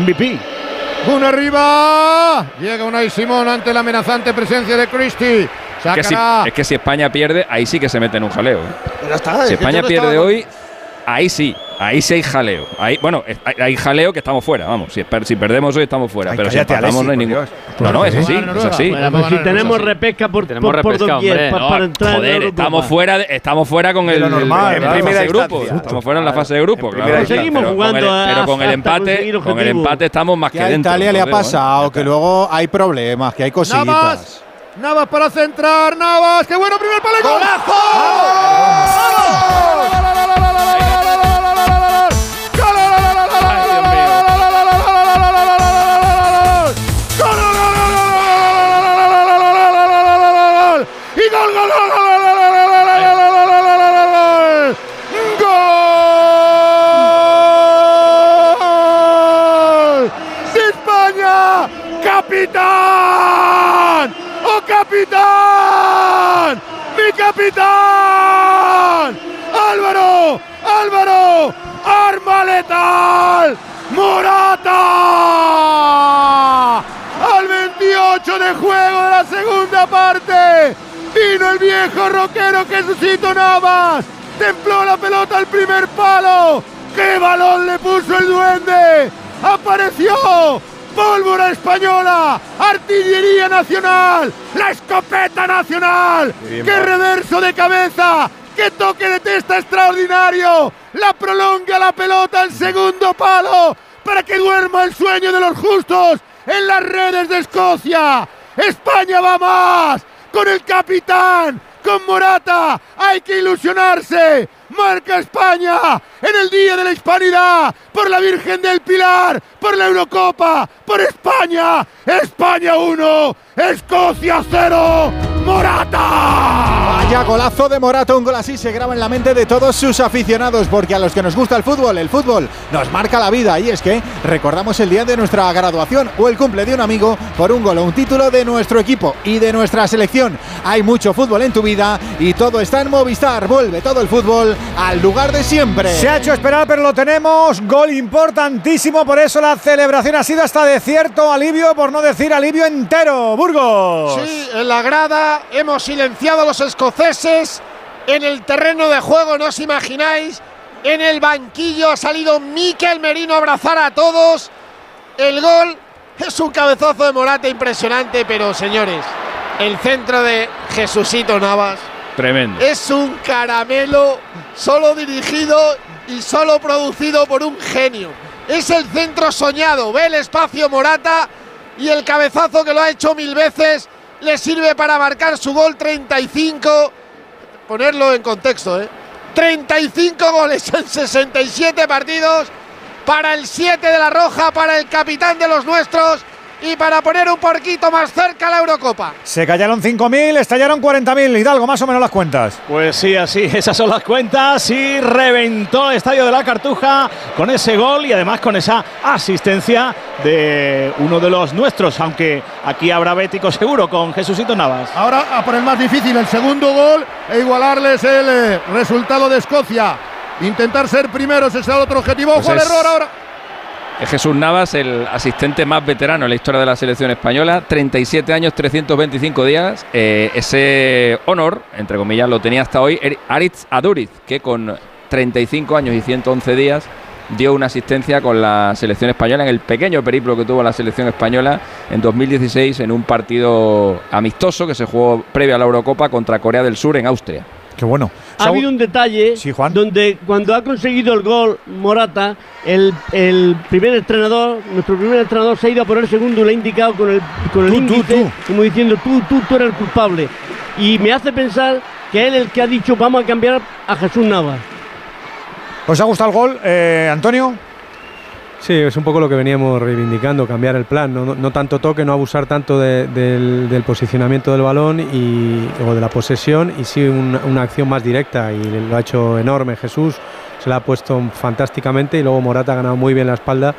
MVP. Uno arriba. Llega Unai Simón ante la amenazante presencia de Christie. Que si- es que si España pierde, ahí sí que se mete en un jaleo. ¿eh? Pero está, es Si España pierde hoy, ahí sí, ahí sí hay jaleo. Ahí, bueno, hay, hay jaleo que estamos fuera, vamos. Si, per- si perdemos hoy, estamos fuera. Ay, pero si empatamos, Alexis, no hay ningún. No, no, es así, es así. Bueno, pues si tenemos eso sí. repesca por, Tenemos por, por repesca, doquier hombre. pa- No, para entrar en joder, estamos fuera, de- estamos fuera con el lo normal, en claro. primera de Primera grupo. Estamos fuera en la fase de grupo, claro. Pero Seguimos con jugando el- a- pero con el empate, con el empate estamos más que, Que a dentro. Italia le ha ¿eh? pasado, que luego hay problemas, que hay cosillas. Navas. Navas para centrar. Navas. ¡Qué bueno primer palo! y capitán, oh capitán, ¡Mi capitán! ¡Álvaro! ¡Álvaro! ¡Arma letal! ¡Morata! Al 28 de juego de la segunda parte. Vino el viejo roquero Jesucito Navas. Templó la pelota al primer palo. ¡Qué balón le puso el duende! ¡Apareció! ¡Pólvora española! ¡Artillería nacional! ¡La escopeta nacional! bien, ¡Qué reverso de cabeza! ¡Qué toque de testa extraordinario! La prolonga la pelota al segundo palo para que duerma el sueño de los justos en las redes de Escocia. España va más con el capitán, con Morata. Hay que ilusionarse. Marca España en el Día de la Hispanidad por la Virgen del Pilar, por la Eurocopa, por España. España 1, Escocia 0, Morata. Vaya golazo de Morata, un gol así se graba en la mente de todos sus aficionados, porque a los que nos gusta el fútbol, el fútbol nos marca la vida. Y es que recordamos el día de nuestra graduación o el cumple de un amigo por un gol o un título de nuestro equipo y de nuestra selección. Hay mucho fútbol en tu vida y todo está en Movistar. Vuelve todo el fútbol al lugar de siempre. Se ha hecho esperar, pero lo tenemos. Gol importantísimo, por eso la celebración ha sido hasta de cierto alivio, por no decir alivio entero. Burgos. Sí, en la grada hemos silenciado a los escoceses. En el terreno de juego, no os imagináis. En el banquillo ha salido Miquel Merino a abrazar a todos. El gol es un cabezazo de Morata impresionante, pero señores, el centro de Jesucito Navas Tremendo. es un caramelo solo dirigido y solo producido por un genio. Es el centro soñado. Ve el espacio Morata y el cabezazo que lo ha hecho mil veces le sirve para marcar su gol 35. Ponerlo en contexto, ¿eh? 35 goles en 67 partidos para el 7 de la Roja, para el capitán de los nuestros y para poner un porquito más cerca la Eurocopa. Se callaron 5.000, estallaron 40.000. Hidalgo, más o menos las cuentas. Pues sí, así, esas son las cuentas. Y reventó el estadio de la Cartuja con ese gol y además con esa asistencia de uno de los nuestros, aunque aquí habrá bético seguro con Jesucito Navas. Ahora a por el más difícil, el segundo gol e igualarles el eh, resultado de Escocia. Intentar ser primeros es el otro objetivo. Pues Ojo al error ahora. Es Jesús Navas, el asistente más veterano en la historia de la selección española, 37 años, 325 días. Eh, ese honor, entre comillas, lo tenía hasta hoy Aritz Aduriz, que con 35 años y 111 días dio una asistencia con la selección española en el pequeño periplo que tuvo la selección española en 2016 en un partido amistoso que se jugó previo a la Eurocopa contra Corea del Sur en Austria. Qué bueno. Ha habido un detalle donde cuando ha conseguido el gol Morata, el, el primer entrenador, nuestro primer entrenador se ha ido a por el segundo y le ha indicado con el, con el Tú, tú, índice, tú. como diciendo tú, tú, tú eres el culpable. Y me hace pensar que él es el que ha dicho vamos a cambiar a Jesús Navas. ¿Os ha gustado el gol, eh, Antonio? Sí, es un poco lo que veníamos reivindicando, cambiar el plan, no, no- no tanto toque, no abusar tanto de- del, del posicionamiento del balón y, o de la posesión y sí un- una acción más directa y lo ha hecho enorme Jesús, se la ha puesto fantásticamente y luego Morata ha ganado muy bien la espalda,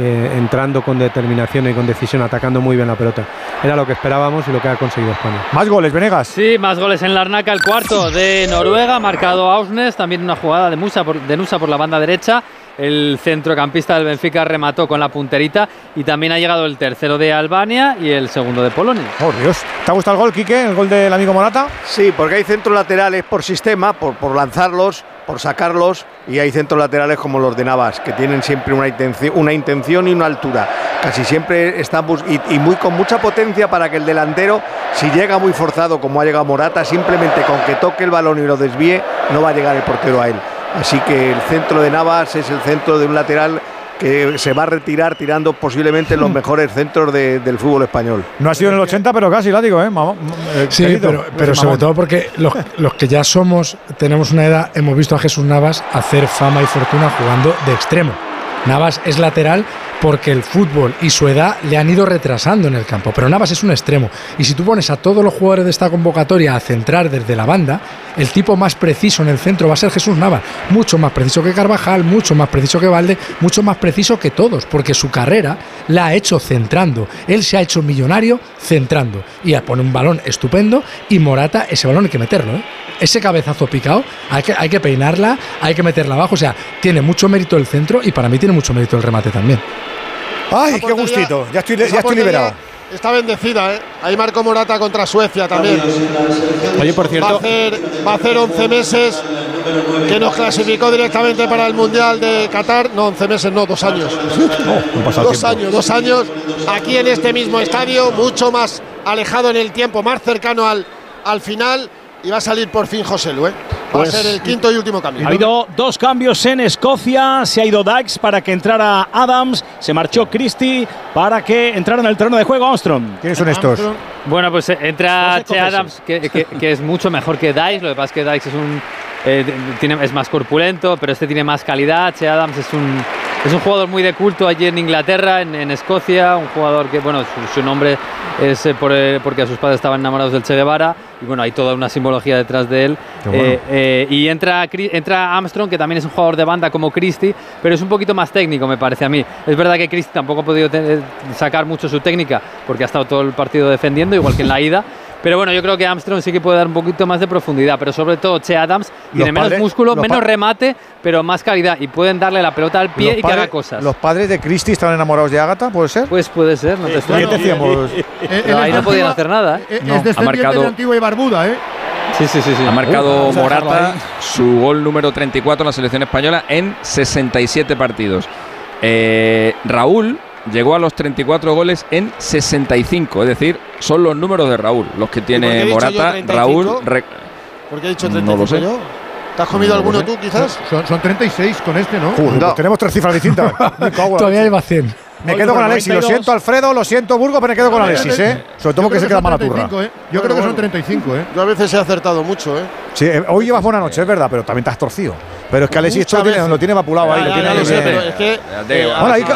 eh, entrando con determinación y con decisión, atacando muy bien la pelota. Era lo que esperábamos y lo que ha conseguido España. Más goles, Venegas. Sí, más goles en la Arnaca, el cuarto de Noruega, marcado Ausnes, también una jugada de Musa por, de Nusa por la banda derecha. El centrocampista del Benfica remató con la punterita y también ha llegado el tercero de Albania y el segundo de Polonia. Oh, Dios. ¿Te ha gustado el gol, Quique? ¿El gol del amigo Morata? Sí, porque hay centros laterales por sistema, por, por lanzarlos, por sacarlos, y hay centros laterales como los de Navas, que tienen siempre una intención, una intención y una altura. Casi siempre están y, y muy con mucha potencia para que el delantero, si llega muy forzado como ha llegado Morata, simplemente con que toque el balón y lo desvíe, no va a llegar el portero a él. Así que el centro de Navas es el centro de un lateral que se va a retirar tirando posiblemente los mejores centros de- del fútbol español. No ha sido en el 80, pero casi, la digo, ¿eh? Mamá- eh, Sí, querido, pero, sobre mamón. todo porque los, los que ya somos, tenemos una edad, hemos visto a Jesús Navas hacer fama y fortuna jugando de extremo. Navas es lateral, porque el fútbol y su edad le han ido retrasando en el campo. Pero Navas es un extremo. Y si tú pones a todos los jugadores de esta convocatoria a centrar desde la banda, el tipo más preciso en el centro va a ser Jesús Navas. Mucho más preciso que Carvajal, mucho más preciso que Valde, mucho más preciso que todos, porque su carrera la ha hecho centrando. Él se ha hecho millonario centrando. Y pone un balón estupendo y Morata, ese balón hay que meterlo. ¿eh? Ese cabezazo picado, hay que, hay que peinarla, hay que meterla abajo. O sea, tiene mucho mérito el centro y para mí tiene mucho mérito el remate también. Ay, qué gustito. Ya estoy, ya estoy liberado. Está bendecida, ¿eh? Ahí marcó Morata contra Suecia también. Oye, por cierto. Va a, hacer, va a hacer 11 meses que nos clasificó directamente para el Mundial de Qatar. No, 11 meses, no, dos años. dos años, dos años. Aquí en este mismo estadio, mucho más alejado en el tiempo, más cercano al, al final. Y va a salir por fin José Lu, ¿eh? Va Pues- a ser el quinto y último cambio. Ha habido dos cambios en Escocia. Se ha ido Dax para que entrara Adams. Se marchó Christie para que entrara en el terreno de juego Armstrong. ¿Quiénes son estos? Bueno, pues eh, entra Che. Adams, que, que- que es mucho mejor que Dice. Lo que pasa es que Dice es un eh, tiene, es más corpulento, pero este tiene más calidad. Che Adams es un, es un jugador muy de culto allí en Inglaterra, en, en Escocia. Un jugador que, bueno, su, su nombre es eh, por, eh, porque sus padres estaban enamorados del Che Guevara. Y bueno, hay toda una simbología detrás de él. Bueno. Eh, eh, y entra, entra Armstrong, que también es un jugador de banda como Christie, pero es un poquito más técnico, me parece a mí. Es verdad que Christie tampoco ha podido sacar mucho su técnica, porque ha estado todo el partido defendiendo, igual que en la ida. Pero bueno, yo creo que Armstrong sí que puede dar un poquito más de profundidad, pero sobre todo Che Adams tiene menos padres- músculo, menos remate, pero más calidad y pueden darle la pelota al pie Los y que haga cosas. ¿Los padres de Cristi estaban enamorados de Ágata, puede ser? Pues puede ser, no te estoy. Pero ahí no podían hacer nada. ¿eh? Es No, ha descendiente marcado- de Antigua y Barbuda, ¿eh? Sí, sí, sí. sí. Ha marcado Uh, Morata su gol número 34 en la selección española en 67 partidos. Eh, Raúl llegó a los 34 goles en 65, es decir, son los números de Raúl los que tiene Morata. 35? Raúl. re- ¿Por qué he dicho No 35 lo sé. yo? ¿Te has comido No alguno sé. tú, quizás? Son, son 36 con este, ¿no? Joder, pues tenemos tres cifras distintas. Todavía lleva 100. Me quedo con Alexis. Lo siento, Alfredo. Lo siento, Burgos, pero me quedo con Alexis, ¿eh? Sobre todo porque se que queda mala turra. 35, ¿eh? Yo creo que son 35, ¿eh? Yo a veces he acertado mucho, ¿eh? Sí, eh, hoy llevas buena noche, es verdad, pero también te has torcido. Pero es que Alexis esto lo tiene, lo tiene vapulado ahí.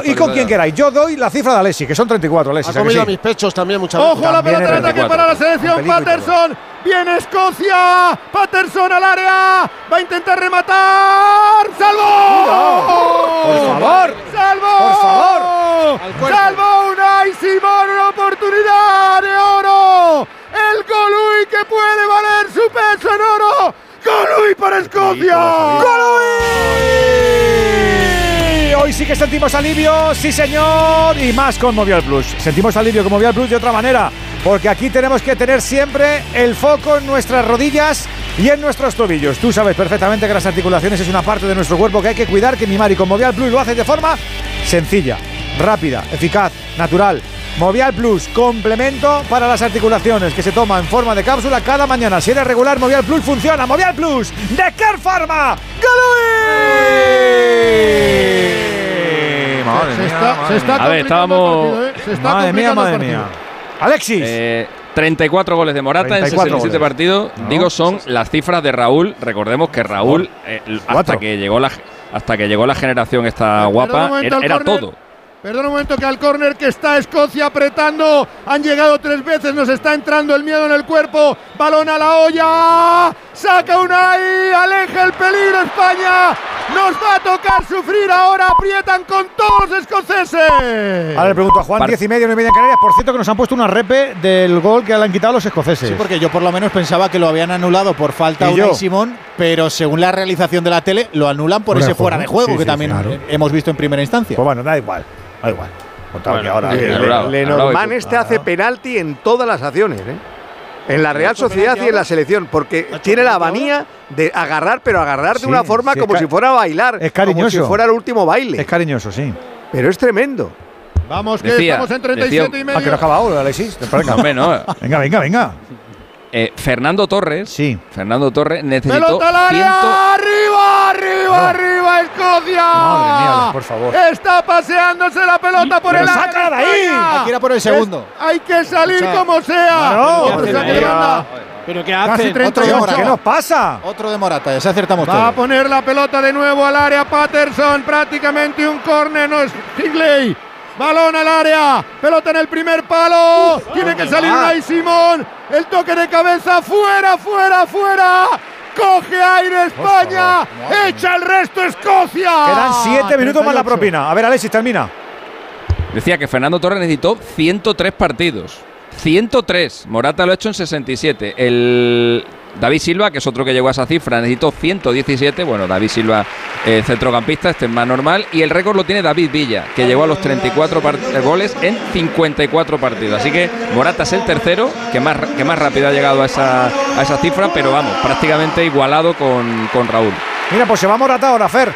Y, con- quien queráis. Yo doy la cifra de Alexis, que son 34, Alexis. ha ¿a que comido a mis pechos también muchas Ojo veces. a la pelota de ataque 34. para la selección. Patterson. Viene Escocia. Patterson al área. Va a intentar rematar. ¡Salvo! Por favor. ¡Salvo! Por favor. ¡Salvo Unai Simón! ¡Una oportunidad de oro! ¡El Golui que puede valer su peso en oro! ¡Golui para Escocia! ¡Golui! Hoy sí que sentimos alivio, sí señor, y más con Movial Plus. Sentimos alivio con Movial Plus de otra manera, porque aquí tenemos que tener siempre el foco en nuestras rodillas y en nuestros tobillos. Tú sabes perfectamente que las articulaciones es una parte de nuestro cuerpo que hay que cuidar, que mimar y con Movial Plus lo haces de forma sencilla, rápida, eficaz, natural. Movial Plus, complemento para las articulaciones que se toma en forma de cápsula cada mañana. Si eres regular, Movial Plus funciona. Movial Plus de Care Pharma. ¡Galui! Madre Se mía, está, madre se está A ver, complicando estábamos- el partido, ¿eh? Se está Madre mía, madre mía. Alexis. Eh, 34 goles de Morata 34 en 67 goles. partidos. No. Digo, son las cifras de Raúl. Recordemos que Raúl, eh, hasta que llegó la hasta que llegó la generación esta guapa, era, todo. Perdona un momento que al córner que está Escocia apretando. Han llegado tres veces, nos está entrando el miedo en el cuerpo. Balón a la olla. Saca una ahí, aleja el peligro España. Nos va a tocar sufrir ahora. Aprietan con todos los escoceses. Ahora le pregunto a Juan, Par- 10 y media, 9 y media en Canarias. Por cierto, que nos han puesto una repe del gol que le han quitado los escoceses. Sí, porque yo por lo menos pensaba que lo habían anulado por falta a Y yo. Unai Simón, pero según la realización de la tele, lo anulan por Fuera ese de fuera juego. de juego Sí, que sí, también claro. hemos visto en primera instancia. Pues bueno, da igual. Da igual. Contaba Bueno, que ahora. sí, eh, anulado. Lenormand y este hace penalti en todas las acciones, ¿eh? En la Real Sociedad y en la selección, porque tiene la manía de agarrar, pero agarrar de Sí, una forma sí, como si fuera a bailar, es como cariñoso. si fuera el último baile. Es cariñoso, sí. Pero es tremendo. Vamos, que Decía, estamos en 37 decía- y Ah, medio. que no acaba ahora, Alexis. Venga, Hombre, no. venga, venga. venga. Eh, Fernando Torres, Sí. Fernando Torres necesitó Pelota al área. 100 Arriba, arriba, por favor. Está paseándose la pelota por Pero el área. sácala de ahí. Hay que ir a por el segundo. Es- hay que salir Escucha. como sea. Otro de mía. banda. ¿Pero qué hace? 38. Morata. ¿Qué nos pasa? Otro de Morata, ya se acertamos Va a poner la pelota de nuevo al área Patterson. Prácticamente un córner. No es Higley. Balón al área. Pelota en el primer palo. Tiene que salir Unai Simón. El toque de cabeza. Fuera, fuera, fuera. Coge aire España. Echa el resto Escocia. Quedan siete minutos más la 38. propina. A ver, Alexis, termina. Decía que Fernando Torres necesitó 103 partidos. 103. Morata lo ha hecho en 67. El David Silva, que es otro que llegó a esa cifra, necesitó 117. Bueno, David Silva, eh, centrocampista, este es más normal. Y el récord lo tiene David Villa, que llegó a los 34 par- eh, goles en 54 partidos. Así que Morata es el tercero, que más, que más rápido ha llegado a esa, a esa cifra, pero vamos, prácticamente igualado con, con Raúl. Mira, pues se va Morata ahora, Fer.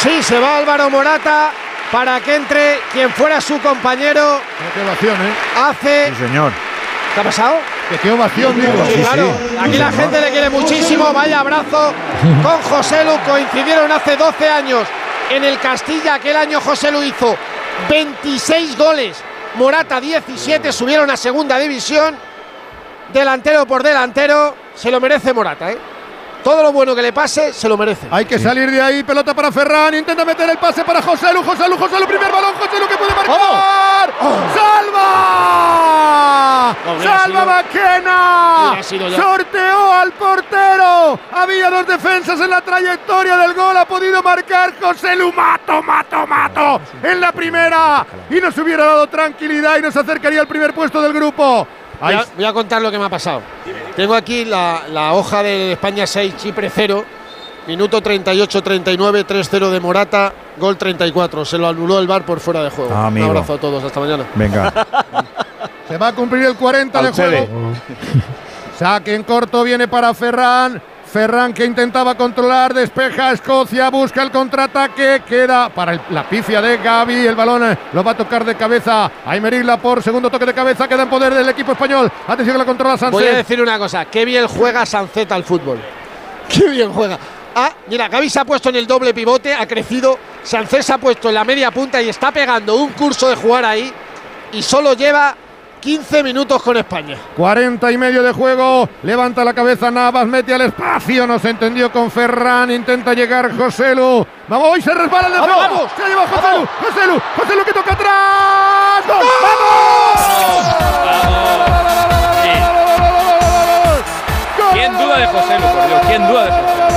Sí, se va Álvaro Morata para que entre quien fuera su compañero. Qué ovación, ¿eh? Hace. señor. ¿Qué ha pasado? Que qué ovación, digo. Sí, claro. Aquí la gente le quiere muchísimo. Vaya abrazo con José Lu. Coincidieron hace 12 años en el Castilla. Aquel año José Lu hizo 26 goles. Morata 17. Subieron a segunda división. Delantero por delantero. Se lo merece Morata, ¿eh? Todo lo bueno que le pase, se lo merece. Hay que salir de ahí, pelota para Ferran, intenta meter el pase para José Lu, José Lu, José Lu, primer balón, José Lu que puede marcar. ¡Salva! hubiera ¡Salva sido- Maquena! Sorteó al portero. Había dos defensas en la trayectoria del gol, ha podido marcar José Lu, mato, mato, mato, en la primera. Y nos hubiera dado tranquilidad y nos acercaría al primer puesto del grupo. Voy a, voy a contar lo que me ha pasado. Tengo aquí la, la hoja de España 6, Chipre 0. Minuto 38-39, 3-0 de Morata, gol 34. Se lo anuló el bar por fuera de juego. Ah. Un abrazo a todos, hasta mañana. Venga. Se va a cumplir el 40 de Alcede. juego. Saque en corto viene para Ferran. Ferran que intentaba controlar, despeja a Escocia, busca el contraataque, queda para el- la pifia de Gaby, el balón eh, lo va a tocar de cabeza. Aymerila por segundo toque de cabeza, queda en poder del equipo español. Atención que la controla Sánchez. Voy a decir una cosa, qué bien juega Sancet al fútbol. Qué bien juega. Ah, mira, Gaby se ha puesto en el doble pivote, ha crecido. Sancet se ha puesto en la media punta y está pegando un curso de jugar ahí. Y solo lleva 15 minutos con España. 40 y medio de juego. Levanta la cabeza Navas, mete al espacio. No se entendió con Ferran. Intenta llegar José Lu. Vamos, hoy se resbala el defensa. ¡Vamos, vamos! Se lleva José Lu. José Lu. José Lu que toca atrás. ¡Gol! ¡Vamos! ¿Quién duda de José Lu, por Dios? ¿Quién duda de José Lu?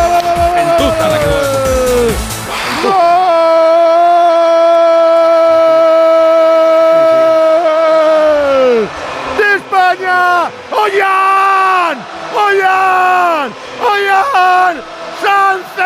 Gentuza la que duda ¡Oyan! ¡Oyan! ¡Oyan! ¡Sánchez!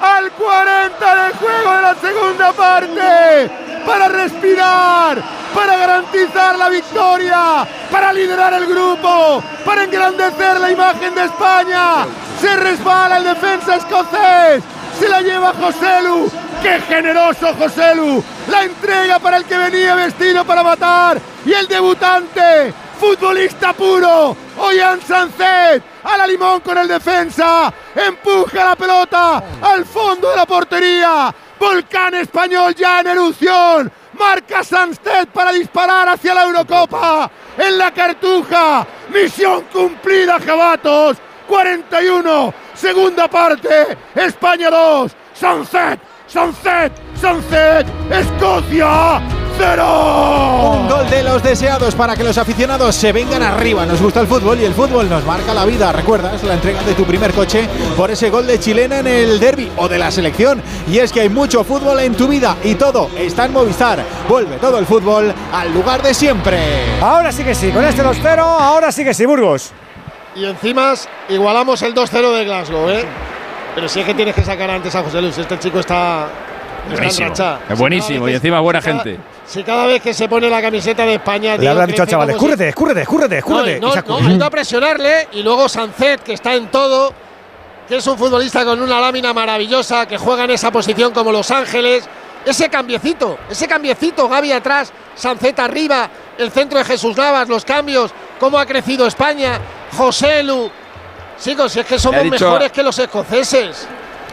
Al 40 del juego de la segunda parte. Para respirar. Para garantizar la victoria. Para liderar el grupo. Para engrandecer la imagen de España. Se resbala el defensa escocés. Se la lleva Joselu. ¡Qué generoso Joselu! La entrega para el que venía vestido para matar. Y el debutante, futbolista puro, Oyan Sancet, a la limón con el defensa. Empuja la pelota al fondo de la portería. Volcán español ya en erupción. Marca Sancet para disparar hacia la Eurocopa. En la cartuja. Misión cumplida, Jabatos. 41, segunda parte, España 2, Sunset, Sunset, Sunset, Escocia 0. Un gol de los deseados para que los aficionados se vengan arriba. Nos gusta el fútbol y el fútbol nos marca la vida. ¿Recuerdas la entrega de tu primer coche por ese gol de chilena en el derby o de la selección? Y es que hay mucho fútbol en tu vida y todo está en Movistar. Vuelve todo el fútbol al lugar de siempre. Ahora sí que sí, con este 2-0, ahora sí que sí, Burgos. Y encima igualamos el 2-0 de Glasgow, ¿eh? Pero si es que tienes que sacar antes a José Luis. Este chico está. está Buenísimo. enrachado. Es buenísimo y encima buena gente. Si cada vez que se pone la camiseta de España. Le habrán dicho al chaval, si- escúrrete, escúrrete, escúrrete, escúrrete. No, no, no, ha ido a presionarle y luego Sancet, que está en todo, que es un futbolista con una lámina maravillosa, que juega en esa posición como Los Ángeles. Ese cambiecito, ese cambiecito, Gaby atrás, Sancet arriba, el centro de Jesús Navas, los cambios, cómo ha crecido España, José Lu. Chicos, si es que somos ha dicho- mejores que los escoceses.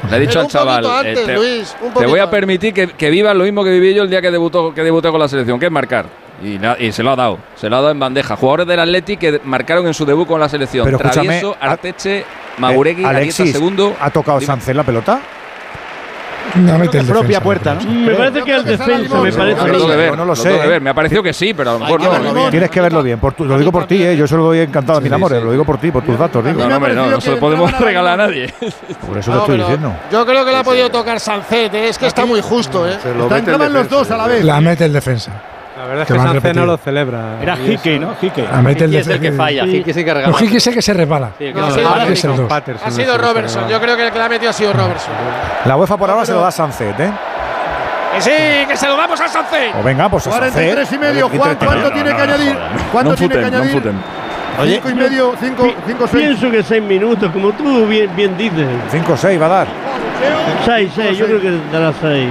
Le he dicho Pero al un chaval, eh, te, Luis, un te voy a permitir que, que vivas lo mismo que viví yo el día que debutó, que debuté con la selección, que es marcar. Y, la- y se lo ha dado, se lo ha dado en bandeja. Jugadores del Atleti que marcaron en su debut con la selección. Pero escúchame, Travieso, Arteche, Maguregui, Eh, Arieta Alexis, segundo. ¿ha tocado Sánchez la pelota? Mete el propia defensa. puerta, ¿no? Me parece que el defensa, me parece. Habrá de ver, no lo sé, de ver. Me ha parecido que sí, pero a lo mejor no. Tienes que verlo bien. por tu- lo digo por ti, ¿eh? Yo se lo doy encantado a mil amores. Lo digo por ti, por tus datos, digo. No, no, hombre, no, no se lo podemos regalar a nadie. Por eso No, estoy diciendo. Yo creo que le ha podido tocar Sancet, ¿eh? es que está muy justo, ¿eh? Entraban los dos a la vez. La mete el defensa. La verdad es Que Sánchez no lo celebra. Era Hickey, ¿no? Hickey. Hickey es el que falla, Hickey que regala. No, Hickey sé que se resbala. Sí, que No, no sí, Ha sido el que se Robertson, yo creo que el que la ha metido ha sido Robertson. La UEFA por ahora se lo da a Sancet, ¿eh? Que sí, que se lo damos a Sancet. O venga, pues a Sancet. 43 y medio. Juan, ¿cuánto tiene que añadir? ¿Cuánto tiene que añadir? Cinco y medio, cinco, cinco, seis. Pienso que seis minutos, como tú bien, bien dices. 5 6 va a dar. Seis, seis, yo creo que dará seis.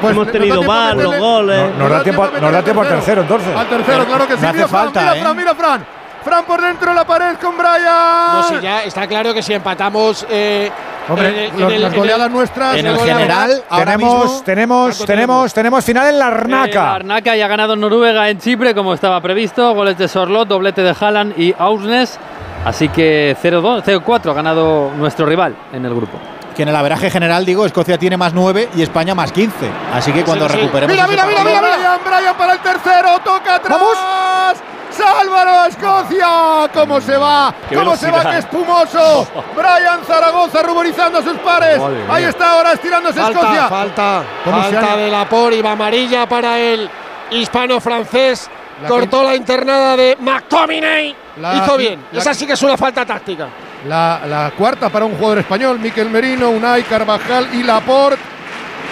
Pues, Hemos tenido val, los goles. No- Nos da tiempo, nos da tiempo al tercero, entonces. Al tercero, claro que sí. Me hace Mira, Fran, falta, mira, ¿eh? Fran, mira, Fran. Fran por dentro de la pared con Brian. No, ya está claro que si empatamos. Eh, Hombre, en el- en los- el- las en el- goleadas nuestras. En el general, ahora Tenemos, mismo. tenemos, tenemos, tenemos final en la Eh, Arnaca. Arnaca ya ha ganado Noruega en Chipre como estaba previsto. Goles de Sorlot, doblete de Haaland y Ausnes. Así que 0-2, 0-4 ha ganado nuestro rival en el grupo. Que en el averaje general, digo, Escocia tiene más 9 y España más 15. Así que cuando Sí, sí. recuperemos. Mira, mira, mira, mira, Brian, Brian para el tercero, toca atrás. ¡Vamos! ¡Sálvalo a Escocia! ¿Cómo se va? Qué ¿Cómo se va? ¡Qué espumoso! Brian Zaragoza ruborizando a sus pares. Madre Ahí mía. está ahora estirándose Falta, Escocia. falta, ¿Cómo se falta de la por y va amarilla para el hispano-francés. La Cortó la internada de McTominay. La- Hizo bien. la- Esa sí que es una falta táctica. La, cuarta para un jugador español, Miquel Merino, Unai Carvajal y Laporte.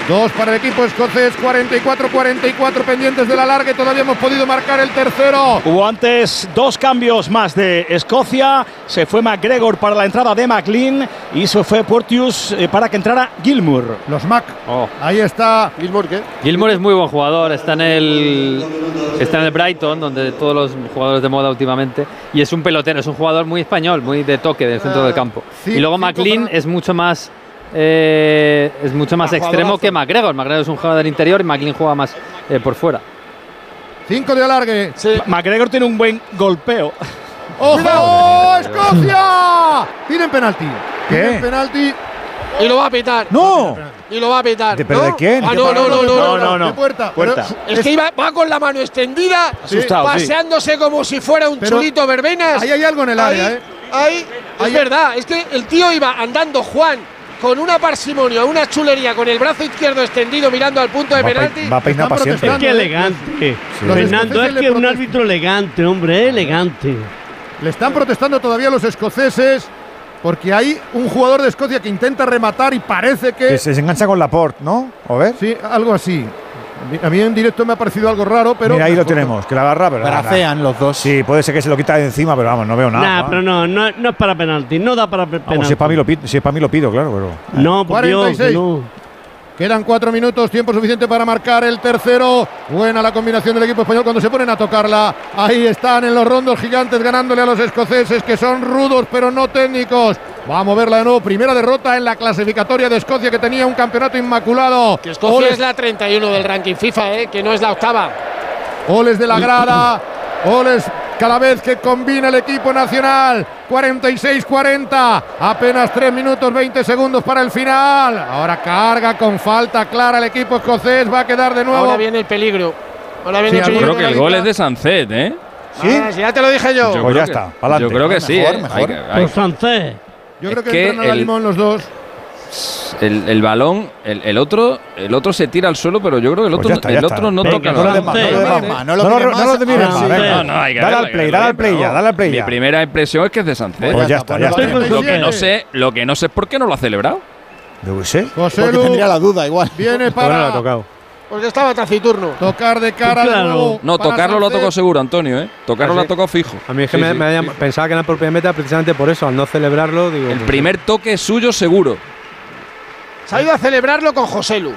Dos para el equipo escocés, 44-44 pendientes de la larga y todavía hemos podido marcar el tercero. Hubo antes dos cambios más de Escocia. Se fue McGregor para la entrada de McLean y se fue Portius eh, para que entrara Gilmour. Los Mac. Oh. Ahí está. Gilmour, ¿qué? Gilmour es muy buen jugador, está en el está en el Brighton, donde todos los jugadores de moda últimamente, y es un pelotero, es un jugador muy español, muy de toque del centro Ah, del campo. sí, y luego McLean para- es mucho más eh, es mucho más extremo que McGregor. McGregor es un jugador del interior y McLean juega más eh, por fuera. Cinco de alargue. McGregor tiene un buen golpeo. ¡Ojo! ¡Escocia! Tienen penalti. ¿Qué? Tienen penalti. Y lo va a pitar. ¡No! Y lo va a pitar. ¿De- pero ¿no? de quién? Ah, ¿Qué no, no, no, no, No, no. De puerta. Puerta. Pero Es que iba, va con la mano extendida, Asustado, sí. paseándose como si fuera un Pero chulito verbenas. ahí hay algo en el área, Ahí- ¿eh? Ahí, es Ahí- verdad, es que el tío iba andando Juan con una parsimonia, una chulería, con el brazo izquierdo extendido mirando al punto de Va penalti. pe- va a peinar siempre. Es protestando. que elegante. Los Fernando, es que es un árbitro elegante, hombre, elegante. Le están protestando todavía los escoceses porque hay un jugador de Escocia que intenta rematar y parece que. Que se engancha con Laporte, ¿no? A ver. Sí, algo así. A mí en directo me ha parecido algo raro, pero. Mira, ahí lo tenemos, que la agarra, pero. Bracean los dos. Sí, puede ser que se lo quita de encima, pero vamos, no veo nada. Nah, ¿no? pero no, no, no es para penalti, no da para pe- penalti. Vamos, si es para mí lo pido, si es para mí lo pido, claro, pero. No, por Dios, que 46. no. Quedan cuatro minutos, tiempo suficiente para marcar el tercero. Buena la combinación del equipo español cuando se ponen a tocarla. Ahí están en los rondos gigantes ganándole a los escoceses que son rudos pero no técnicos. Vamos a verla de nuevo. Primera derrota en la clasificatoria de Escocia que tenía un campeonato inmaculado. Que Escocia Oles, es la 31 del ranking FIFA, ¿eh? que no es la octava. oles de la grada. Oles cada vez que combina el equipo nacional. 46-40. Apenas 3 minutos 20 segundos para el final. Ahora carga con falta clara el equipo escocés. Va a quedar de nuevo. Ahora viene el peligro. Ahora viene Sí, el peligro. creo que el gol es de Sancet, ¿eh? ¿Sí? Ah, si ya te lo dije yo. Yo Pues creo ya que- está. Yo creo que sí, Mejor, ¿eh? mejor. Hay que- hay- Por francés. Yo creo Es que, que entran a la el- limón los dos. El, el balón, el, el otro, el otro se tira al suelo, pero yo creo que el Pues otro, ya está, el otro no Venga, toca No lo más, no lo más. No No lo lo no lo más. mires más, sí. venga. No, no, hay que Dale verlo, al play, dale al play ya, dale al play Mi ya. primera impresión es que es de Sancet. Pues ya está, ya Estoy está. con Lo que no sé, lo que no sé es por qué no lo ha celebrado. Qué sé. José Porque Lu tendría la duda igual. viene Todavía no lo ha para tocado. Porque estaba taciturno. tocar de cara de Claro. nuevo. No, para tocarlo lo ha tocado seguro, Antonio, ¿eh? Tocarlo ¿Ah, lo ha tocado fijo. A mí es que Sí, me, sí, me sí, pensaba que era por primera meta precisamente por eso, al no celebrarlo, digo. El pues, primer toque es suyo seguro. Se ha ido a celebrarlo con Joselu.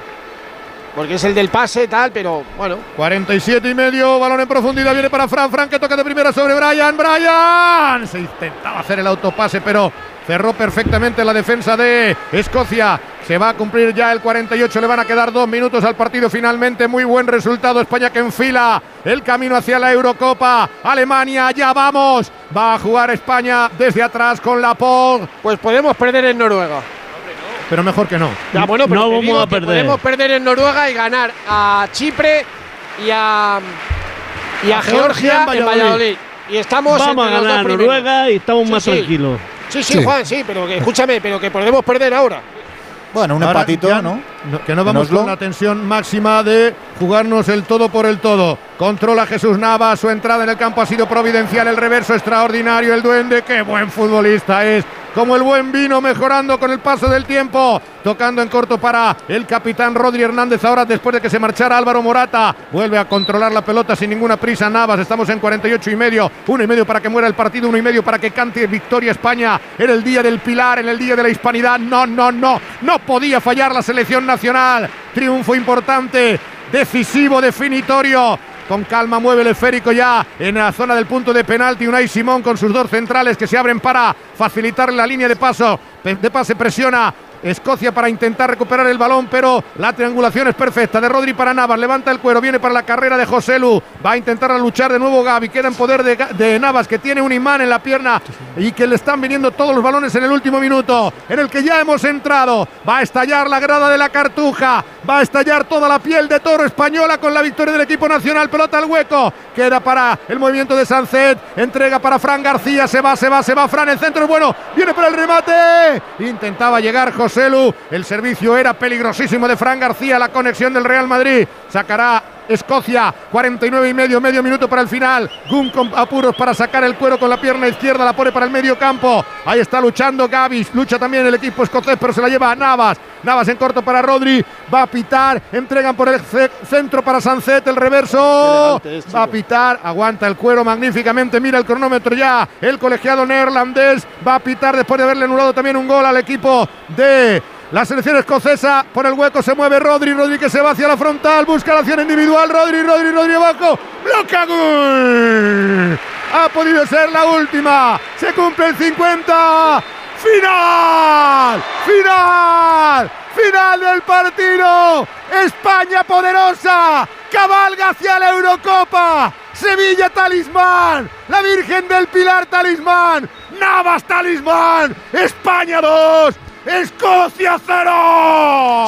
Porque es el del pase, tal, pero bueno. 47 y medio, balón en profundidad, viene para Fran, Fran que toca de primera sobre Brian, Brian, se intentaba hacer el autopase, pero cerró perfectamente la defensa de Escocia, se va a cumplir ya el 48, le van a quedar dos minutos al partido finalmente, muy buen resultado, España que enfila el camino hacia la Eurocopa, Alemania, ya vamos, va a jugar España desde atrás con la POG. Pues podemos perder en Noruega. Pero mejor que no. Ya, bueno, pero No vamos digo a perder. Podemos perder en Noruega y ganar a Chipre y a, y a, A Georgia Georgia en en Valladolid. Valladolid. Y estamos Vamos a entre los ganar a dos primeros. Noruega y estamos Sí, más sí. tranquilos. Sí, sí, Sí. Juan, sí, pero que, escúchame, pero que podemos perder ahora. Bueno, un Ahora empatito, ya ¿no? Que no vamos con la tensión máxima de jugarnos el todo por el todo. Controla Jesús Navas, su entrada en el campo ha sido providencial, el reverso extraordinario, el duende, qué buen futbolista es. Como el buen vino mejorando con el paso del tiempo. Tocando en corto para el capitán Rodri Hernández ahora después de que se marchara Álvaro Morata. Vuelve a controlar la pelota sin ninguna prisa Navas. Estamos en 48 y medio. Uno y medio para que muera el partido, uno y medio para que cante victoria España en el día del Pilar, en el día de la Hispanidad. No, no, no. No podía fallar la selección nacional. Triunfo importante, decisivo, definitorio. Con calma mueve el esférico ya en la zona del punto de penalti. Unai Simón con sus dos centrales que se abren para facilitar la línea de paso. De pase presiona Escocia para intentar recuperar el balón, pero la triangulación es perfecta. De Rodri para Navas, levanta el cuero, viene para la carrera de José Lu. Va a intentar luchar de nuevo Gaby. Queda en poder de, Navas, que tiene un imán en la pierna y que le están viniendo todos los balones en el último minuto, en el que ya hemos entrado. Va a estallar la grada de la cartuja, va a estallar toda la piel de toro española con la victoria del equipo nacional. Pelota al hueco, queda para el movimiento de Sancet, entrega para Fran García, se va, se va, se va Fran, el centro bueno, viene para el remate. Intentaba llegar José Lu, el servicio era peligrosísimo de Fran García, la conexión del Real Madrid. Sacará Escocia, 49 y medio, medio minuto para el final. Gun con apuros para sacar el cuero con la pierna izquierda, la pone para el medio campo. Ahí está luchando Gavis, lucha también el equipo escocés, pero se la lleva a Navas. Navas en corto para Rodri, va a pitar, entregan por el ce- centro para Sancet, el reverso. Va a pitar, aguanta el cuero magníficamente, mira el cronómetro ya. El colegiado neerlandés va a pitar después de haberle anulado también un gol al equipo de la selección escocesa por el hueco se mueve. Rodri, Rodri que se va hacia la frontal, busca la acción individual, Rodri, Rodri, Rodri abajo, bloca gol. Ha podido ser la última, se cumple el 50, final, final, final del partido. España poderosa, cabalga hacia la Eurocopa. Sevilla talismán, la Virgen del Pilar talismán, Navas talismán, España 2, Escocia 0.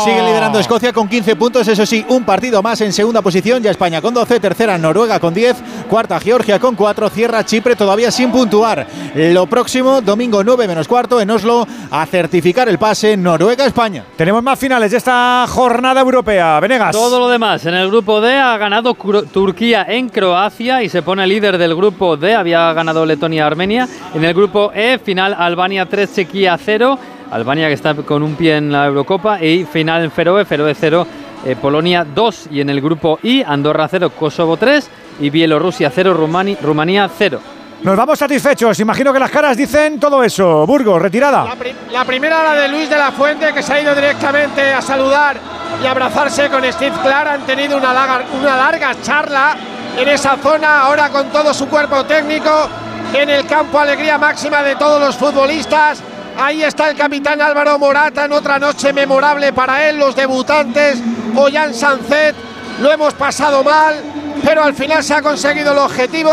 Sigue liderando Escocia con 15 puntos, eso sí, un partido más en segunda posición, ya España con 12, tercera Noruega con 10, cuarta Georgia con 4, cierra Chipre todavía sin puntuar. Lo próximo, domingo 9 menos cuarto en Oslo, a certificar el pase Noruega-España. Tenemos más finales de esta jornada europea. Venegas. Todo lo demás. En el grupo D ha ganado Cro- Turquía en Croacia y se pone líder del grupo D. Había ganado Letonia-Armenia. En el grupo E, final Albania 3, Chequia 0. Albania que está con un pie en la Eurocopa. Y final en Feroe, Feroe 0, eh, Polonia 2. Y en el grupo I, Andorra 0, Kosovo 3. Y Bielorrusia 0, Rumani- Rumanía 0. Nos vamos satisfechos. Imagino que las caras dicen todo eso. Burgos, retirada. La, pri- la primera, la de Luis de la Fuente, que se ha ido directamente a saludar y abrazarse con Steve Clark. Han tenido una larga, una larga charla en esa zona, ahora con todo su cuerpo técnico. En el campo, alegría máxima de todos los futbolistas. Ahí está el capitán Álvaro Morata en otra noche memorable para él, los debutantes. Ollán Sancet, lo hemos pasado mal, pero al final se ha conseguido el objetivo.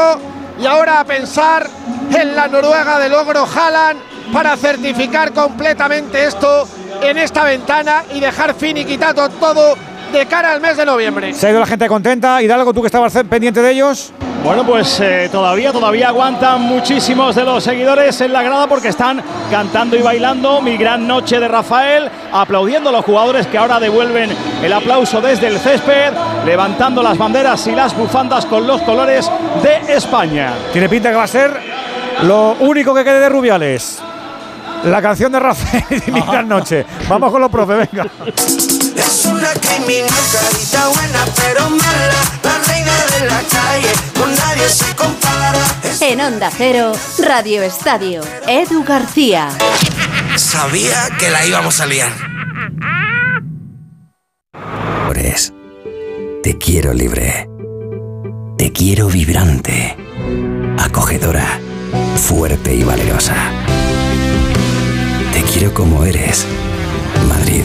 Y ahora a pensar en la Noruega de logro Haaland para certificar completamente esto en esta ventana y dejar finiquitado todo de cara al mes de noviembre. Se ha ido la gente contenta. Hidalgo, tú que estabas pendiente de ellos. Bueno, pues eh, todavía, todavía aguantan muchísimos de los seguidores en la grada porque están cantando y bailando mi gran noche de Rafael, aplaudiendo a los jugadores que ahora devuelven el aplauso desde el césped, levantando las banderas y las bufandas con los colores de España. Tiene pinta que va a ser lo único que quede de Rubiales. La canción de Rafael y mi gran noche. Vamos con los profes, venga. Es una criminal, carita buena pero mala, la reina de la calle, con nadie se compara. En Onda Cero, Radio Estadio, Edu García. Sabía que la íbamos a liar. Te quiero libre. Te quiero vibrante. Acogedora. Fuerte y valerosa. Te quiero como eres. Madrid.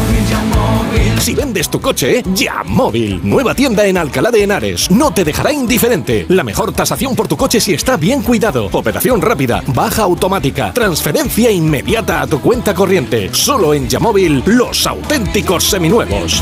Si vendes tu coche, ya móvil. Nueva tienda en Alcalá de Henares. No te dejará indiferente. La mejor tasación por tu coche si está bien cuidado. Operación rápida, baja automática, transferencia inmediata a tu cuenta corriente. Solo en Yamóvil, los auténticos seminuevos.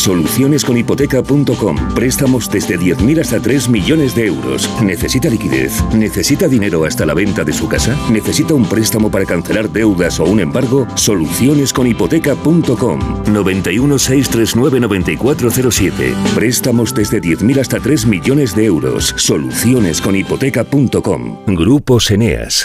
Solucionesconhipoteca.com. Préstamos desde 10.000 hasta 3 millones de euros. ¿Necesita liquidez? ¿Necesita dinero hasta la venta de su casa? ¿Necesita un préstamo para cancelar deudas o un embargo? Solucionesconhipoteca.com. 91 639 9407. Préstamos desde 10.000 hasta 3 millones de euros. Solucionesconhipoteca.com. Grupos Eneas.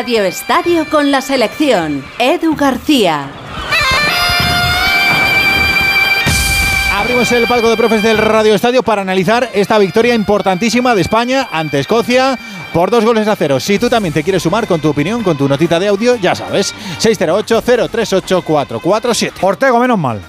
Radio Estadio con la selección. Edu García. Abrimos el palco de profes del Radio Estadio para analizar esta victoria importantísima de España ante Escocia por dos goles a cero. Si tú también te quieres sumar con tu opinión, con tu notita de audio, ya sabes, 608-038-447. Ortego, menos mal.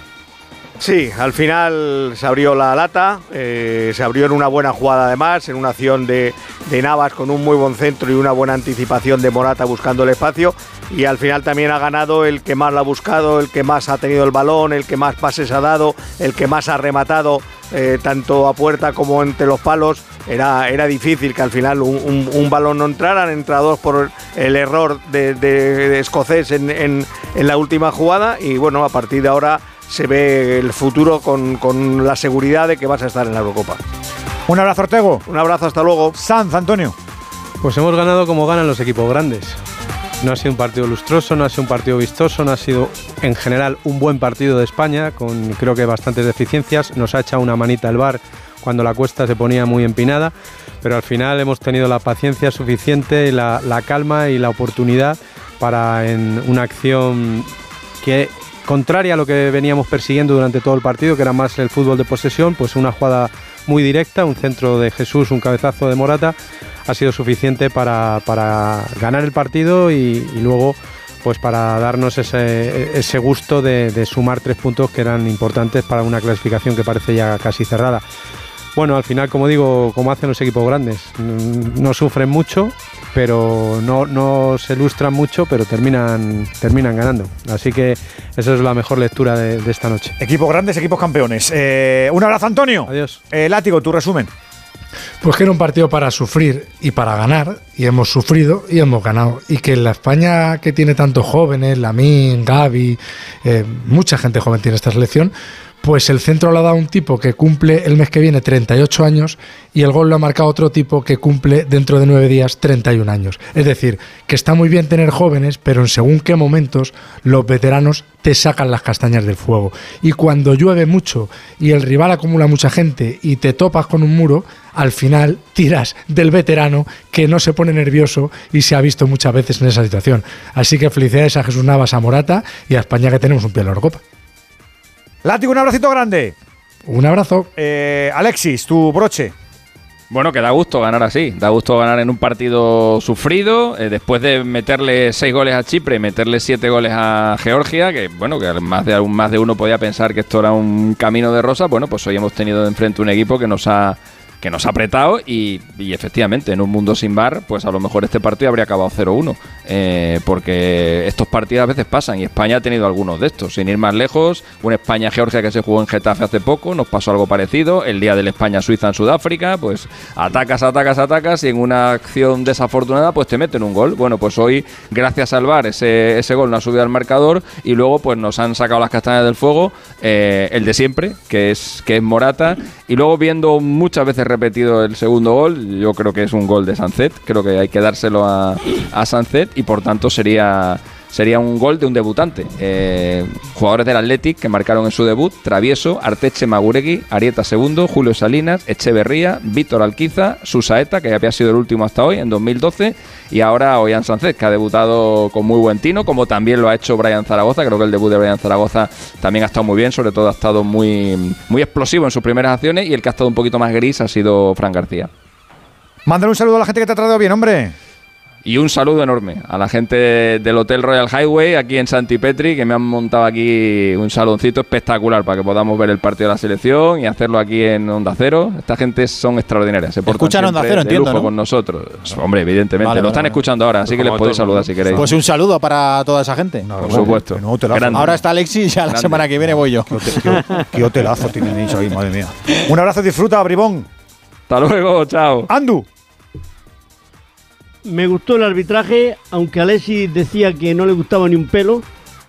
Sí, al final se abrió la lata, eh, se abrió en una buena jugada además, en una acción de, de, Navas con un muy buen centro y una buena anticipación de Morata buscando el espacio y al final también ha ganado el que más lo ha buscado, el que más ha tenido el balón, el que más pases ha dado, el que más ha rematado eh, tanto a puerta como entre los palos. Era, era difícil que al final un, balón no entrara, han entrado dos por el error de, de, escocés en, en la última jugada y bueno, a partir de ahora se ve el futuro con, con, la seguridad de que vas a estar en la Eurocopa. Un abrazo, Ortego. Un abrazo, hasta luego. Sanz, Antonio. Pues hemos ganado como ganan los equipos grandes. No ha sido un partido lustroso, no ha sido un partido vistoso, no ha sido en general un buen partido de España, con creo que bastantes deficiencias. Nos ha echado una manita el bar cuando la cuesta se ponía muy empinada, pero al final hemos tenido la paciencia suficiente, la, la calma y la oportunidad para en una acción que contraria a lo que veníamos persiguiendo durante todo el partido, que era más el fútbol de posesión, pues una jugada muy directa, un centro de Jesús, un cabezazo de Morata, ha sido suficiente para, para ganar el partido y, luego pues para darnos ese, ese gusto de, sumar tres puntos que eran importantes para una clasificación que parece ya casi cerrada. Bueno, al final, como digo, como hacen los equipos grandes, no sufren mucho, pero no, no se ilustran mucho, pero terminan, terminan ganando. Así que esa es la mejor lectura de, de esta noche. Equipos grandes, equipos campeones. Eh, un abrazo, Antonio. Adiós. Eh, Látigo, tu resumen. Pues que era un partido para sufrir y para ganar, y hemos sufrido y hemos ganado. Y que en la España que tiene tantos jóvenes, Lamin, Gaby, eh, mucha gente joven tiene esta selección, pues el centro lo ha dado un tipo que cumple el mes que viene 38 años y el gol lo ha marcado otro tipo que cumple dentro de nueve días 31 años. Es decir, que está muy bien tener jóvenes, pero en según qué momentos los veteranos te sacan las castañas del fuego. Y cuando llueve mucho y el rival acumula mucha gente y te topas con un muro, al final tiras del veterano que no se pone nervioso y se ha visto muchas veces en esa situación. Así que felicidades a Jesús Navas, a Morata y a España que tenemos un pie en la Eurocopa. Látigo, un abracito grande. Un abrazo. Eh, Alexis, tu broche. Bueno, que da gusto ganar así. Da gusto ganar en un partido sufrido. eh, después de meterle seis goles a Chipre y meterle siete goles a Georgia, que bueno, que más de, más de uno podía pensar que esto era un camino de rosa. Bueno, pues hoy hemos tenido de enfrente un equipo que nos ha que nos ha apretado y, y efectivamente en un mundo sin bar, pues a lo mejor este partido habría acabado 0-1, eh, porque estos partidos a veces pasan y España ha tenido algunos de esestos, sin ir más lejos, un España-Georgia que se jugó en Getafe hace poco, nos pasó algo parecido, el día del España-Suiza en Sudáfrica, pues atacas, atacas, atacas y en una acción desafortunada pues te meten un gol. Bueno, pues hoy gracias al VAR ese, ese gol no ha subido al marcador y luego pues nos han sacado las castañas del fuego, eh, el de siempre, que es, que es Morata, y luego viendo muchas veces repetido el segundo gol, yo creo que es un gol de Sancet, creo que hay que dárselo a, a y por tanto sería sería un gol de un debutante. Eh, jugadores del Athletic que marcaron en su debut: Travieso, Arteche Maguregui, Arieta segundo, Julio Salinas, Echeverría, Víctor Alquiza, Susaeta, que había sido el último hasta hoy, en 2012, y ahora Ollán Sánchez, que ha debutado con muy buen tino, como también lo ha hecho Brian Zaragoza. Creo que el debut de Brian Zaragoza también ha estado muy bien, sobre todo ha estado muy, muy explosivo en sus primeras acciones, y el que ha estado un poquito más gris ha sido Fran García. Mándale un saludo a la gente que te ha tratado bien, hombre. Y un saludo enorme a la gente del Hotel Royal Highway aquí en Santipetri que me han montado aquí un saloncito espectacular para que podamos ver el partido de la selección y hacerlo aquí en Onda Cero. Esta gente son extraordinarias. Se Escuchan Onda Cero, de entiendo, lujo ¿no? con nosotros. Hombre, evidentemente. Vale, lo están vale. escuchando ahora, así que les podéis saludar si queréis. Pues un saludo para toda esa gente. Por supuesto. Ahora está Alexis y ya la Grande. semana que viene voy yo. Qué hotelazo tienen ahí, madre mía. Un abrazo, disfruta, Bribón. Hasta luego, chao. Andu. Me gustó el arbitraje, aunque Alessi decía que no le gustaba ni un pelo.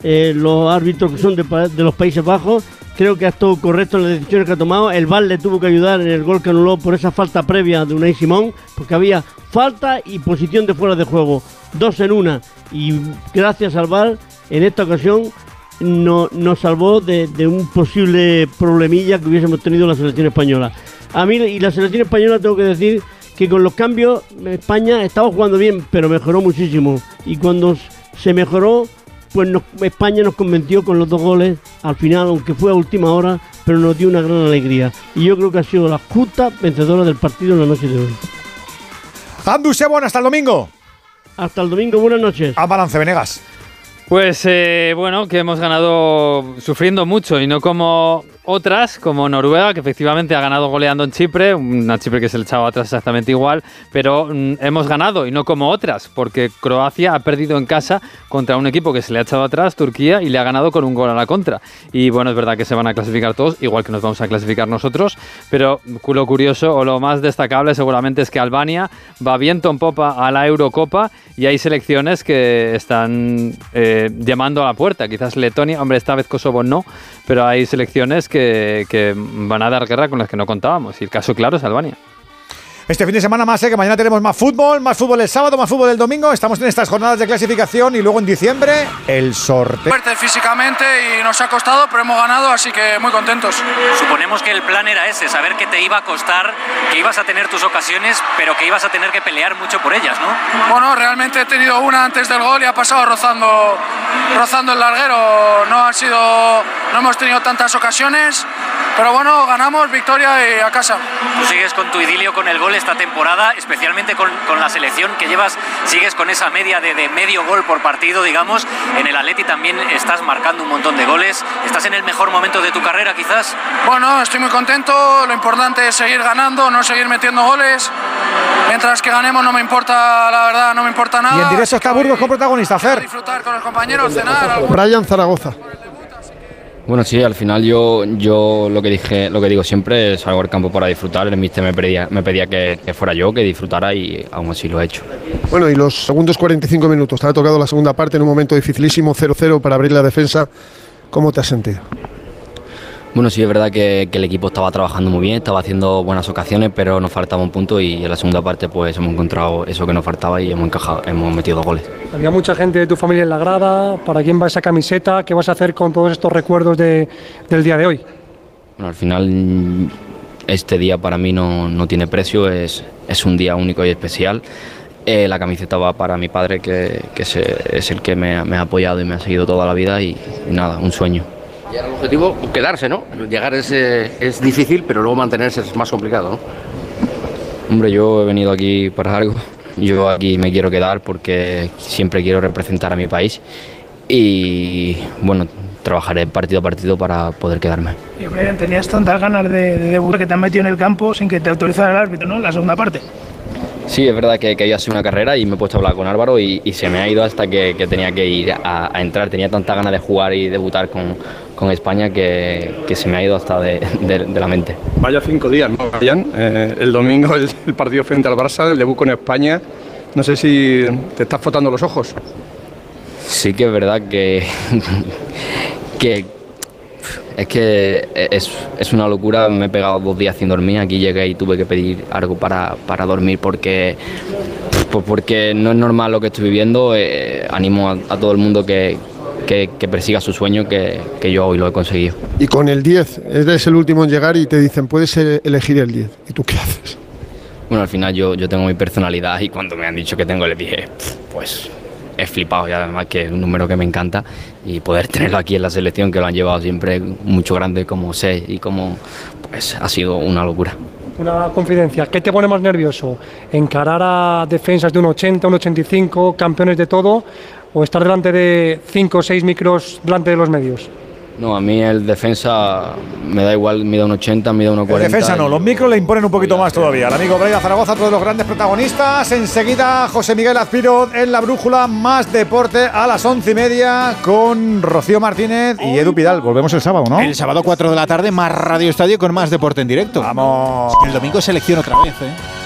eh, los árbitros que son de, los Países Bajos, creo que ha estado correcto en las decisiones que ha tomado. El VAR le tuvo que ayudar en el gol que anuló por esa falta previa de Unai Simón, porque había falta y posición de fuera de juego, dos en una. Y gracias al VAR, en esta ocasión no, nos salvó de, de un posible problemilla que hubiésemos tenido la selección española. A mí y la selección española tengo que decir que con los cambios España estaba jugando bien, pero mejoró muchísimo. Y cuando se mejoró, pues nos- España nos convenció con los dos goles al final, aunque fue a última hora, pero nos dio una gran alegría. Y yo creo que ha sido la justa vencedora del partido en la noche de hoy. Andu, sé bueno, hasta el domingo. Hasta el domingo, buenas noches. A balance, Venegas. Pues eh, bueno, que hemos ganado sufriendo mucho y no como otras, como Noruega, que efectivamente ha ganado goleando en Chipre, una Chipre que se le echaba atrás exactamente igual, pero mm, hemos ganado y no como otras, porque Croacia ha perdido en casa contra un equipo que se le ha echado atrás, Turquía, y le ha ganado con un gol a la contra. Y bueno, es verdad que se van a clasificar todos, igual que nos vamos a clasificar nosotros, pero lo curioso o lo más destacable seguramente es que Albania va viento en popa a la Eurocopa y hay selecciones que están eh, llamando a la puerta. Quizás Letonia, hombre, esta vez Kosovo no, pero hay selecciones que, que van a dar guerra con las que no contábamos. Y el caso claro es Albania. Este fin de semana más, ¿eh? que mañana tenemos más fútbol, más fútbol el sábado, más fútbol el domingo. Estamos en estas jornadas de clasificación y luego en diciembre el sorteo. Fuerte físicamente y nos ha costado, pero hemos ganado, así que muy contentos. Suponemos que el plan era ese, saber que te iba a costar, que ibas a tener tus ocasiones, pero que ibas a tener que pelear mucho por ellas, ¿no? Bueno, realmente he tenido una antes del gol y ha pasado rozando, rozando el larguero. No ha sido, no hemos tenido tantas ocasiones, pero bueno, ganamos, victoria y a casa. Tú sigues con tu idilio con el gol esta temporada, especialmente con, con la selección que llevas, sigues con esa media de, de medio gol por partido, digamos. En el Atleti también estás marcando un montón de goles. ¿Estás en el mejor momento de tu carrera, quizás? Bueno, estoy muy contento. Lo importante es seguir ganando, no seguir metiendo goles. Mientras que ganemos no me importa, la verdad, no me importa nada. Y en directo está Burgos con protagonista, Fer. Disfrutar con los compañeros, cenar. Brian Zaragoza. Bueno, sí, al final yo, yo lo que dije, lo que digo siempre es salgo al campo para disfrutar. El míster me pedía, me pedía que, que fuera yo, que disfrutara y aún así lo he hecho. Bueno, y los segundos 45 minutos. Te ha tocado la segunda parte en un momento dificilísimo, 0-0 para abrir la defensa. ¿Cómo te has sentido? Bueno, sí, es verdad que, que el equipo estaba trabajando muy bien, estaba haciendo buenas ocasiones, pero nos faltaba un punto y en la segunda parte pues hemos encontrado eso que nos faltaba y hemos encajado, hemos metido dos goles. Había mucha gente de tu familia en la grada. ¿Para quién va esa camiseta? ¿Qué vas a hacer con todos estos recuerdos de- del día de hoy? Bueno, al final este día para mí no, no tiene precio, es, es un día único y especial. Eh, la camiseta va para mi padre, que, que se- es el que me, ha- me ha apoyado y me ha seguido toda la vida y, y nada, un sueño. Y ahora el objetivo, quedarse, ¿no? Llegar es, eh, es difícil, pero luego mantenerse es más complicado, ¿no? Hombre, yo he venido aquí para algo. Yo aquí me quiero quedar porque siempre quiero representar a mi país y bueno, trabajaré partido a partido para poder quedarme. Y hombre, tenías tantas ganas de, de debutar que te has metido en el campo sin que te autorizara el árbitro, ¿no? La segunda parte. Sí, es verdad que, que había sido una carrera y me he puesto a hablar con Álvaro y, y se me ha ido hasta que, que tenía que ir a, a entrar. Tenía tanta ganas de jugar y debutar con, con España que, que se me ha ido hasta de, de- de la mente. Vaya cinco días, ¿no? Eh, el domingo el, el partido frente al Barça, el debut con España. No sé si te estás frotando los ojos. Sí que es verdad que, que es que es, es una locura. Me he pegado dos días sin dormir. Aquí llegué y tuve que pedir algo para, para dormir porque, pues porque no es normal lo que estoy viviendo. Eh, animo a, a todo el mundo que, que- que persiga su sueño, que, que yo hoy lo he conseguido. Y con el 10, eres el último en llegar y te dicen, puedes eh, elegir el 10. ¿Y tú qué haces? Bueno, al final yo, yo tengo mi personalidad y cuando me han dicho que tengo el 10, pues he flipado y además que es un número que me encanta y poder tenerlo aquí en la selección que lo han llevado siempre mucho grande como sé y como pues ha sido una locura. Una confidencia, ¿qué te pone más nervioso? ¿Encarar a defensas de un 80, un 85, campeones de todo? ¿O estar delante de 5 o 6 micros delante de los medios? No, a mí el defensa me da igual, mida un 80, mida un 40. El defensa no, los micros le imponen un poquito más todavía. El amigo Braida Zaragoza, todos los grandes protagonistas. Enseguida José Miguel Azpiro en la brújula, más deporte a las once y media con Rocío Martínez y Edu Pidal. Volvemos el sábado, ¿no? El sábado 4 de la tarde, más Radio Estadio con más deporte en directo. Vamos. El domingo selección otra vez, ¿eh?